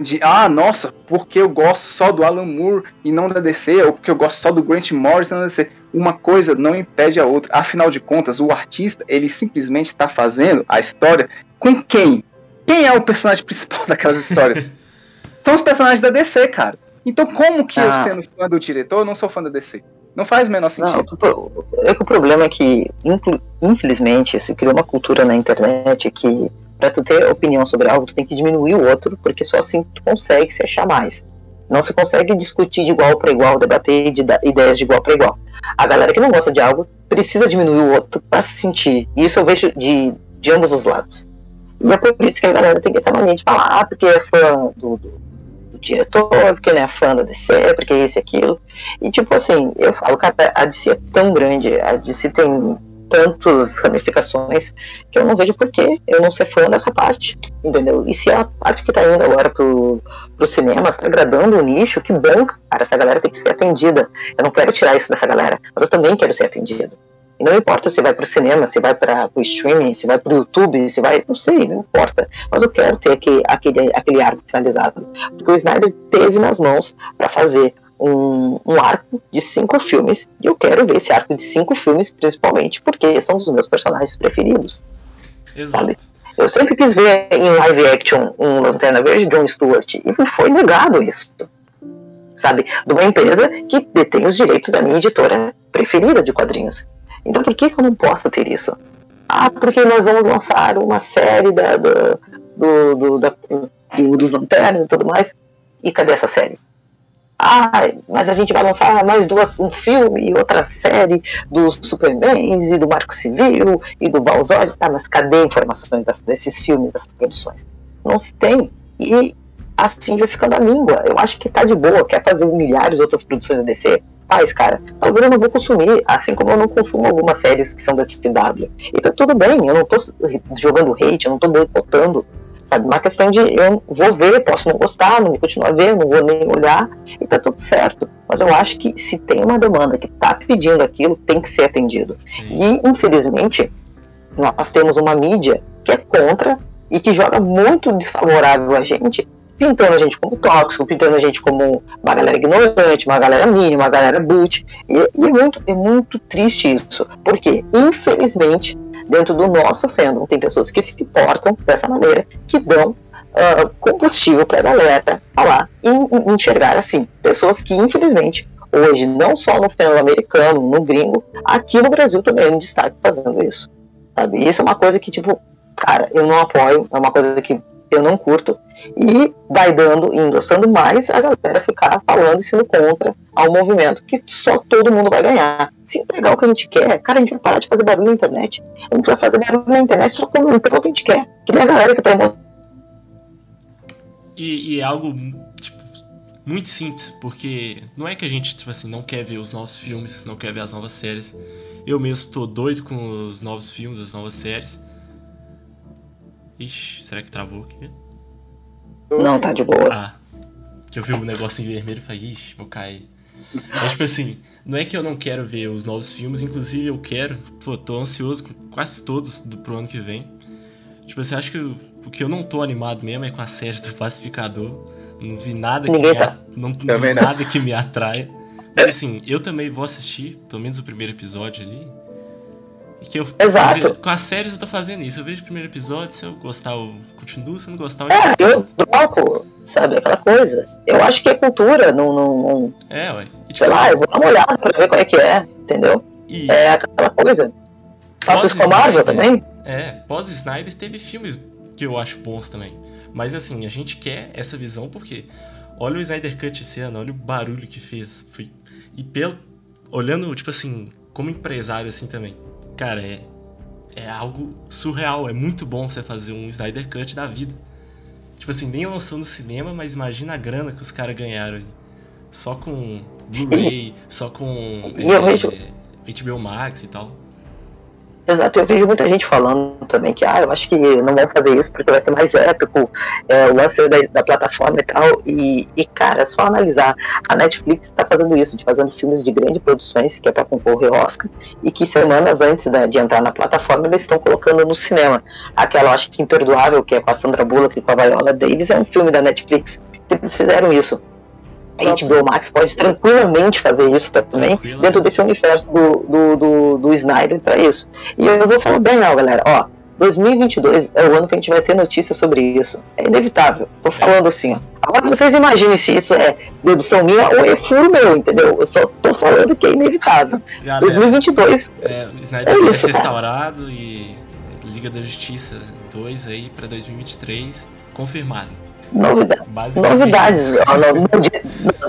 de ah, nossa, porque eu gosto só do Alan Moore e não da DC, ou porque eu gosto só do Grant Morrison e não da DC. Uma coisa não impede a outra. Afinal de contas, o artista, ele simplesmente está fazendo a história com quem? Quem é o personagem principal <laughs> daquelas histórias? <laughs> São os personagens da DC, cara. Então, como que ah. eu, sendo fã do diretor, não sou fã da DC? Não faz o menor sentido. Não, é que o problema é que, infelizmente, se criou uma cultura na internet que para tu ter opinião sobre algo, tu tem que diminuir o outro, porque só assim tu consegue se achar mais. Não se consegue discutir de igual para igual, debater de ideias de igual para igual. A galera que não gosta de algo precisa diminuir o outro para se sentir. Isso eu vejo de, de ambos os lados. E é por isso que a galera tem essa mania de falar, ah, porque é fã do, do, do diretor, porque ele é fã da DC, porque é isso e aquilo. E tipo assim, eu falo, cara, a DC é tão grande, a DC tem tantas ramificações que eu não vejo por que eu não ser fã dessa parte, entendeu? E se a parte que tá indo agora pro, pro cinema está agradando o nicho, que bom, cara, essa galera tem que ser atendida. Eu não quero tirar isso dessa galera, mas eu também quero ser atendido. E não importa se vai pro cinema, se vai para o streaming, se vai pro YouTube, se vai, não sei, não importa. Mas eu quero ter aquele, aquele, aquele arco finalizado. Porque o Snyder teve nas mãos para fazer um, um, arco de cinco filmes. E eu quero ver esse arco de cinco filmes, principalmente porque são dos meus personagens preferidos. Exato. Sabe? Eu sempre quis ver em live action um Lanterna Verde John Stewart e foi negado isso. Sabe? De uma empresa que detém os direitos da minha editora preferida de quadrinhos. Então por que, que eu não posso ter isso? Ah, porque nós vamos lançar uma série da, da do, do, da, do, dos lanternas e tudo mais. E cadê essa série? Ah, mas a gente vai lançar mais duas, um filme e outra série dos Supermans e do Marco Civil e do Balzod. Tá, mas cadê informações das, desses filmes, dessas produções? Não se tem. E assim vai ficando a língua. Eu acho que tá de boa. Quer fazer milhares de outras produções da DC? Faz, cara. Talvez eu não vou consumir, assim como eu não consumo algumas séries que são da CW. E tá tudo bem, eu não tô jogando hate, eu não tô boicotando Sabe? Uma questão de eu vou ver, posso não gostar, não vou continuar vendo, não vou nem olhar, e tá tudo certo. Mas eu acho que se tem uma demanda que está pedindo aquilo, tem que ser atendido. E, infelizmente, nós temos uma mídia que é contra e que joga muito desfavorável a gente, pintando a gente como tóxico, pintando a gente como uma galera ignorante, uma galera mínima, uma galera boot. E, e é, muito, é muito triste isso, porque, infelizmente, dentro do nosso fandom tem pessoas que se portam dessa maneira, que dão uh, combustível para a galera falar e, e enxergar assim. Pessoas que, infelizmente, hoje, não só no fandom americano, no gringo, aqui no Brasil também é um destaque fazendo isso. Sabe? Isso é uma coisa que, tipo, cara, eu não apoio, é uma coisa que eu não curto, e vai dando e endossando mais a galera ficar falando e sendo contra ao movimento que só todo mundo vai ganhar. Se entregar o que a gente quer, cara, a gente vai parar de fazer barulho na internet. A gente vai fazer barulho na internet só entregar o que a gente quer. Que nem a galera que tá e, e é algo tipo, muito simples, porque não é que a gente, tipo assim, não quer ver os novos filmes, não quer ver as novas séries. Eu mesmo tô doido com os novos filmes, as novas séries. Ixi, será que travou aqui? Não, tá de boa. Ah, que eu vi o um negocinho vermelho e falei, ixi, vou cair. Mas, tipo assim, não é que eu não quero ver os novos filmes, inclusive eu quero, pô, tô ansioso com quase todos do, pro ano que vem. Tipo assim, acho que o que eu não tô animado mesmo é com a série do Pacificador. Não vi nada que, me, tá. não, não vi nada que me atraia. Mas assim, eu também vou assistir, pelo menos o primeiro episódio ali. Que eu Exato. Fazendo, com as séries eu tô fazendo isso. Eu vejo o primeiro episódio, se eu gostar, eu continuo, se eu não gostar, eu É, eu troco, sabe? Aquela coisa. Eu acho que é cultura, não. não, não... É, ué. E, tipo, Sei assim, lá, eu vou dar uma olhada pra ver qual é que é, entendeu? E... É aquela coisa. Faço isso com Marvel também. É, pós-Snyder teve filmes que eu acho bons também. Mas assim, a gente quer essa visão porque olha o Snyder Cut esse ano, olha o barulho que fez. Foi... E pelo. Olhando, tipo assim, como empresário assim também cara, é, é algo surreal. É muito bom você fazer um Snyder Cut da vida. Tipo assim, nem lançou no cinema, mas imagina a grana que os caras ganharam aí. Só com Blu-ray, só com é, vejo... HBO Max e tal. Exato, eu vejo muita gente falando também que, ah, eu acho que não vão fazer isso porque vai ser mais épico, é, o lance da, da, plataforma e tal. E, e, cara, é só analisar. A Netflix está fazendo isso, de fazendo filmes de grandes produções, que é para concorrer Oscar, e que semanas antes da, de entrar na plataforma eles estão colocando no cinema. Aquela, acho que Imperdoável, que é com a Sandra Bullock e com a Viola Davis, é um filme da Netflix. Eles fizeram isso a HBO Max pode tranquilamente fazer isso também dentro desse universo do, do, do, do Snyder para isso. E eu vou falar bem, ó, galera, ó, 2022 é o ano que a gente vai ter notícias sobre isso. É inevitável. Tô falando assim, ó. Agora vocês imaginem se isso é dedução minha ou é furo meu, entendeu? Eu só tô falando que é inevitável. Galera, 2022 é, o Snyder é isso, restaurado cara. e Liga da Justiça 2 aí para 2023 confirmado. Novidade, novidades. Não, não,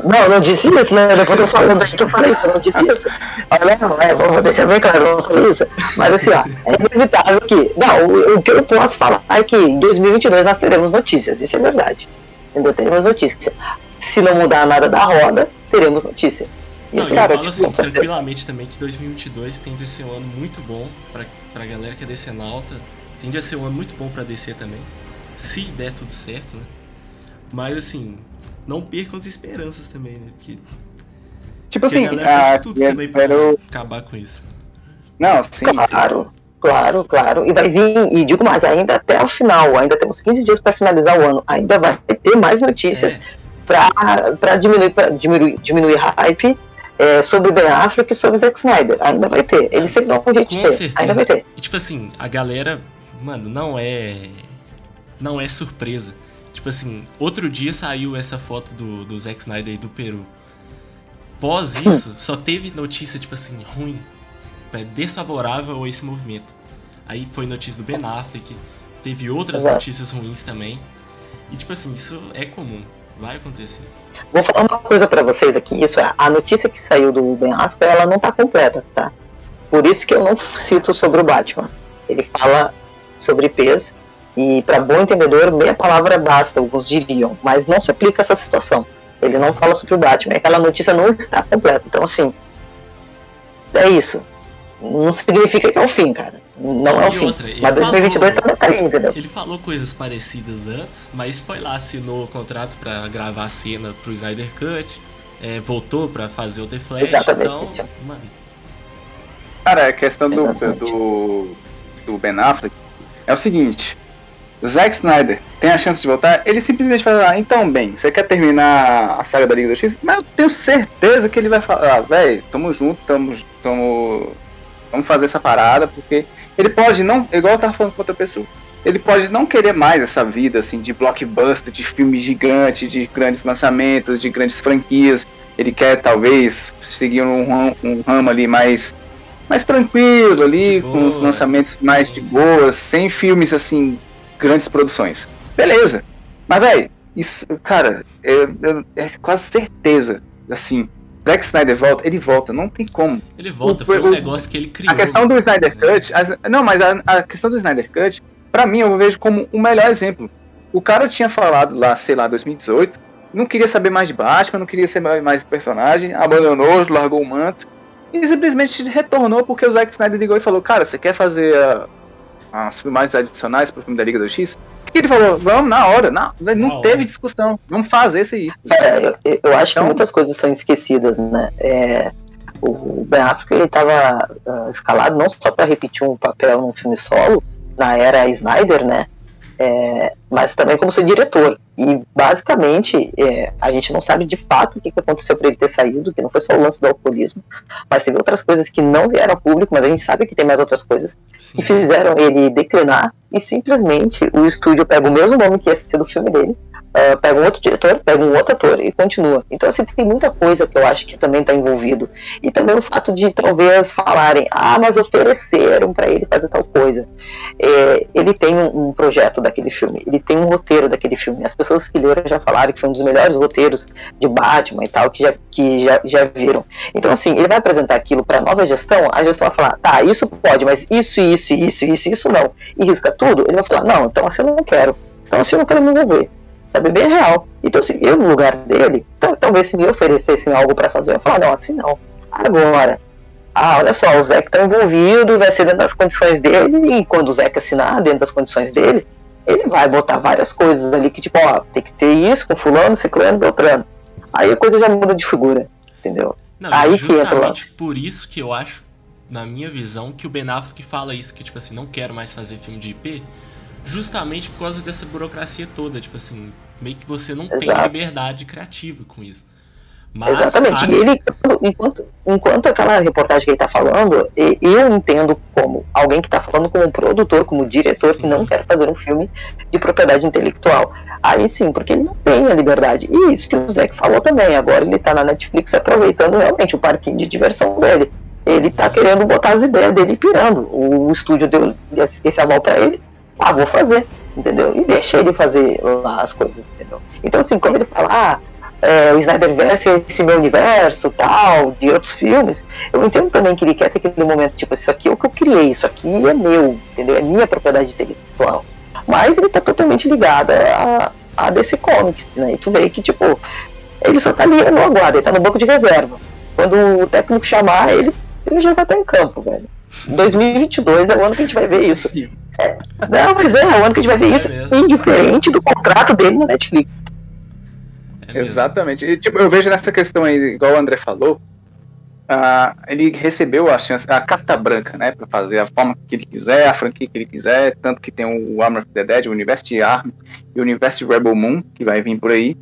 não, não, disse isso, né? Quando eu falando que eu falei isso, não disse isso. Olha, é, vou deixar bem claro, não falei isso. Mas assim, ó, é inevitável que. Não, o, o, que eu posso falar é que em 2022 nós teremos notícias, isso é verdade. Ainda teremos notícias. Se não mudar nada da roda, teremos notícia. Isso, não, cara, eu falo tipo, assim, tranquilamente também que 2022 tende a ser um ano muito bom pra, pra galera que é DC alta. Tende a ser um ano muito bom pra DC também. Se der tudo certo, né? Mas assim, não percam as esperanças também, né? Porque. Tipo assim, a galera ah, tudo também pra quero... acabar com isso. Não, sim. Claro, sim. claro, claro. E vai vir, e digo mais, ainda até o final, ainda temos 15 dias para finalizar o ano, ainda vai ter mais notícias. É pra, diminuir, pra diminuir, diminuir hype é, sobre Ben Affleck e sobre Zack Snyder. Ainda vai ter. Eles sempre dão um jeito de ter. Certeza. Ainda vai ter. E tipo assim, a galera, mano, não é. Não é surpresa. Tipo assim, outro dia saiu essa foto do, do Zack Snyder do Peru. Pós <laughs> isso, só teve notícia, tipo assim, ruim. É desfavorável a esse movimento. Aí foi notícia do Ben Affleck, teve outras Exato. notícias ruins também. E tipo assim, isso é comum, vai acontecer. Vou falar uma coisa para vocês aqui, isso é, a notícia que saiu do Ben Affleck, ela não tá completa, tá? Por isso que eu não cito sobre o Batman. Ele fala sobre peso e para bom entendedor, meia palavra basta, alguns diriam, mas não se aplica a essa situação. Ele não fala sobre o Batman, aquela notícia não está completa. Então assim, é isso. Não significa que é o fim, cara. Não é o fim. Outra, mas 2022 falou, tá aí, entendeu? Ele falou coisas parecidas antes, mas foi lá, assinou o contrato para gravar a cena pro Snyder Cut, é, voltou para fazer o The Flash, Exatamente. então, mano. Cara, a questão do, do, do Ben Affleck é o seguinte. Zack Snyder tem a chance de voltar, ele simplesmente fala, ah, então bem, você quer terminar a saga da Liga do X? Mas eu tenho certeza que ele vai falar, ah, velho, tamo junto, tamo, tamo, vamos fazer essa parada, porque ele pode não, igual eu tava falando com outra pessoa, ele pode não querer mais essa vida assim de blockbuster, de filme gigante, de grandes lançamentos, de grandes franquias. Ele quer talvez seguir um, um ramo ali mais mais tranquilo ali, com os lançamentos mais de boas, sem filmes assim, grandes produções. Beleza. Mas velho, isso, cara, é, é, é quase certeza assim, Zack Snyder volta, ele volta, não tem como. Ele volta, o, foi um o, negócio que ele criou. A questão do Snyder Cut, não, mas a, a, questão do Snyder Cut, pra mim eu vejo como o melhor exemplo. O cara tinha falado lá, sei lá, 2018, não queria saber mais de Batman, não queria ser mais personagem, abandonou, largou o manto, e simplesmente retornou porque o Zack Snyder ligou e falou, cara, você quer fazer a, as filmagens adicionais pro filme da Liga do X? O que ele falou? Vamos na hora. Não, não na teve hora. discussão. Vamos fazer isso aí. É, eu, eu, acho então, que muitas coisas são esquecidas, né? É, o Ben Affleck estava uh, ah, escalado não só para repetir um papel num filme solo na era Snyder, né? É, mas também como seu diretor. E basicamente é, a gente não sabe de fato o que, aconteceu para ele ter saído, que não foi só o lance do alcoolismo, mas teve outras coisas que não vieram ao público, mas a gente sabe que tem mais outras coisas Sim. que fizeram ele declinar e simplesmente o estúdio pega o mesmo nome que ia ser do filme dele Uh, pega um outro diretor, pega um outro ator e continua. Então, assim, tem muita coisa que eu acho que também está envolvido. E também o fato de talvez falarem, ah, mas ofereceram para ele fazer tal coisa. É, ele tem um, um, projeto daquele filme, ele tem um roteiro daquele filme. As pessoas que leram já falaram que foi um dos melhores roteiros de Batman e tal, que já, que já, já viram. Então, assim, ele vai apresentar aquilo para a nova gestão, a gestão vai falar, tá, isso pode, mas isso, isso, isso, isso, isso não. E risca tudo, ele vai falar, não, então assim eu não quero. Então assim eu não quero me envolver sabe? Bem real. Então, assim, eu no lugar dele, talvez se me oferecessem algo para fazer, eu falar, não, assim não. Agora, ah, olha só, o Zé que tá envolvido, vai ser dentro das condições dele, e quando o Zé assinar dentro das condições dele, ele vai botar várias coisas ali que, tipo, ó, tem que ter isso com fulano, ciclano, beltrano. Aí a coisa já muda de figura, entendeu? Não, Aí que entra o lance. por isso que eu acho, na minha visão, que o Ben Affleck fala isso, que, tipo assim, não quero mais fazer filme de IP, justamente por causa dessa burocracia toda, tipo assim, meio que você não Exato. tem liberdade criativa com isso. Mas, Exatamente. E ele, enquanto, enquanto aquela reportagem que ele está falando, eu entendo como alguém que está falando como produtor, como diretor, sim. que não quer fazer um filme de propriedade intelectual. Aí sim, porque ele não tem a liberdade. E isso que o Zé falou também. Agora ele está na Netflix aproveitando realmente o parquinho de diversão dele. Ele está querendo botar as ideias dele pirando. O estúdio deu esse aval para ele ah, vou fazer, entendeu? E deixa ele fazer lá as coisas, entendeu? Então, assim, quando ele fala, ah, é, o Snyderverse é esse meu universo, tal, de outros filmes, eu entendo também que ele quer ter aquele momento, tipo, isso aqui é o que eu criei, isso aqui é meu, entendeu? É minha propriedade intelectual. Mas ele tá totalmente ligado a, a DC Comics, né? E tu vê que, tipo, ele só tá ali no aguardo, ele tá no banco de reserva. Quando o técnico chamar, ele, ele já vai estar em campo, velho. 2022 é o ano que a gente vai ver isso. Não, mas é, o ano que a gente vai ver é isso mesmo. indiferente do contrato dele na Netflix. É Exatamente. E, tipo, eu vejo nessa questão aí, igual o André falou, uh, ele recebeu a chance, a carta branca, né, para fazer a forma que ele quiser, a franquia que ele quiser, tanto que tem o Armor of the Dead, o universo de Arm e o universo de Rebel Moon, que vai vir por aí.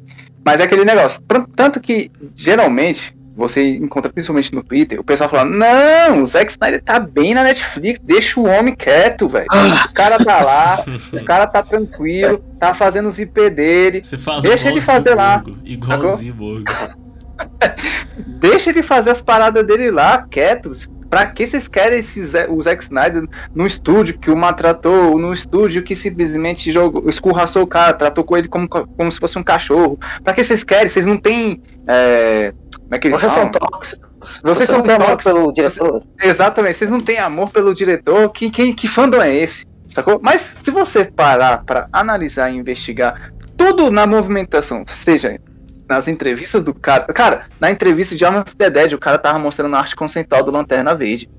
Mas é aquele negócio. Tanto que, geralmente, você encontra principalmente no Twitter, o pessoal fala: Não, o Zack Snyder tá bem na Netflix, deixa o homem quieto, velho. O cara tá lá, <laughs> o cara tá tranquilo, tá fazendo os IP dele. Você faz deixa ele fazer lá. Igualzinho, Borgo. <laughs> deixa ele fazer as paradas dele lá, quietos. Pra que vocês querem esse, o Zack Snyder no estúdio que o maltratou, no estúdio que simplesmente jogou, escorraçou o cara, tratou com ele como, como se fosse um cachorro? Pra que vocês querem? Vocês não têm. É, como é Vocês são tóxicos. Vocês não tem amor pelo diretor. Exatamente, vocês não têm amor pelo diretor. Que, que, que fandom é esse? Sacou? Mas se você parar pra analisar e investigar tudo na movimentação, seja nas entrevistas do cara. Cara, na entrevista de Arm of the Dead, o cara tava mostrando a arte conceitual do Lanterna Verde.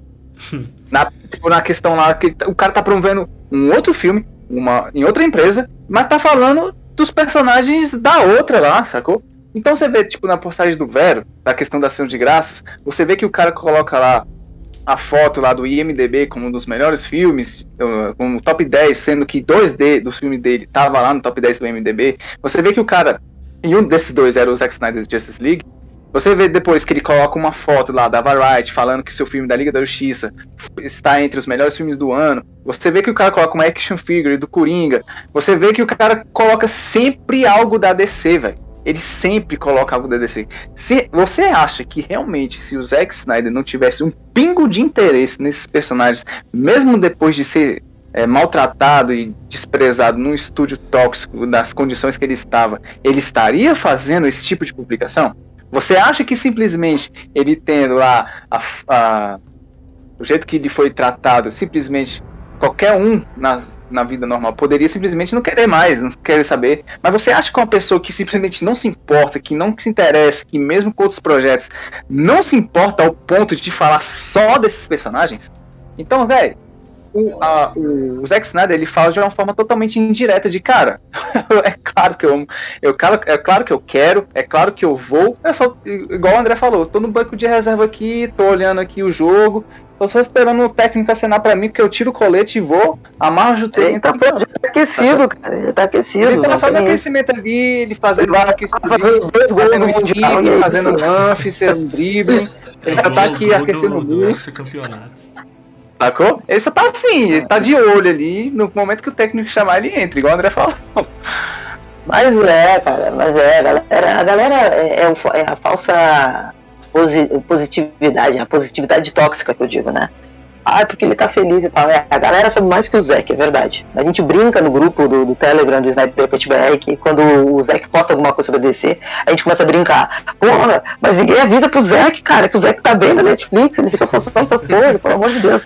na, tipo, na questão lá, que o cara tá promovendo um outro filme, uma, em outra empresa, mas tá falando dos personagens da outra lá, sacou? Então você vê, tipo, na postagem do Vero, da questão da ação de graças, você vê que o cara coloca lá a foto lá do IMDB como um dos melhores filmes, como top 10, sendo que dois de, dos filmes dele tava lá no top 10 do IMDB. Você vê que o cara, e um desses dois era o Zack Snyder's Justice League, você vê depois que ele coloca uma foto lá da Variety falando que seu filme da Liga da Justiça está entre os melhores filmes do ano. Você vê que o cara coloca uma action figure do Coringa. Você vê que o cara coloca sempre algo da DC, velho. Ele sempre coloca algo da DC. Se você acha que realmente se o Zack Snyder não tivesse um pingo de interesse nesses personagens, mesmo depois de ser é, maltratado e desprezado num estúdio tóxico das condições que ele estava, ele estaria fazendo esse tipo de publicação? Você acha que simplesmente ele tendo lá a, a, o jeito que ele foi tratado, simplesmente qualquer um na, na vida normal poderia simplesmente não querer mais, não querer saber. Mas você acha que uma pessoa que simplesmente não se importa, que não se interessa, que mesmo com outros projetos, não se importa ao ponto de falar só desses personagens? Então, velho, o, a, o Zack Snyder ele fala de uma forma totalmente indireta de cara. <laughs> é claro que eu amo, eu, é claro que eu quero, é claro que eu vou. É só igual o André falou, tô no banco de reserva aqui, tô olhando aqui o jogo, tô só esperando o técnico acenar pra mim, porque eu tiro o colete e vou, amarro o jutei. Então, pô, já tá aquecido, cara, já tá aquecido. Ele tá só no isso. aquecimento ali, ele fazendo Ele vai aquecimento, fazendo no Mundial, esquive, e é fazendo lance, sendo drible. Ele só tá aqui aquecendo o músculo. campeonato. Sacou? Ele só tá assim, ele tá de olho ali, no momento que o técnico chamar, ele entra, igual o André falou. Mas é, cara, mas é, a galera, a galera é, é é a falsa positividade, a positividade tóxica que eu digo, né? Ah, porque ele tá feliz e tal. É, a galera sabe mais que o Zack, é verdade. A gente brinca no grupo do, do Telegram do Sniper BR que quando o Zack posta alguma coisa sobre DC, a gente começa a brincar. Porra, mas ninguém avisa pro Zack, cara, que o Zack tá bem na Netflix, ele fica postando essas <laughs> coisas, pelo amor de Deus.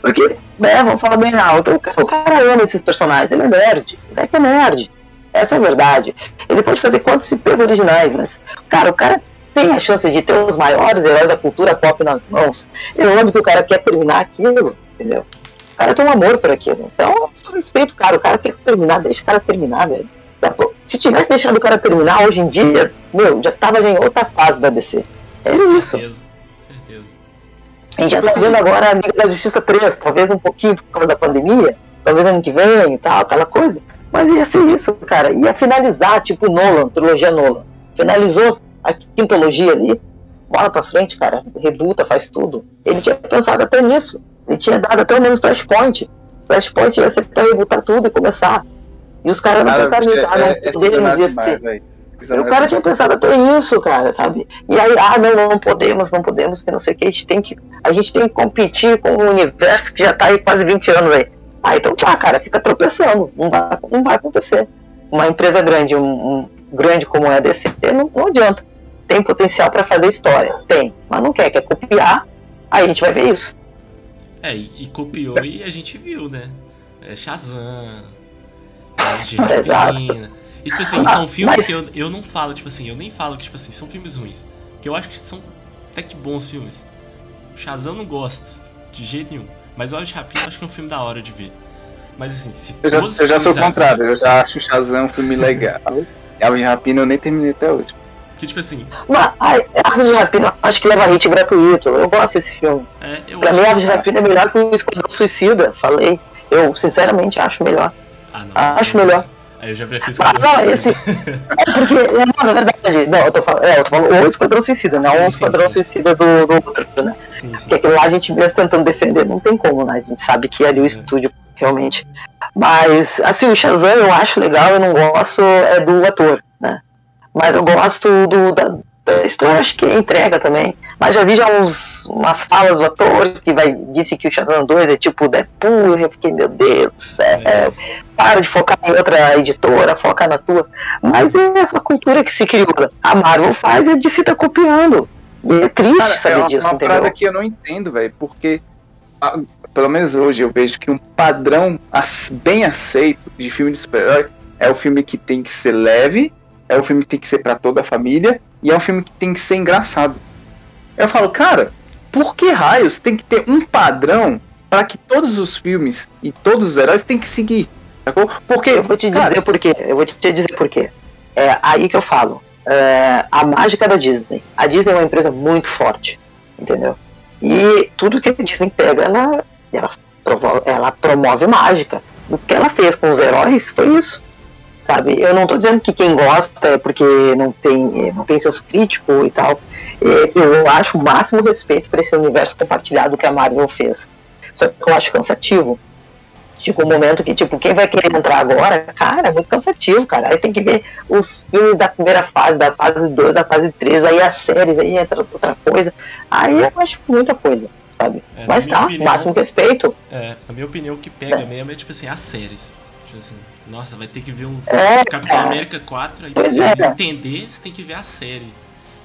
Porque, né, vamos falar bem alto, o cara, o cara ama esses personagens, ele é nerd, o Zack é nerd. Essa é a verdade. Ele pode fazer quantos IPs originais, mas, cara, o cara tem a chance de ter os maiores heróis da cultura pop nas mãos. Eu lembro que o cara quer terminar aquilo, entendeu? O cara tem um amor por aquilo. Então, só respeito o cara. O cara quer terminar, deixa o cara terminar, velho. Tá. Se tivesse deixado o cara terminar hoje em dia, meu, já tava já em outra fase da DC. É isso. Certeza, certeza. A gente já tá vendo agora a Liga da Justiça 3, talvez um pouquinho por causa da pandemia, talvez ano que vem e tal, aquela coisa. Mas ia ser isso, cara. Ia finalizar, tipo Nolan, trilogia Nolan. Finalizou a quintologia ali, bola pra frente, cara. Rebuta, faz tudo. Ele tinha pensado até nisso. Ele tinha dado até o nome Flashpoint. Flashpoint ia ser pra rebutar tudo e começar. E os caras não pensaram nisso. Ah, não, podemos ia ser. O cara tinha pensado até isso, cara, sabe? E aí, ah, não, não podemos, não podemos, que não sei o que, a gente tem que, a gente tem que competir com o universo que já tá aí quase 20 anos, velho. Ah, então tá, cara, fica tropeçando, não vai, não vai acontecer. Uma empresa grande, um, um grande como é a DC, não, não adianta. Tem potencial pra fazer história, tem, mas não quer, quer copiar, aí a gente vai ver isso. É, e, e copiou e a gente viu, né? É Shazam, é de Exato. Rapina. E tipo assim, Ah, são filmes mas- que eu, eu não falo, tipo assim, eu nem falo que, tipo assim, são filmes ruins. Que eu acho que são até que bons filmes. Shazam eu não gosto, de jeito nenhum. Mas o de Rapina eu acho que é um filme da hora de ver. Mas assim, se Eu já, eu já sou o contrário, eu já acho o Shazam um filme legal. <laughs> E Aves de Rapina eu nem terminei até hoje. Que tipo assim, Mas, ai, Aves de Rapina, acho que leva hit gratuito, eu gosto desse filme. é, eu Pra mim, Aves de Rapina é melhor que o Esquadrão Suicida, falei. Eu, sinceramente, acho melhor. Ah, não. Acho melhor. Aí eu já prefiro Ah, não, Suicida. esse, é porque, é, não, na verdade, não, eu tô falando, é, eu tô falando o Esquadrão Suicida, não Sim, o Esquadrão sim. Suicida do, do outro, né? Sim, sim. Porque lá a gente mesmo tentando defender, não tem como, né? A gente sabe que ali o É. estúdio, realmente. Mas, assim, o Shazam eu acho legal, eu não gosto é do ator? Mas eu gosto do, da, da história, acho que é entrega também. Mas já vi já uns, umas falas do ator que vai, disse que o Shazam 2 é tipo Deadpool, eu fiquei, meu Deus do céu, É. para de focar em outra editora, foca na tua. Mas é essa cultura que se criou. A Marvel faz e a DC tá copiando. E é triste Cara, saber é uma, disso, uma entendeu? parada que eu não entendo, velho, porque ah, pelo menos hoje eu vejo que um padrão ac- bem aceito de filme de super-herói é o filme que tem que ser leve, é o filme que tem que ser pra toda a família e é um filme que tem que ser engraçado. Eu falo, cara, por que raios tem que ter um padrão para que todos os filmes e todos os heróis têm que seguir? Sacou? Porque Eu vou te cara, dizer por quê. Eu vou te dizer por quê. É aí que eu falo. É, a mágica da Disney. A Disney é uma empresa muito forte, entendeu? E tudo que a Disney pega, ela, ela, provo- ela promove mágica. O que ela fez com os heróis foi isso. Sabe? Eu não tô dizendo que quem gosta é porque não tem, não tem senso crítico e tal. É, Eu acho o máximo respeito para esse universo compartilhado que a Marvel fez. Só que eu acho cansativo. Chega um momento que, tipo, quem vai querer entrar agora, cara, é muito cansativo, cara. Aí tem que ver os filmes da primeira fase, da fase 2, da fase 3, aí as séries, aí entra outra coisa. Aí eu acho muita coisa, sabe? É, Mas tá, opinião- máximo respeito. É, na minha opinião, que pega mesmo é tipo assim, as séries. Tipo assim, nossa, vai ter que ver um É, Capitão cara. América 4, aí pra você é. entender, você tem que ver a série.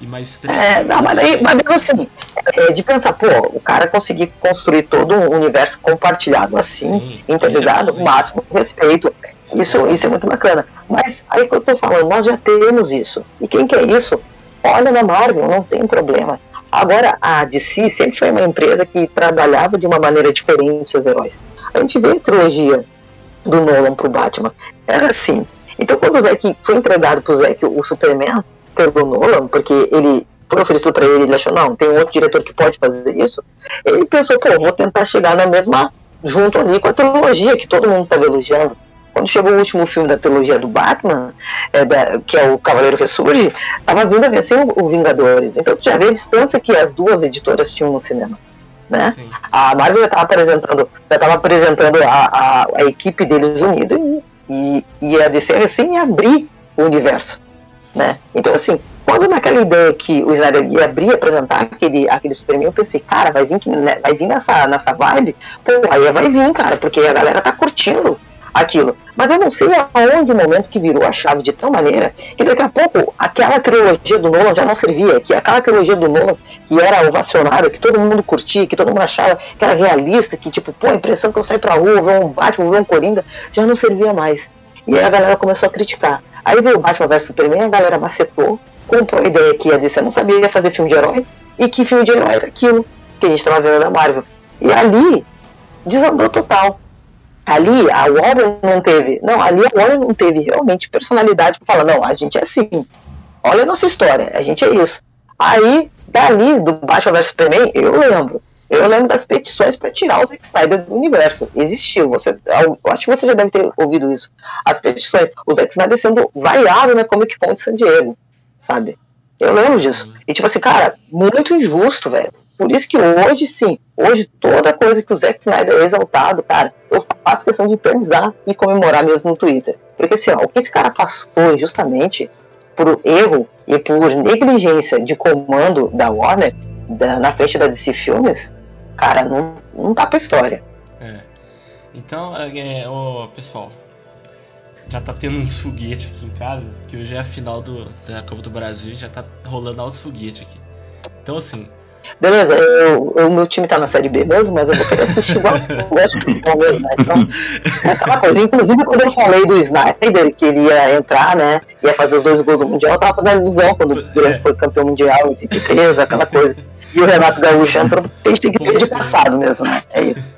E mais três. É, não, mas, aí, mas mesmo assim, é de pensar, pô, o cara conseguir construir todo um universo compartilhado assim, Sim, interligado, é o máximo respeito. Isso, isso é muito bacana. Mas aí que eu tô falando, nós já temos isso. E quem quer isso? Olha na Marvel, não tem problema. Agora, a DC sempre foi uma empresa que trabalhava de uma maneira diferente seus heróis. A gente vê a trilogia do Nolan pro Batman. Era assim. Então, quando o Zack foi entregado pro Zack o Superman pelo Nolan, porque ele foi oferecido para ele, ele achou, não, tem um outro diretor que pode fazer isso, ele pensou, pô, vou tentar chegar na mesma, junto ali com a trilogia que todo mundo estava elogiando. Quando chegou o último filme da trilogia do Batman, é, da- que é o Cavaleiro Ressurge, tava vindo a vencer o, o Vingadores. Então já vê a distância que as duas editoras tinham no cinema. Né? Sim. A Marvel já estava apresentando, já apresentando a, a, a equipe deles unida e, e, a DC recém abrir o universo. Né? Então, assim, quando naquela ideia que o Snyder ia abrir e apresentar aquele, aquele Superman, eu pensei, cara, vai vir, né, vai vir nessa, nessa vibe? Pô, aí vai vir, cara, porque a galera tá curtindo aquilo. Mas eu não sei aonde o momento que virou a chave de tal maneira que daqui a pouco aquela trilogia do Nolan já não servia, que aquela trilogia do Nolan que era ovacionada, que todo mundo curtia, que todo mundo achava que era realista, que tipo, pô, a impressão que eu saio pra rua, ver um Batman, ver um Coringa, já não servia mais. E aí a galera começou a criticar. Aí veio o Batman vs Superman, a galera macetou, comprou a ideia que a DC não sabia fazer filme de herói, e que filme de herói era aquilo que a gente estava vendo da Marvel. E ali desandou total. Ali a Warner não teve, não, ali a Warner não teve realmente personalidade para falar, não, a gente é assim. Olha a nossa história, a gente é isso. Aí, dali do Batman vs Superman, eu lembro. Eu lembro das petições para tirar o Zack Snyder do universo. Existiu. Você, eu acho que você já deve ter ouvido isso. As petições. O Zack Snyder sendo vaiado na Comic Con de San Diego. Sabe? Eu lembro disso. E tipo assim, cara, muito injusto, velho. Por isso que hoje sim, hoje toda coisa que o Zack Snyder é exaltado, cara, eu faço questão de pensar e comemorar mesmo no Twitter. Porque assim, ó, o que esse cara passou justamente por erro e por negligência de comando da Warner da- na frente da DC Filmes, cara, não, não tá pra história. É. Então, é, ô, pessoal, já tá tendo uns foguetes aqui em casa, que hoje é a final do, da Copa do Brasil já tá rolando altos foguetes aqui. Então, assim, Beleza, o meu time tá na série B mesmo, mas eu vou querer assistir igual eu gosto mesmo, né? Então, é aquela coisa. Inclusive, quando eu falei do Snyder, que ele ia entrar, né? Ia fazer os dois gols do Mundial, eu tava fazendo ilusão quando o Grêmio foi campeão mundial em 83, aquela coisa. E o Renato Gaúcho entrou, a gente tem que ver de passado mesmo, né? É isso.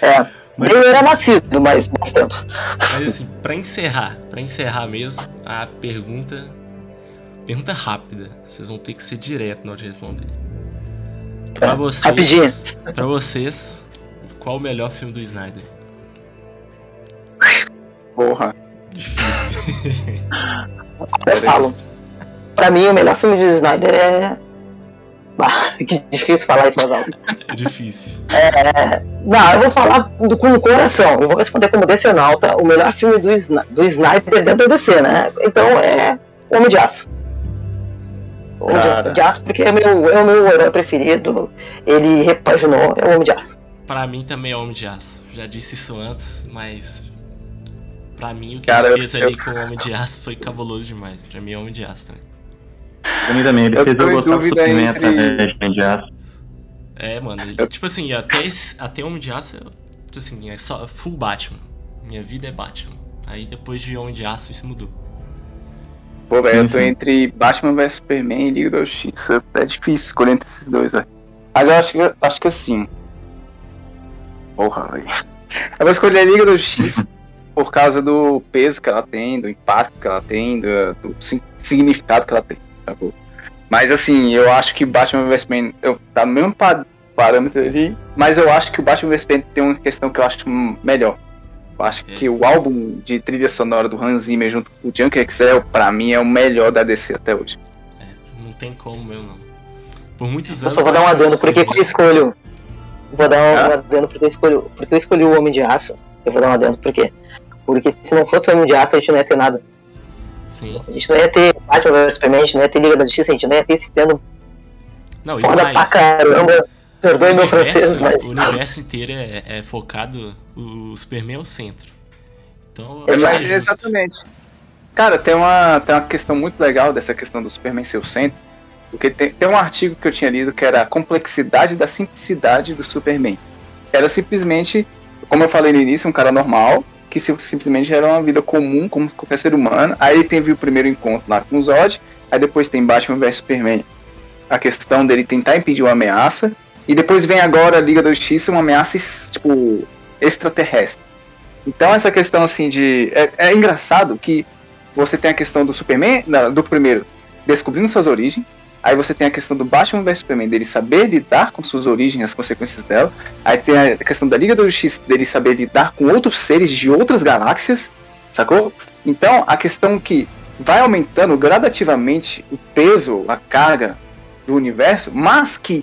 É. Mas- eu era nascido, mas bons tempos. mas assim, pra encerrar, pra encerrar mesmo, a pergunta. Pergunta rápida. Vocês vão ter que ser direto na hora de responder. Pra <laughs> vocês. rapidinho. Pra vocês, qual o melhor filme do Snyder? Porra. Difícil. <laughs> Eu falo. Pra mim, o melhor filme de Snyder é. Bah, <laughs> que difícil falar isso mais alto. É difícil. É, não, eu vou falar do, com o coração. Eu vou responder como decenalta. O melhor filme do, do Snyder dentro da DC, né? Então é Homem de Aço. Homem de- Cara. de Aço, porque é, meu, é o meu herói preferido. Ele repaginou, é o Homem de Aço. Pra mim também é Homem de Aço. Já disse isso antes, mas. Pra mim o que Cara, ele eu- fez ali com o Homem de Aço foi cabuloso demais. Pra mim é Homem de Aço também. Pra mim também, ele Eu fez eu gostar do Superman entre- através de Homem de Aço. É, mano, ele- Eu- tipo assim, até, esse- até Homem de Aço, eu- assim, é só full Batman. Minha vida é Batman. Aí depois de Homem de Aço isso mudou. Pô, velho, eu tô sim. entre Batman vs Superman e Liga da Justiça. É difícil escolher entre esses dois, velho. Mas eu acho que, acho que assim. Porra, velho. <laughs> Eu vou escolher a Liga da Justiça <laughs> por causa do peso que ela tem, do impacto que ela tem, do, do sig- significado que ela tem. Sacou? Mas assim, eu acho que Batman vs Superman eu, tá no mesmo pa- parâmetro ali, mas eu acho que o Batman vs Superman tem uma questão que eu acho melhor. Eu acho que o álbum de trilha sonora do Hans Zimmer junto com o Junker XL, pra mim, é o melhor da DC até hoje. É, não tem como mesmo não. Por muitos Eu anos. só vou dar um adendo porque Superman- eu escolho. Vou dar um Ah? adendo porque eu escolho. Porque eu escolhi o Homem de Aço. Eu vou dar um adendo por quê? Porque se não fosse o Homem de Aço, a gente não ia ter nada. Sim. A gente não ia ter Batman vs Superman, a gente não ia ter Liga da Justiça, a gente não ia ter esse piano Não, e foda pra mais. caramba. Perdoe o meu universo- francês, mas. O universo inteiro é, é focado. O Superman é o centro. Então, É, justo. exatamente. Cara, tem uma, tem uma questão muito legal dessa questão do Superman ser o centro. Porque tem, tem um artigo que eu tinha lido que era a complexidade da simplicidade do Superman. Era simplesmente, como eu falei no início, um cara normal, que sim- simplesmente era uma vida comum, como qualquer ser humano. Aí ele teve o primeiro encontro lá com o Zod, aí depois tem Batman vs Superman. A questão dele tentar impedir uma ameaça. E depois vem agora a Liga da Justiça, uma ameaça, tipo, extraterrestre. Então essa questão assim de. É, é engraçado que você tem a questão do Superman, não, do primeiro, descobrindo suas origens. Aí você tem a questão do Batman vs Superman, dele saber lidar com suas origens as consequências dela. Aí tem a questão da Liga da Justiça, dele saber lidar com outros seres de outras galáxias, sacou? Então a questão que vai aumentando gradativamente o peso, a carga do universo, mas que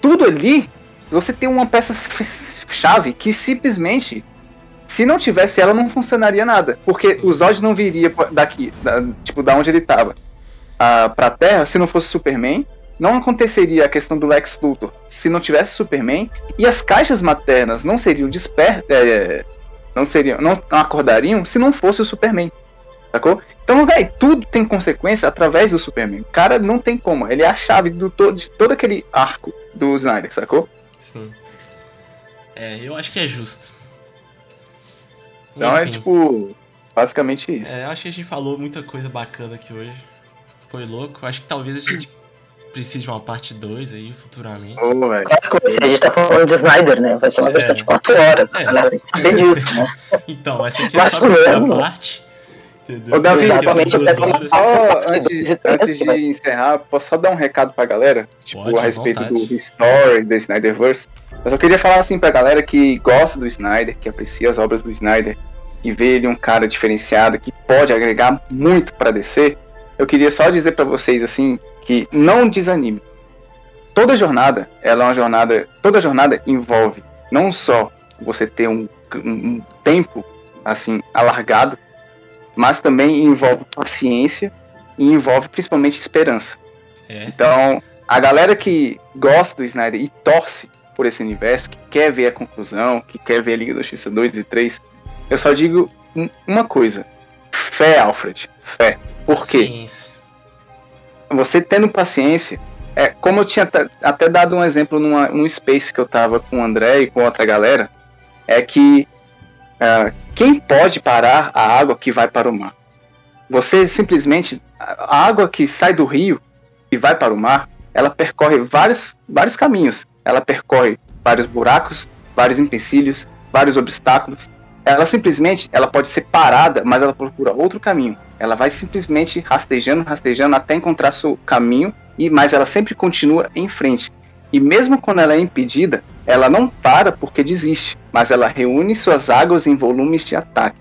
tudo ali, você tem uma peça-chave que simplesmente se não tivesse ela, não funcionaria nada. Porque o Zod não viria daqui, da, tipo, da onde ele estava ah, pra Terra se não fosse Superman. Não aconteceria a questão do Lex Luthor se não tivesse Superman. E as caixas maternas não seriam despertas. não seriam. Não acordariam se não fosse o Superman. Sacou? Então, velho, tudo tem consequência através do Superman. O cara não tem como. Ele é a chave do to de todo aquele arco do Snyder, sacou? Sim. É, eu acho que é justo. Então é Enfim, tipo. Basicamente isso. é, eu acho que a gente falou muita coisa bacana aqui hoje. Foi louco. Acho que talvez a gente precise de uma parte 2 aí futuramente. Velho. Claro que a gente tá falando de Snyder, né? Vai ser uma É. versão de 4 horas. A É. galera tem que saber disso, né? Então, essa aqui é Mais só a ou primeira menos. parte. Entendeu? Ô, Davi, Exatamente, até Só antes, antes de encerrar, posso só dar um recado pra galera? Tipo, Pode, a respeito vontade. do Story, do Snyderverse. Eu só queria falar assim pra galera que gosta do Snyder, que aprecia as obras do Snyder, e vê ele um cara diferenciado, que pode agregar muito pra DC. Eu queria só dizer pra vocês assim, que não desanime. Toda jornada, ela é uma jornada, toda jornada envolve não só você ter um, um tempo assim alargado, mas também envolve paciência e envolve principalmente esperança. É, Então, a galera que gosta do Snyder e torce por esse universo, que quer ver a conclusão, que quer ver a Liga da Justiça 2 e 3, eu só digo um- uma coisa: fé, Alfred, fé. Por quê? ciência. você tendo paciência, é, como eu tinha até, dado um exemplo num space que eu tava com o André e com outra galera, é que ah, quem pode parar a água que vai para o mar? Você simplesmente, a água que sai do rio e vai para o mar, ela percorre vários, vários caminhos. Ela percorre vários buracos, vários empecilhos, vários obstáculos. Ela simplesmente, ela pode ser parada, mas ela procura outro caminho. Ela vai simplesmente rastejando, rastejando até encontrar seu caminho, e mas ela sempre continua em frente. E mesmo quando ela é impedida, ela não para porque desiste, mas ela reúne suas águas em volumes de ataque.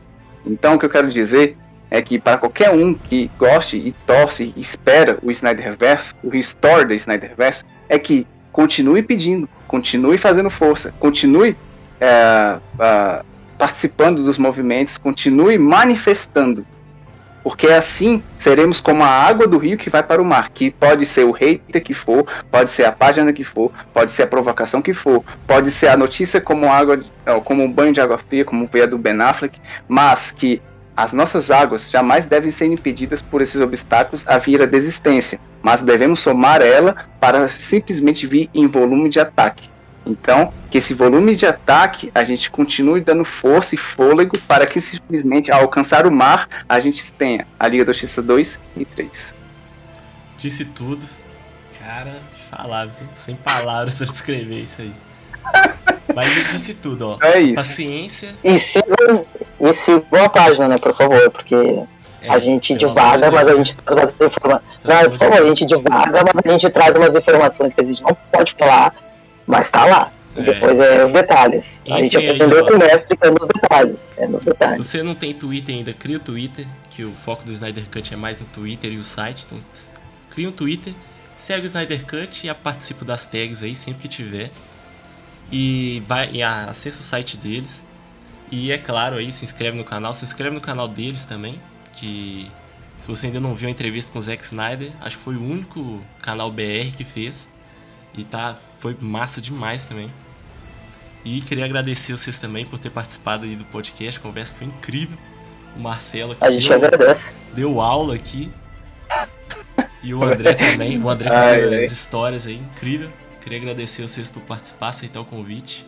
Então o que eu quero dizer é que para qualquer um que goste e torce e espera o Snyderverse, o restore do Snyderverse, é que continue pedindo, continue fazendo força, continue é, é, participando dos movimentos, continue manifestando. Porque assim seremos como a água do rio que vai para o mar, que pode ser o hater que for, pode ser a página que for, pode ser a provocação que for, pode ser a notícia como água, como um banho de água fria, como veio a do Ben Affleck, mas que as nossas águas jamais devem ser impedidas por esses obstáculos a vir a desistência, mas devemos somar ela para simplesmente vir em volume de ataque. Então, que esse volume de ataque a gente continue dando força e fôlego para que simplesmente ao alcançar o mar a gente tenha a Liga da Justiça 2 e 3. Disse tudo. Cara, falar, sem palavras para descrever isso aí. Mas ele disse tudo, ó. É isso. Paciência. E sigam, e sigam a página, né, por favor, porque É, a gente divaga, mas a gente traz umas informações. Não, por favor, a gente divaga, mas a gente traz umas informações que a gente não pode falar, mas tá lá. E É. depois é os detalhes. A gente aí, aprendeu com o mestre é nos detalhes. É nos Se detalhes. você não tem Twitter ainda, cria o Twitter, que o foco do Snyder Cut é mais no Twitter e o site. Então, cria um Twitter, segue o Snyder Cut e participa das tags aí sempre que tiver. E vai e acessa o site deles. E é claro aí, se inscreve no canal, se inscreve no canal deles também, que se você ainda não viu a entrevista com o Zack Snyder, acho que foi o único canal BR que fez. E tá, foi massa demais também. E queria agradecer vocês também por ter participado aí do podcast. A conversa foi incrível. O Marcelo aqui A gente deu, agradece. deu aula aqui. E o <laughs> André também. O André ai. as histórias aí, incrível. Queria agradecer vocês por participar, aceitar o convite.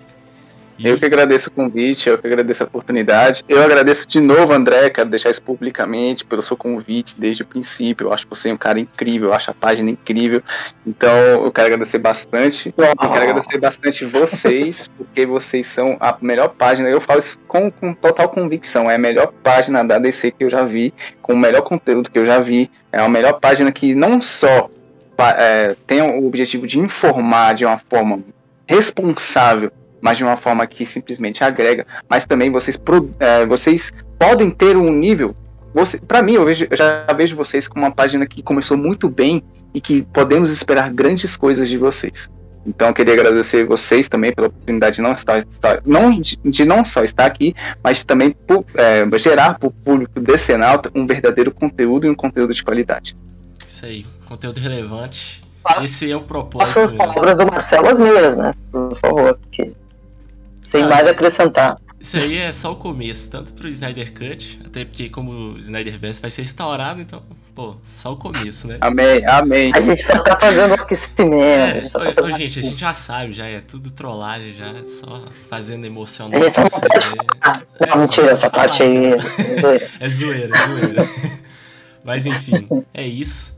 E Eu que agradeço o convite, eu que agradeço a oportunidade. Eu agradeço de novo, André, quero deixar isso publicamente pelo seu convite desde o princípio. Eu acho você um cara incrível, eu acho a página incrível. Então, eu quero agradecer bastante. Eu quero agradecer bastante vocês, porque vocês são a melhor página. Eu falo isso com, com total convicção. É a melhor página da DC que eu já vi, com o melhor conteúdo que eu já vi. É a melhor página que não só é, tem o objetivo de informar de uma forma responsável, mas de uma forma que simplesmente agrega. Mas também vocês, é, vocês podem ter um nível. Você, para mim, eu, vejo, eu já vejo vocês como uma página que começou muito bem e que podemos esperar grandes coisas de vocês. Então, eu queria agradecer vocês também pela oportunidade de não estar, estar- não, de, de não só estar aqui, mas também por, é, gerar para o público decenalta um verdadeiro conteúdo e um conteúdo de qualidade. isso aí, conteúdo relevante. Ah. Esse é o propósito. as palavras do Marcelo as minhas, né? Por favor, porque sem Ah. mais acrescentar. Isso aí é só o começo, tanto pro Snyder Cut, até porque como o Snyderverse vai ser restaurado, então, pô, só o começo, né? Amém, amém. A gente só tá fazendo o aquecimento. É, a gente só tá ô, fazendo gente, a gente já sabe, já é tudo trollagem, já é só fazendo emocionar. A gente só não você pode ver. Ah, É, não, mentira, essa parte aí. é zoeira. <laughs> É zoeira, é zoeira. Mas enfim, é isso.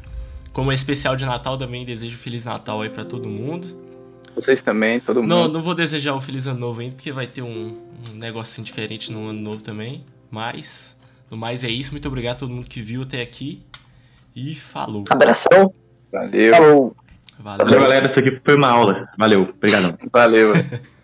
Como é especial de Natal, também desejo Feliz Natal aí pra todo mundo. Vocês também, todo mundo. Não, não vou desejar um Feliz Ano Novo ainda, porque vai ter um, um negocinho diferente no Ano Novo também. Mas, no mais é isso. Muito obrigado a todo mundo que viu até aqui. E falou. Abração. Valeu, Falou. Valeu. Valeu, galera. Isso aqui foi uma aula. Valeu. Obrigadão. valeu. <laughs>